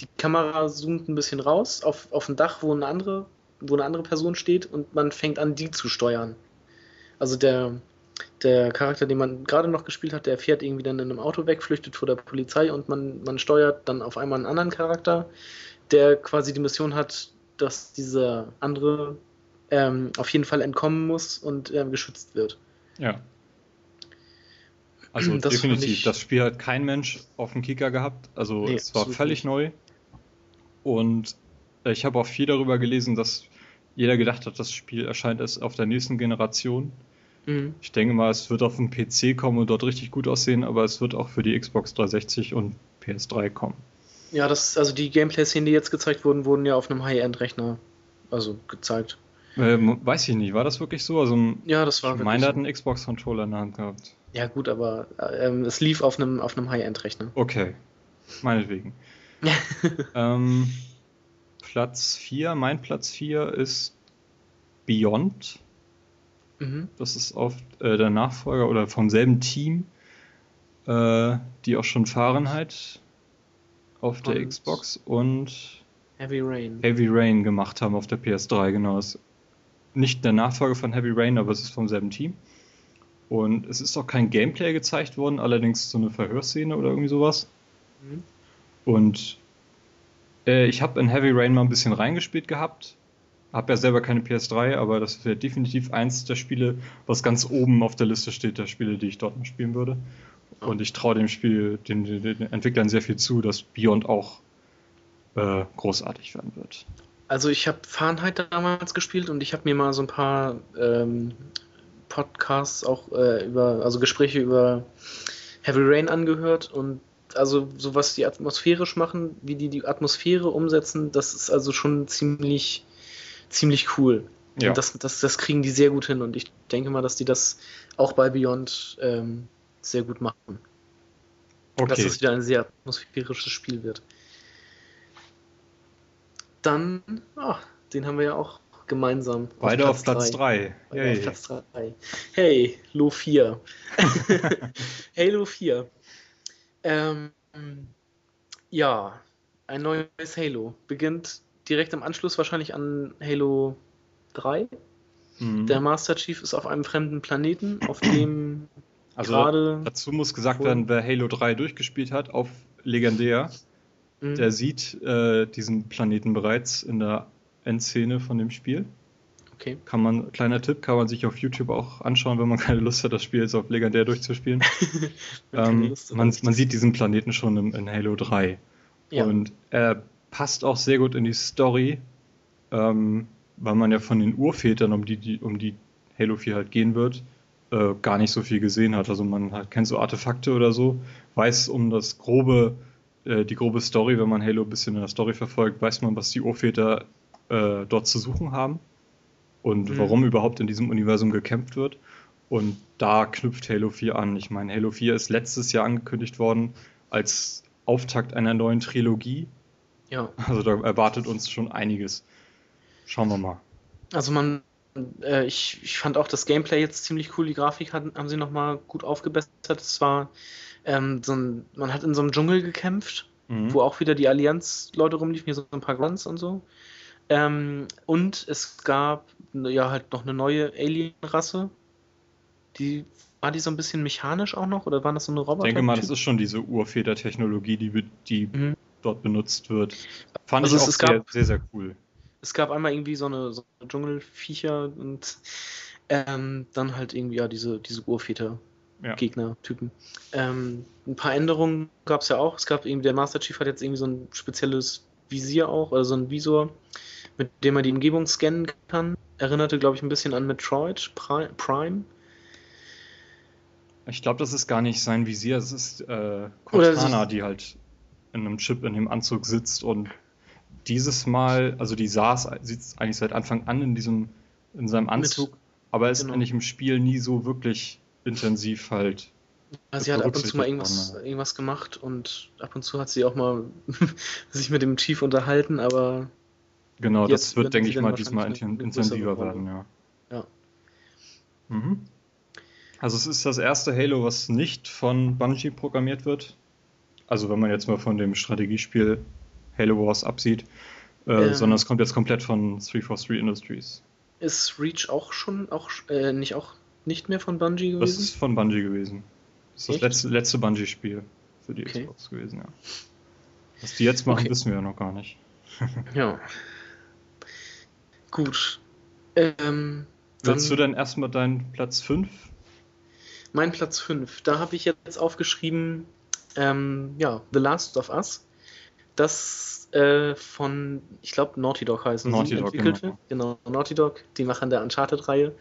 Die Kamera zoomt ein bisschen raus auf, auf ein Dach, wo eine andere, wo eine andere Person steht und man fängt an, die zu steuern. Also der, der Charakter, den man gerade noch gespielt hat, der fährt irgendwie dann in einem Auto weg, flüchtet vor der Polizei und man, man steuert dann auf einmal einen anderen Charakter, der quasi die Mission hat, dass dieser andere ähm, auf jeden Fall entkommen muss und ähm, geschützt wird. Ja. Also Das definitiv. ich- Das Spiel hat kein Mensch auf dem Kicker gehabt. Also Nee, es war völlig nicht. neu. Und ich habe auch viel darüber gelesen, dass jeder gedacht hat, das Spiel erscheint erst auf der nächsten Generation. Mhm. Ich denke mal, es wird auf den PC kommen und dort richtig gut aussehen, aber es wird auch für die Xbox 360 und PS3 kommen. Ja, das, also die Gameplay-Szenen, die jetzt gezeigt wurden, wurden ja auf einem High-End-Rechner also gezeigt. Ähm, weiß ich nicht, war das wirklich so? Also Ja, das war ich wirklich meine, der hat so. einen Xbox-Controller in der Hand gehabt. Ja, gut, aber ähm, es lief auf einem, auf einem High-End-Rechner. Okay, meinetwegen. ähm, Platz 4, mein Platz 4 ist Beyond. Mhm. Das ist auf äh, der Nachfolger oder vom selben Team, äh, die auch schon Fahrenheit auf der Und- Xbox und Heavy Rain. Heavy Rain gemacht haben auf der PS3, genau. Ist nicht der Nachfolger von Heavy Rain, aber es ist vom selben Team. Und es ist auch kein Gameplay gezeigt worden, allerdings so eine Verhörszene oder irgendwie sowas. Mhm. Und äh, ich habe in Heavy Rain mal ein bisschen reingespielt gehabt. Habe ja selber keine PS3, aber das wäre definitiv eins der Spiele, was ganz oben auf der Liste steht, der Spiele, die ich dort noch spielen würde. Und ich traue dem Spiel, den, den, Entwicklern sehr viel zu, dass Beyond auch äh, großartig werden wird. Also ich habe Fahrenheit damals gespielt und ich habe mir mal so ein paar ähm, Podcasts auch äh, über, also Gespräche über Heavy Rain angehört und also so was die atmosphärisch machen, wie die die Atmosphäre umsetzen, das ist also schon ziemlich ziemlich cool. Ja. Und das, das, das kriegen die sehr gut hin und ich denke mal, dass die das auch bei Beyond ähm, sehr gut machen. Dass Okay, es wieder ein sehr atmosphärisches Spiel wird. Dann, ah, den haben wir ja auch gemeinsam. beide auf Platz drei. 3. Beide auf Platz 3. Hey, Lo 4. Halo 4. Ähm, ja, ein neues Halo. Beginnt direkt im Anschluss wahrscheinlich an Halo 3. Mhm. Der Master Chief ist auf einem fremden Planeten, auf dem Also gerade. dazu muss gesagt werden, wer Halo 3 durchgespielt hat auf Legendär, Mhm. der sieht äh, diesen Planeten bereits in der Endszene von dem Spiel. Okay. Kann man, kleiner Tipp, kann man sich auf YouTube auch anschauen, wenn man keine Lust hat, das Spiel jetzt auf Legendär durchzuspielen. ähm, man, man sieht diesen Planeten schon im, in Halo 3. ja. Und er passt auch sehr gut in die Story, ähm, weil man ja von den Urvätern, um die, die, um die Halo 4 halt gehen wird, äh, gar nicht so viel gesehen hat. Also man halt, kennt so Artefakte oder so, weiß um das grobe, äh, die grobe Story, wenn man Halo ein bisschen in der Story verfolgt, weiß man, was die Urväter äh, dort zu suchen haben und Mhm. warum überhaupt in diesem Universum gekämpft wird. Und da knüpft Halo 4 an. Ich meine, Halo 4 ist letztes Jahr angekündigt worden als Auftakt einer neuen Trilogie. Ja. Also da erwartet uns schon einiges. Schauen wir mal. Also man äh, ich, ich fand auch das Gameplay jetzt ziemlich cool. Die Grafik hat, haben sie nochmal gut aufgebessert. Es war ähm, so ein, man hat in so einem Dschungel gekämpft, Mhm. wo auch wieder die Allianz-Leute rumliefen, hier so ein paar Grunts und so. Ähm, und es gab ja halt noch eine neue Alien-Rasse. Die war die so ein bisschen mechanisch auch noch oder waren das so eine Ich Roboter? denke mal, das ist schon diese Urväter-Technologie, die, die Mhm. Dort benutzt wird. Fand Also ich auch sehr, gab- sehr, sehr cool. Es gab einmal irgendwie so eine, so eine Dschungelviecher und ähm, dann halt irgendwie ja diese, diese Urväter. Ja. Gegner-Typen. Ähm, ein paar Änderungen gab es ja auch. Es gab irgendwie, der Master Chief hat jetzt irgendwie so ein spezielles Visier auch, oder so ein Visor, mit dem man die Umgebung scannen kann. Erinnerte, glaube ich, ein bisschen an Metroid Pri- Prime. Ich glaube, das ist gar nicht sein Visier, es ist äh, Cortana, ist- die halt in einem Chip in dem Anzug sitzt und dieses Mal, also die saß, sitzt eigentlich seit Anfang an in diesem, in seinem Anzug, aber ist genau. eigentlich im Spiel nie so wirklich intensiv halt. Also sie hat ab und zu mal irgendwas, worden, irgendwas gemacht und ab und zu hat sie auch mal sich mit dem Chief unterhalten, aber Genau, das wird, denke ich mal, diesmal intensiver werden, ja. Ja. Mhm. Also es ist das erste Halo, was nicht von Bungie programmiert wird. Also wenn man jetzt mal von dem Strategiespiel Halo Wars absieht, äh, Ähm. sondern es kommt jetzt komplett von 343 Industries. ist Reach auch schon, auch äh, nicht auch nicht mehr von Bungie Das gewesen? ist von Bungie gewesen. Das ist das Echt? letzte, letzte Bungie-Spiel für die Okay. Xbox gewesen, ja. Was die jetzt machen, Okay. wissen wir ja noch gar nicht. Ja. Gut. Ähm, Willst du dann denn erstmal deinen Platz 5? mein Platz 5. Da habe ich jetzt aufgeschrieben, ähm, ja, The Last of Us. Das äh, von, ich glaube, Naughty Dog heißen Naughty Dog, entwickelte. Genau, Naughty Dog, die machen der Uncharted-Reihe.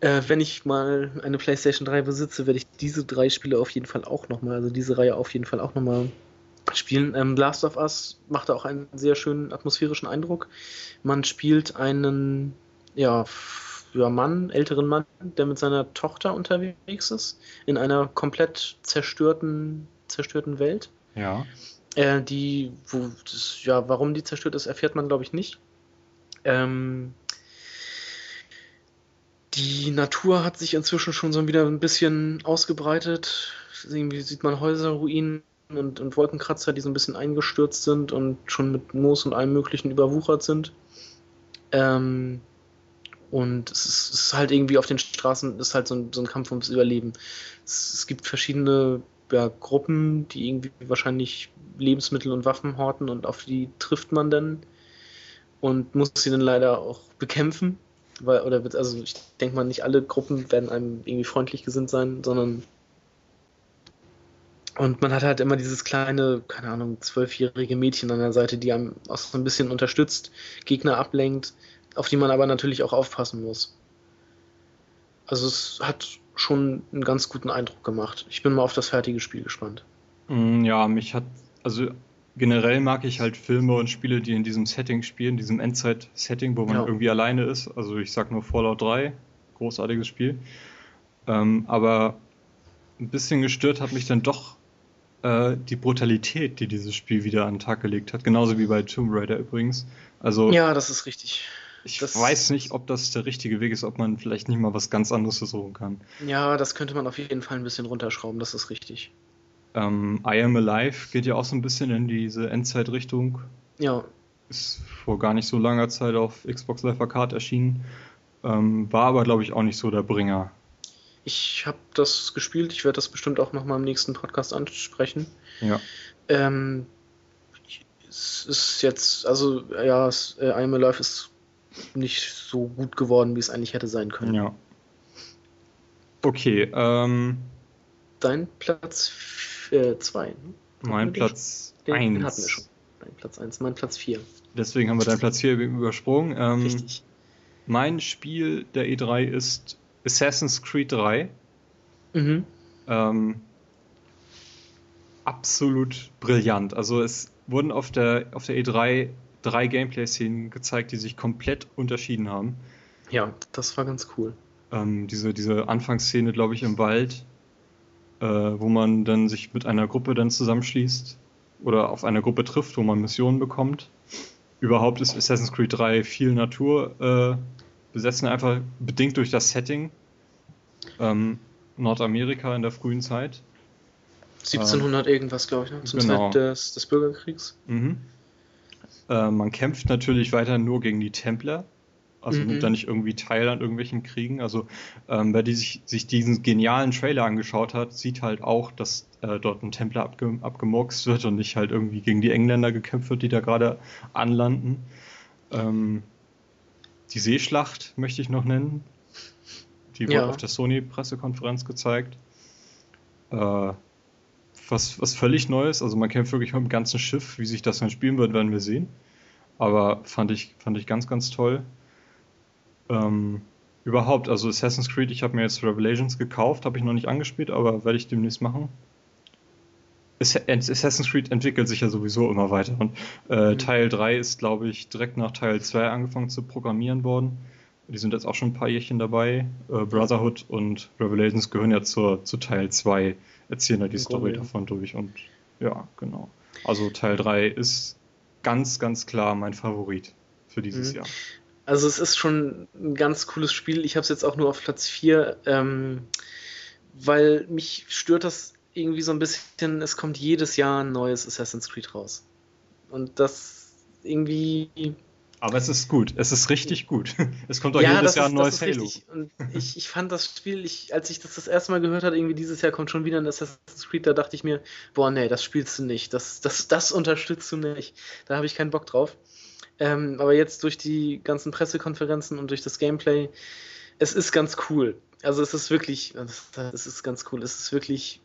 Äh, wenn ich mal eine PlayStation 3 besitze, werde ich diese drei Spiele auf jeden Fall auch nochmal, also diese Reihe auf jeden Fall auch nochmal spielen. Ähm, Last of Us machte auch einen sehr schönen atmosphärischen Eindruck. Man spielt einen, ja, ja, Mann, älteren Mann, der mit seiner Tochter unterwegs ist, in einer komplett zerstörten, zerstörten Welt. Ja. Äh, die, wo, das, ja, warum die zerstört ist, erfährt man, glaube ich, nicht. Ähm, die Natur hat sich inzwischen schon so wieder ein bisschen ausgebreitet. Irgendwie sieht man Häuserruinen und, und Wolkenkratzer, die so ein bisschen eingestürzt sind und schon mit Moos und allem Möglichen überwuchert sind. Ähm, und es ist, es ist halt irgendwie auf den Straßen, ist halt so ein, so ein Kampf ums Überleben. Es, es gibt verschiedene ja, Gruppen, die irgendwie wahrscheinlich Lebensmittel und Waffen horten und auf die trifft man dann und muss sie dann leider auch bekämpfen. Weil, oder also ich denke mal, nicht alle Gruppen werden einem irgendwie freundlich gesinnt sein, sondern und man hat halt immer dieses kleine, keine Ahnung, zwölfjährige Mädchen an der Seite, die einem auch so ein bisschen unterstützt, Gegner ablenkt, auf die man aber natürlich auch aufpassen muss. Also es hat schon einen ganz guten Eindruck gemacht. Ich bin mal auf das fertige Spiel gespannt. Mm, Ja, mich hat, also generell mag ich halt Filme und Spiele, die in diesem Setting spielen, diesem Endzeit-Setting, wo man Ja. irgendwie alleine ist. Also ich sag nur Fallout 3, großartiges Spiel. Ähm, aber ein bisschen gestört hat mich dann doch äh, die Brutalität, die dieses Spiel wieder an den Tag gelegt hat. Genauso wie bei Tomb Raider übrigens. Also Ja, das ist richtig. Ich das- weiß nicht, ob das der richtige Weg ist, ob man vielleicht nicht mal was ganz anderes versuchen kann. Ja, das könnte man auf jeden Fall ein bisschen runterschrauben, das ist richtig. Ähm, I Am Alive geht ja auch so ein bisschen in diese Endzeit-Richtung. Ja, Ist vor gar nicht so langer Zeit auf Xbox Live Arcade erschienen. Ähm, war aber, glaube ich, auch nicht so der Bringer. ich habe das gespielt, ich werde das bestimmt auch nochmal im nächsten Podcast ansprechen. Ja. Ähm, es ist jetzt, also ja, äh, I Am Alive ist nicht so gut geworden, wie es eigentlich hätte sein können. Ja. Okay, ähm, Dein Platz 2. ne? mein Platz Den, den 1. hatten wir schon. Dein Platz 1, mein Platz 4. Deswegen haben wir deinen Platz hier übersprungen. Ähm, Richtig. Mein Spiel der E3 ist Assassin's Creed 3. Mhm. Ähm, absolut brillant. Also es wurden auf der, auf der E3 drei Gameplay-Szenen gezeigt, die sich komplett unterschieden haben. Ja, das war ganz cool. Ähm, diese, diese Anfangsszene, glaube ich, im Wald, äh, wo man dann sich mit einer Gruppe dann zusammenschließt oder auf einer Gruppe trifft, wo man Missionen bekommt. Überhaupt ist Assassin's Creed 3 viel Natur, äh, besetzen einfach bedingt durch das Setting. Ähm, Nordamerika in der frühen Zeit. 1700 ähm, irgendwas, glaube ich, ne? zum genau. Zeit des, des Bürgerkriegs. Mhm. Äh, man kämpft natürlich weiter nur gegen die Templer. Also mhm. nimmt da nicht irgendwie teil an irgendwelchen Kriegen. Also ähm, wer die sich, sich diesen genialen Trailer angeschaut hat, sieht halt auch, dass äh, dort ein Templer abge abgemurkst wird und nicht halt irgendwie gegen die Engländer gekämpft wird, die da gerade anlanden. Ähm, die Seeschlacht möchte ich noch nennen. Die wurde ja. auf der Sony-Pressekonferenz gezeigt. Äh, was, was völlig Neues. Also man kämpft wirklich mit dem ganzen Schiff. Wie sich das dann spielen wird, werden wir sehen. Aber fand ich, fand ich ganz, ganz toll. Ähm, überhaupt, also Assassin's Creed, ich habe mir jetzt Revelations gekauft, habe ich noch nicht angespielt, aber werde ich demnächst machen. Assassin's Creed entwickelt sich ja sowieso immer weiter und äh, mhm. Teil 3 ist, glaube ich, direkt nach Teil 2 angefangen zu programmieren worden. Die sind jetzt auch schon ein paar Jährchen dabei. Äh, Brotherhood und Revelations gehören ja zur, zu Teil 2, erzählen ja die Story davon durch und ja, genau. Also Teil 3 ist ganz, ganz klar mein Favorit für dieses mhm. Jahr. Also es ist schon ein ganz cooles Spiel. Ich habe es jetzt auch nur auf Platz 4, ähm, weil mich stört das irgendwie so ein bisschen, es kommt jedes Jahr ein neues Assassin's Creed raus. Und das irgendwie. Aber es ist gut, es ist richtig gut. Es kommt auch ja, jedes Jahr ein neues Halo. Richtig. Und ich, ich fand das Spiel, ich, als ich das das erste Mal gehört habe, irgendwie dieses Jahr kommt schon wieder ein Assassin's Creed, da dachte ich mir, boah, nee, das spielst du nicht, das, das, das unterstützt du nicht. Da habe ich keinen Bock drauf. Ähm, aber jetzt durch die ganzen Pressekonferenzen und durch das Gameplay, es ist ganz cool. Also es ist wirklich, es ist ganz cool. Es ist wirklich,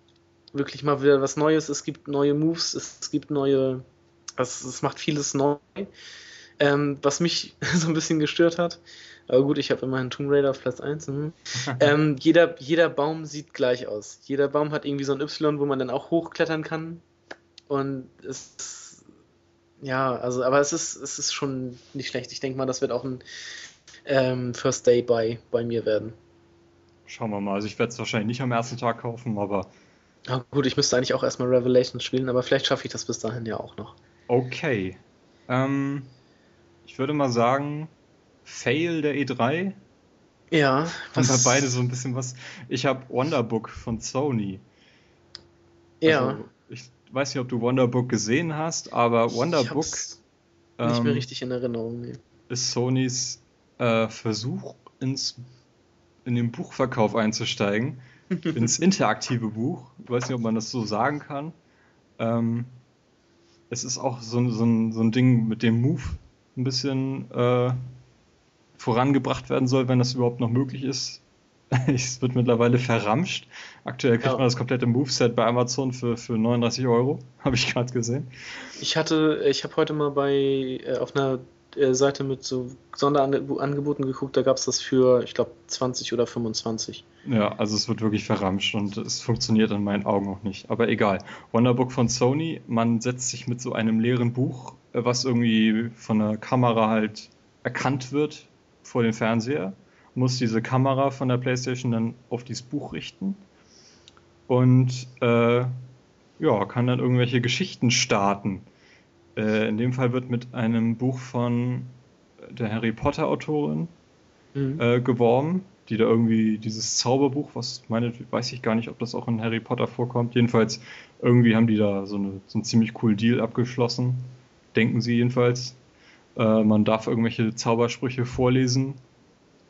wirklich mal wieder was Neues. Es gibt neue Moves, es gibt neue, es, es macht vieles neu. Ähm, was mich so ein bisschen gestört hat. Aber gut, ich habe immerhin Tomb Raider auf Platz 1. Mhm. ähm, jeder, jeder Baum sieht gleich aus. Jeder Baum hat irgendwie so ein Y, wo man dann auch hochklettern kann. Und es ja, also, aber es ist, es ist schon nicht schlecht. Ich denke mal, das wird auch ein ähm, First Day bei, bei mir werden. Schauen wir mal. Also ich werde es wahrscheinlich nicht am ersten Tag kaufen, aber. Ja, gut, ich müsste eigentlich auch erstmal Revelations spielen, aber vielleicht schaffe ich das bis dahin ja auch noch. Okay. Ähm, ich würde mal sagen, Fail der E3. Ja. Was... Haben wir beide so ein bisschen was. Ich habe Wonderbook von Sony. Ja. Also, ich weiß nicht, ob du Wonderbook gesehen hast, aber Wonderbook ähm, nicht mehr ähm, richtig in Erinnerung. Nee. Ist Sonys äh, Versuch, ins, in den Buchverkauf einzusteigen, ins interaktive Buch. Ich weiß nicht, ob man das so sagen kann. Ähm, es ist auch so, so, so ein Ding, mit dem Move ein bisschen äh, vorangebracht werden soll, wenn das überhaupt noch möglich ist. es wird mittlerweile verramscht. Aktuell kriegt ja. man das komplette Moveset bei Amazon für, für 39 Euro, habe ich gerade gesehen. Ich hatte, ich habe heute mal bei äh, auf einer äh, Seite mit so Sonderangeboten geguckt, da gab es das für, ich glaube, 20 oder 25. Ja, also es wird wirklich verramscht und es funktioniert in meinen Augen auch nicht. Aber egal. Wonderbook von Sony, man setzt sich mit so einem leeren Buch, was irgendwie von der Kamera halt erkannt wird, vor den Fernseher muss diese Kamera von der PlayStation dann auf dieses Buch richten und äh, ja, kann dann irgendwelche Geschichten starten. Äh, in dem Fall wird mit einem Buch von der Harry Potter Autorin mhm. äh, geworben, die da irgendwie dieses Zauberbuch, was meine, weiß ich gar nicht, ob das auch in Harry Potter vorkommt. Jedenfalls irgendwie haben die da so, eine, so einen ziemlich coolen Deal abgeschlossen, denken sie jedenfalls. Äh, man darf irgendwelche Zaubersprüche vorlesen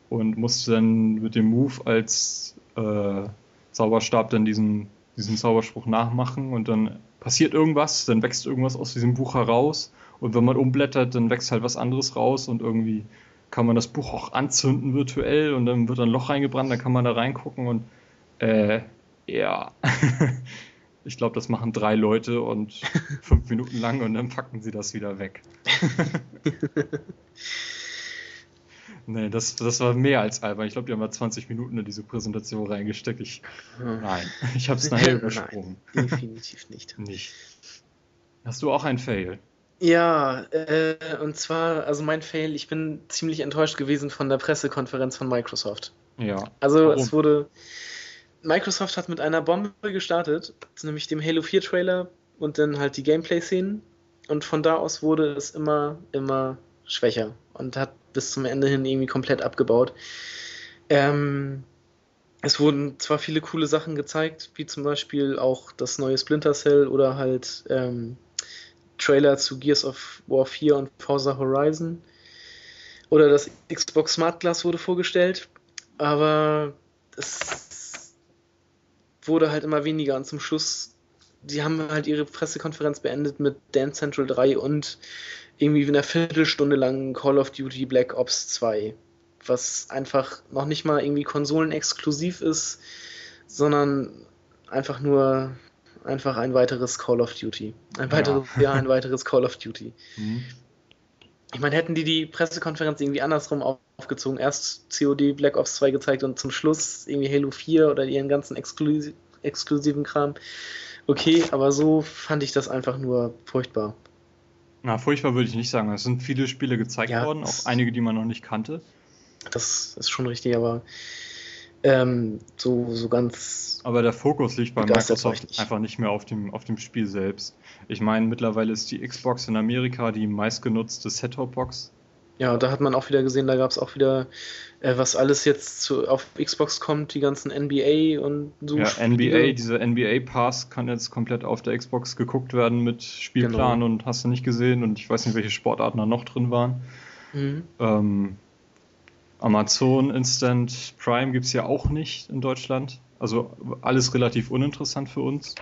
und musste dann mit dem Move als äh, Zauberstab dann diesen, diesen Zauberspruch nachmachen und dann passiert irgendwas, dann wächst irgendwas aus diesem Buch heraus und wenn man umblättert, dann wächst halt was anderes raus und irgendwie kann man das Buch auch anzünden virtuell und dann wird ein Loch reingebrannt, dann kann man da reingucken und äh, ja. ich glaube, das machen drei Leute und fünf Minuten lang und dann packen sie das wieder weg. Nee, das, das war mehr als albern. Ich glaube, die haben mal 20 Minuten in diese Präsentation reingesteckt. Ich, hm. Nein, ich habe es nachher übersprungen. Nein, definitiv nicht. nicht. Hast du auch ein Fail? Ja, äh, und zwar, also mein Fail, ich bin ziemlich enttäuscht gewesen von der Pressekonferenz von Microsoft. Ja. Also Warum? es wurde, Microsoft hat mit einer Bombe gestartet, nämlich dem Halo 4 Trailer und dann halt die Gameplay-Szenen. Und von da aus wurde es immer, immer schwächer und hat bis zum Ende hin irgendwie komplett abgebaut. Ähm, es wurden zwar viele coole Sachen gezeigt, wie zum Beispiel auch das neue Splinter Cell oder halt ähm, Trailer zu Gears of War 4 und Forza Horizon. Oder das Xbox Smart Glass wurde vorgestellt, aber es wurde halt immer weniger und zum Schluss, die haben halt ihre Pressekonferenz beendet mit Dance Central 3 und irgendwie in einer Viertelstunde lang Call of Duty Black Ops 2 was einfach noch nicht mal irgendwie konsolenexklusiv ist, sondern einfach nur einfach ein weiteres Call of Duty. Ein weiteres, ja, ja ein weiteres Call of Duty. Mhm. Ich meine, hätten die die Pressekonferenz irgendwie andersrum aufgezogen, erst COD Black Ops 2 gezeigt und zum Schluss irgendwie Halo 4 oder ihren ganzen exklusiv, exklusiven Kram. Okay, aber so fand ich das einfach nur furchtbar. Na, furchtbar würde ich nicht sagen. Es sind viele Spiele gezeigt ja, worden, auch einige, die man noch nicht kannte. Das ist schon richtig, aber ähm, so, so ganz. Aber der Fokus liegt bei Microsoft nicht. einfach nicht mehr auf dem, auf dem Spiel selbst. Ich meine, mittlerweile ist die Xbox in Amerika die meistgenutzte Set-Top-Box. Ja, da hat man auch wieder gesehen, da gab es auch wieder, äh, was alles jetzt zu, auf Xbox kommt, die ganzen NBA und so. Ja, Spiele. NBA, dieser NBA Pass kann jetzt komplett auf der Xbox geguckt werden mit Spielplan genau. und hast du nicht gesehen und ich weiß nicht, welche Sportarten da noch drin waren. Mhm. Ähm, Amazon Instant Prime gibt es ja auch nicht in Deutschland. Also alles relativ uninteressant für uns.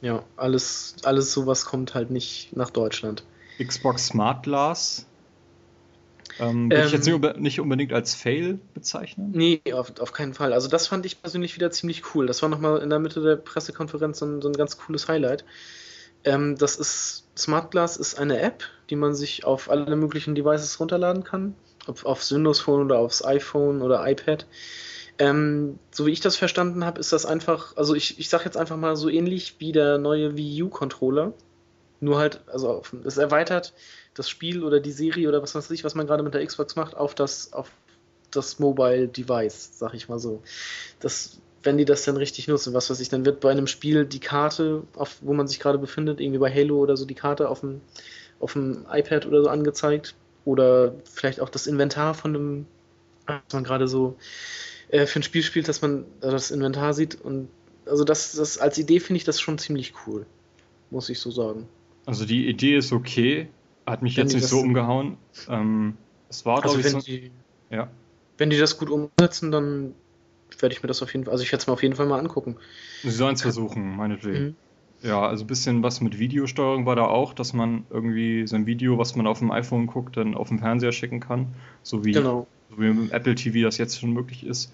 Ja, alles, alles sowas kommt halt nicht nach Deutschland. Xbox Smart Glass ähm, würde ähm, ich jetzt nicht, nicht, unbedingt als Fail bezeichnen? Nee, auf, auf keinen Fall. Also das fand ich persönlich wieder ziemlich cool. Das war nochmal in der Mitte der Pressekonferenz so ein, so ein ganz cooles Highlight. Ähm, das ist Smart Glass ist eine App, die man sich auf alle möglichen Devices runterladen kann ob aufs Windows Phone oder aufs iPhone oder iPad. Ähm, so wie ich das verstanden habe, ist das einfach, also ich, ich sage jetzt einfach mal so ähnlich wie der neue Wii U-Controller. Nur halt, also es erweitert das Spiel oder die Serie oder was weiß ich, was man gerade mit der Xbox macht, auf das, auf das Mobile Device, sag ich mal so. Das, wenn die das dann richtig nutzen, was weiß ich, dann wird bei einem Spiel die Karte, auf, wo man sich gerade befindet, irgendwie bei Halo oder so, die Karte auf dem, auf dem iPad oder so angezeigt oder vielleicht auch das Inventar von einem, was man gerade so äh, für ein Spiel spielt, dass man das Inventar sieht. Und also das, das als Idee finde ich das schon ziemlich cool, muss ich so sagen. Also die Idee ist okay, hat mich wenn jetzt nicht so umgehauen. Ähm, es war, also glaube ich, so, die, ja. Wenn die das gut umsetzen, dann werde ich mir das auf jeden Fall, also ich werde es mir auf jeden Fall mal angucken. Sie sollen es versuchen, meinetwegen. Mhm. Ja, also ein bisschen was mit Videosteuerung war da auch, dass man irgendwie sein Video, was man auf dem iPhone guckt, dann auf dem Fernseher schicken kann. So wie, genau. so wie mit Apple TV das jetzt schon möglich ist.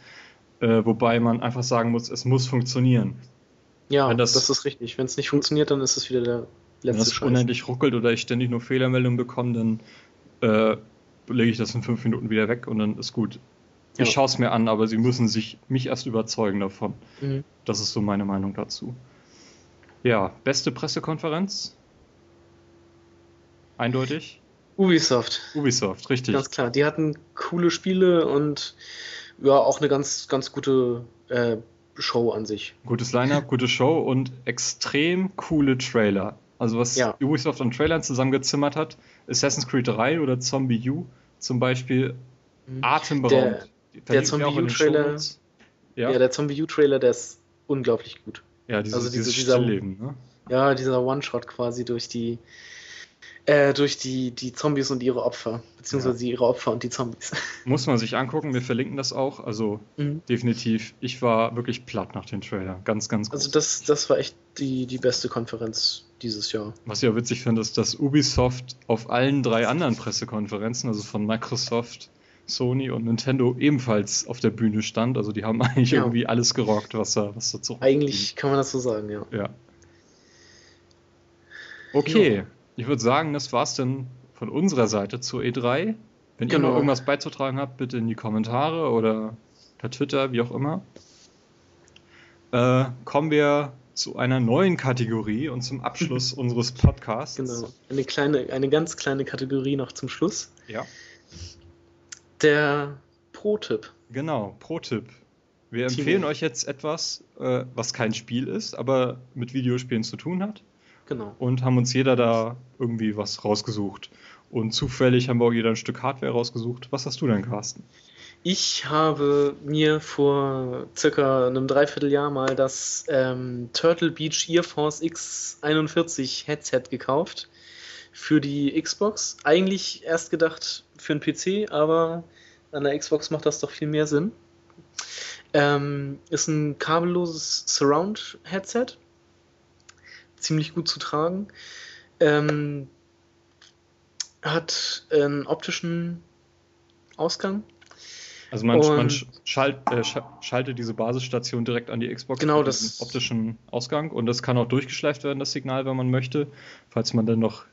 Äh, wobei man einfach sagen muss, es muss funktionieren. Ja, das, das, ist richtig. Wenn es nicht funktioniert, dann ist es wieder der letzte Wenn das unendlich ruckelt oder ich ständig nur Fehlermeldungen bekomme, dann äh, lege ich das in fünf Minuten wieder weg und dann ist gut. Ich ja. schaue es mir an, aber sie müssen sich mich erst überzeugen davon. Mhm. Das ist so meine Meinung dazu. Ja, beste Pressekonferenz? Eindeutig? Ubisoft. Ubisoft, richtig. Ganz klar. Die hatten coole Spiele und ja, auch eine ganz, ganz gute äh, Show an sich. Gutes Line-Up, gute Show und extrem coole Trailer. Also was ja. Ubisoft an Trailern zusammengezimmert hat, Assassin's Creed 3 oder Zombie U zum Beispiel, mhm. atemberaubend. Der, der Zombie U-Trailer, ja? ja, der Zombie U-Trailer, der ist unglaublich gut. Ja, dieses, also diese, dieses dieser, ne? Ja, dieser One-Shot quasi durch die äh, durch die, die Zombies und ihre Opfer, beziehungsweise ja. ihre Opfer und die Zombies. Muss man sich angucken, wir verlinken das auch. Also mhm. definitiv, ich war wirklich platt nach dem Trailer. Ganz, ganz gut. Also das, das war echt die, die beste Konferenz dieses Jahr. Was ich auch witzig finde, ist, dass Ubisoft auf allen drei anderen Pressekonferenzen, also von Microsoft, Sony und Nintendo ebenfalls auf der Bühne stand. Also die haben eigentlich ja. irgendwie alles gerockt, was da, was dazu Eigentlich kann man das so sagen, ja. Ja. Okay, jo. Ich würde sagen, das war's dann von unserer Seite zur E3. Wenn genau. ihr noch irgendwas beizutragen habt, bitte in die Kommentare oder per Twitter, wie auch immer. Äh, kommen wir zu einer neuen Kategorie und zum Abschluss unseres Podcasts. Genau, eine kleine, eine ganz kleine Kategorie noch zum Schluss. Ja. Der Pro-Tipp. Genau, Pro-Tipp. Wir empfehlen euch jetzt etwas, äh, was kein Spiel ist, aber mit Videospielen zu tun hat. Genau. Und haben uns jeder da irgendwie was rausgesucht. Und zufällig haben wir auch jeder ein Stück Hardware rausgesucht. Was hast du denn, Carsten? Ich habe mir vor circa einem Dreivierteljahr mal das ähm, Turtle Beach Earforce X41 Headset gekauft für die Xbox. Eigentlich erst gedacht für einen PC, aber an der Xbox macht das doch viel mehr Sinn. Ähm, ist ein kabelloses Surround-Headset. Ziemlich gut zu tragen. Ähm, hat einen optischen Ausgang. Also man, man schalt, äh, schaltet diese Basisstation direkt an die Xbox genau, mit das optischen Ausgang und das kann auch durchgeschleift werden, das Signal, wenn man möchte, falls man dann noch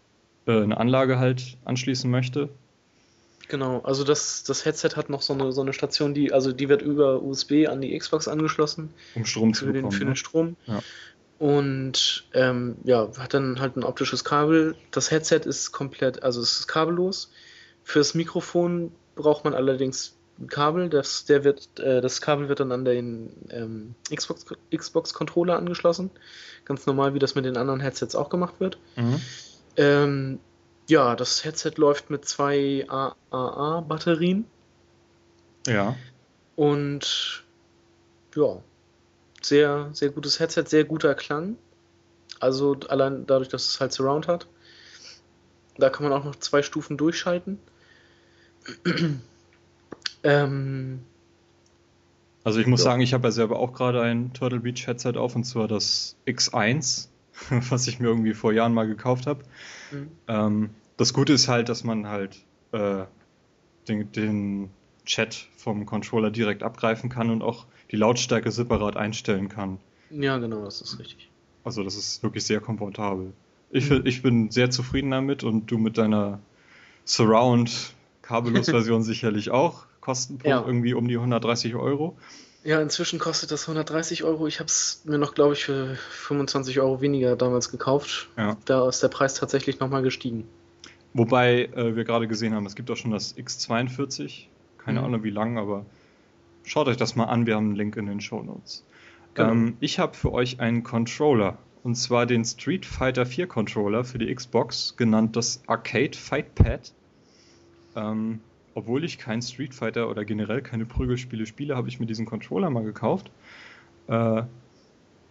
äh, eine Anlage halt anschließen möchte. Genau, also das, das Headset hat noch so eine, so eine Station, die, also die wird über USB an die Xbox angeschlossen. Um Strom zu bekommen. Den, für ne? den Strom. Ja. Und ähm, ja, hat dann halt ein optisches Kabel. Das Headset ist komplett, also es ist kabellos. Fürs Mikrofon braucht man allerdings ein Kabel. Das, der wird, äh, das Kabel wird dann an den ähm, Xbox, Xbox Controller angeschlossen. Ganz normal, wie das mit den anderen Headsets auch gemacht wird. Mhm. Ähm, ja, das Headset läuft mit zwei AAA-Batterien. Ja. Und ja, sehr, sehr gutes Headset, sehr guter Klang. Also allein dadurch, dass es halt Surround hat. Da kann man auch noch zwei Stufen durchschalten. ähm, also ich muss ja. sagen, ich habe ja selber auch gerade ein Turtle Beach Headset auf und zwar das X1, was ich mir irgendwie vor Jahren mal gekauft habe. Mhm. Ähm, das Gute ist halt, dass man halt äh, den, den Chat vom Controller direkt abgreifen kann und auch die Lautstärke separat einstellen kann. Ja, genau, das ist richtig. Also das ist wirklich sehr komfortabel. Ich, mhm. ich bin sehr zufrieden damit und du mit deiner Surround kabellos Version sicherlich auch. Kostenpunkt Ja. irgendwie um die 130 Euro. Ja, inzwischen kostet das 130 Euro. Ich habe es mir noch, glaube ich, für 25 Euro weniger damals gekauft. Ja. Da ist der Preis tatsächlich nochmal gestiegen. Wobei äh, wir gerade gesehen haben, es gibt auch schon das X42. Keine Mhm. Ahnung wie lang, aber schaut euch das mal an. Wir haben einen Link in den Show Notes. Genau. Ähm, ich habe für euch einen Controller. Und zwar den Street Fighter 4 Controller für die Xbox, genannt das Arcade Fight Pad. Ähm, obwohl ich kein Street Fighter oder generell keine Prügelspiele spiele, habe ich mir diesen Controller mal gekauft. Äh,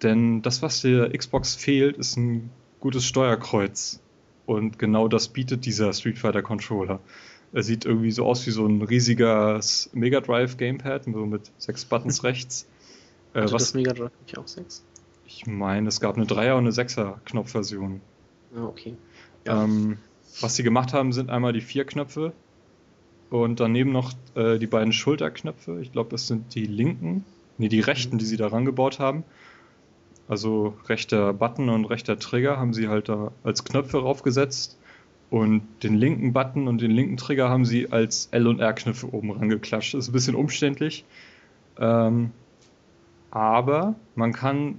denn das, was der Xbox fehlt, ist ein gutes Steuerkreuz. Und genau das bietet dieser Street Fighter Controller. Er sieht irgendwie so aus wie so ein riesiges Mega Drive Gamepad, so mit sechs Buttons rechts. Äh, Hatte was, das Mega Drive nicht auch 6? ich meine, es gab eine Dreier- und eine Sechser-Knopfversion. Ja, okay. Ja. Ähm, was sie gemacht haben, sind einmal die vier Knöpfe und daneben noch äh, die beiden Schulterknöpfe. Ich glaube, das sind die linken, nee, die rechten, die sie da rangebaut haben. Also rechter Button und rechter Trigger haben sie halt da als Knöpfe raufgesetzt. Und den linken Button und den linken Trigger haben sie als L- und R-Knöpfe oben rangeklatscht. Das ist ein bisschen umständlich. Ähm, aber man kann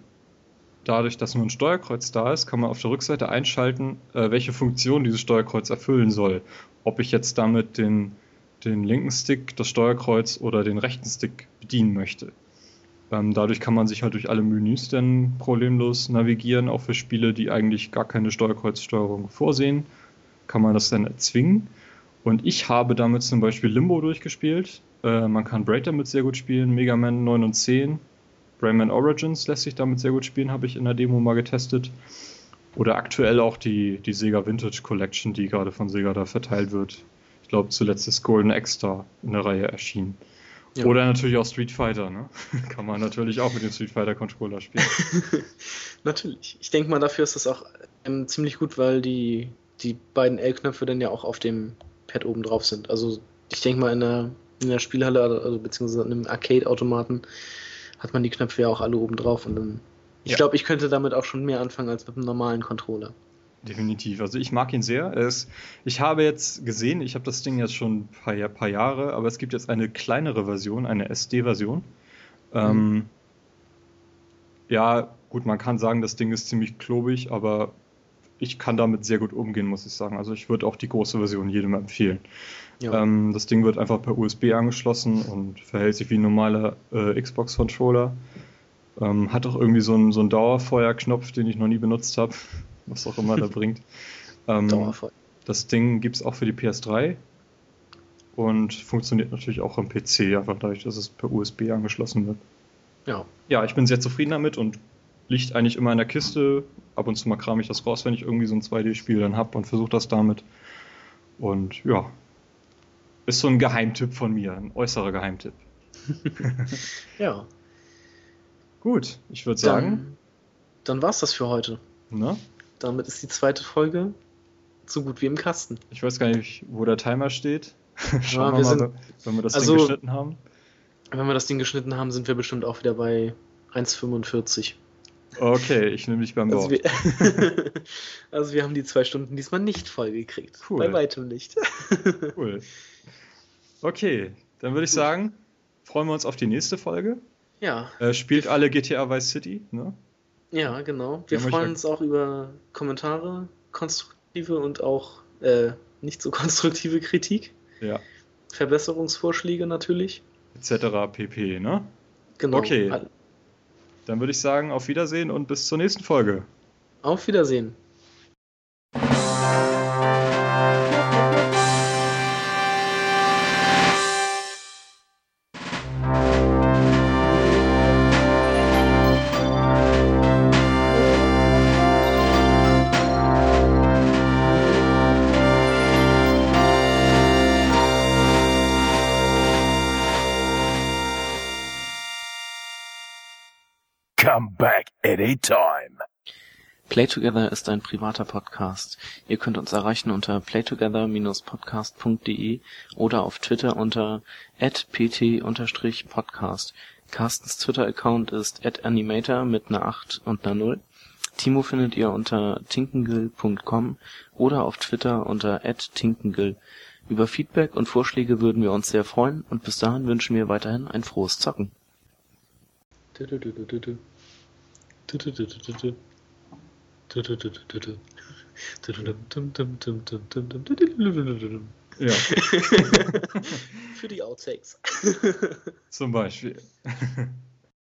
dadurch, dass nur ein Steuerkreuz da ist, kann man auf der Rückseite einschalten, äh, welche Funktion dieses Steuerkreuz erfüllen soll. Ob ich jetzt damit den, den linken Stick, das Steuerkreuz oder den rechten Stick bedienen möchte. Ähm, dadurch kann man sich halt durch alle Menüs dann problemlos navigieren, auch für Spiele, die eigentlich gar keine Steuerkreuzsteuerung vorsehen, kann man das dann erzwingen. Und ich habe damit zum Beispiel Limbo durchgespielt. Äh, man kann Braid damit sehr gut spielen, Mega Man 9 und 10. Rayman Origins lässt sich damit sehr gut spielen, habe ich in der Demo mal getestet. Oder aktuell auch die, die Sega Vintage Collection, die gerade von Sega da verteilt wird. Ich glaube, zuletzt ist Golden X-Star in der Reihe erschienen. Ja. Oder natürlich auch Street Fighter, ne? Kann man natürlich auch mit dem Street Fighter Controller spielen. Natürlich. Ich denke mal, dafür ist das auch ähm, ziemlich gut, weil die, die beiden L-Knöpfe dann ja auch auf dem Pad oben drauf sind. Also ich denke mal, in der, in der Spielhalle, also beziehungsweise in einem Arcade-Automaten, hat man die Knöpfe ja auch alle oben drauf. Und dann, ich Ja. glaube, ich könnte damit auch schon mehr anfangen als mit einem normalen Controller. Definitiv. Also ich mag ihn sehr. Ist, ich habe jetzt gesehen, ich habe das Ding jetzt schon ein paar, Jahr- paar Jahre, aber es gibt jetzt eine kleinere Version, eine SD-Version. Ähm, ja, gut, man kann sagen, das Ding ist ziemlich klobig, aber ich kann damit sehr gut umgehen, muss ich sagen. Also ich würde auch die große Version jedem empfehlen. Ähm, das Ding wird einfach per USB angeschlossen und verhält sich wie ein normaler äh, Xbox-Controller. Ähm, hat auch irgendwie so einen, so einen Dauerfeuerknopf, den ich noch nie benutzt habe, was auch immer der bringt. Ähm, Dauervoll. Das Ding gibt es auch für die PS3 und funktioniert natürlich auch am PC, einfach dadurch, dass es per USB angeschlossen wird. Ja. Ja, ich bin sehr zufrieden damit und liegt eigentlich immer in der Kiste. Ab und zu mal kram ich das raus, wenn ich irgendwie so ein 2D-Spiel dann hab und versuche das damit. Und ja, ist so ein Geheimtipp von mir, ein äußerer Geheimtipp. Ja. Gut, ich würde sagen, Dann, war's das für heute. ne? Damit ist die zweite Folge so gut wie im Kasten. Ich weiß gar nicht, wo der Timer steht. Schauen Ja, wir wir mal, sind- wenn wir das also- Ding geschnitten haben. Wenn wir das Ding geschnitten haben, sind wir bestimmt auch wieder bei 1,45. Okay, ich nehme dich beim Also Wort. wir, also wir haben die zwei Stunden diesmal nicht voll gekriegt. Cool. Bei weitem nicht. Cool. Okay, dann würde ich sagen, freuen wir uns auf die nächste Folge. Ja, Äh, spielt alle GTA Vice City, ne? ja, genau. Wir Ja, freuen uns auch über Kommentare, konstruktive und auch äh, nicht so konstruktive Kritik. Ja. Verbesserungsvorschläge natürlich. Etc. pp, ne? Genau. Okay. Dann würde ich sagen, auf Wiedersehen und bis zur nächsten Folge. Auf Wiedersehen. Back anytime. Playtogether ist ein privater Podcast. Ihr könnt uns erreichen unter playtogether-podcast.de oder auf Twitter unter pt-podcast. Carstens Twitter-Account ist @animator mit einer 8 und einer 0. Timo findet ihr unter tinkengill.com oder auf Twitter unter @tinkengill. Über Feedback und Vorschläge würden wir uns sehr freuen und bis dahin wünschen wir weiterhin ein frohes Zocken. Ja, Für die Outtakes. zum Beispiel.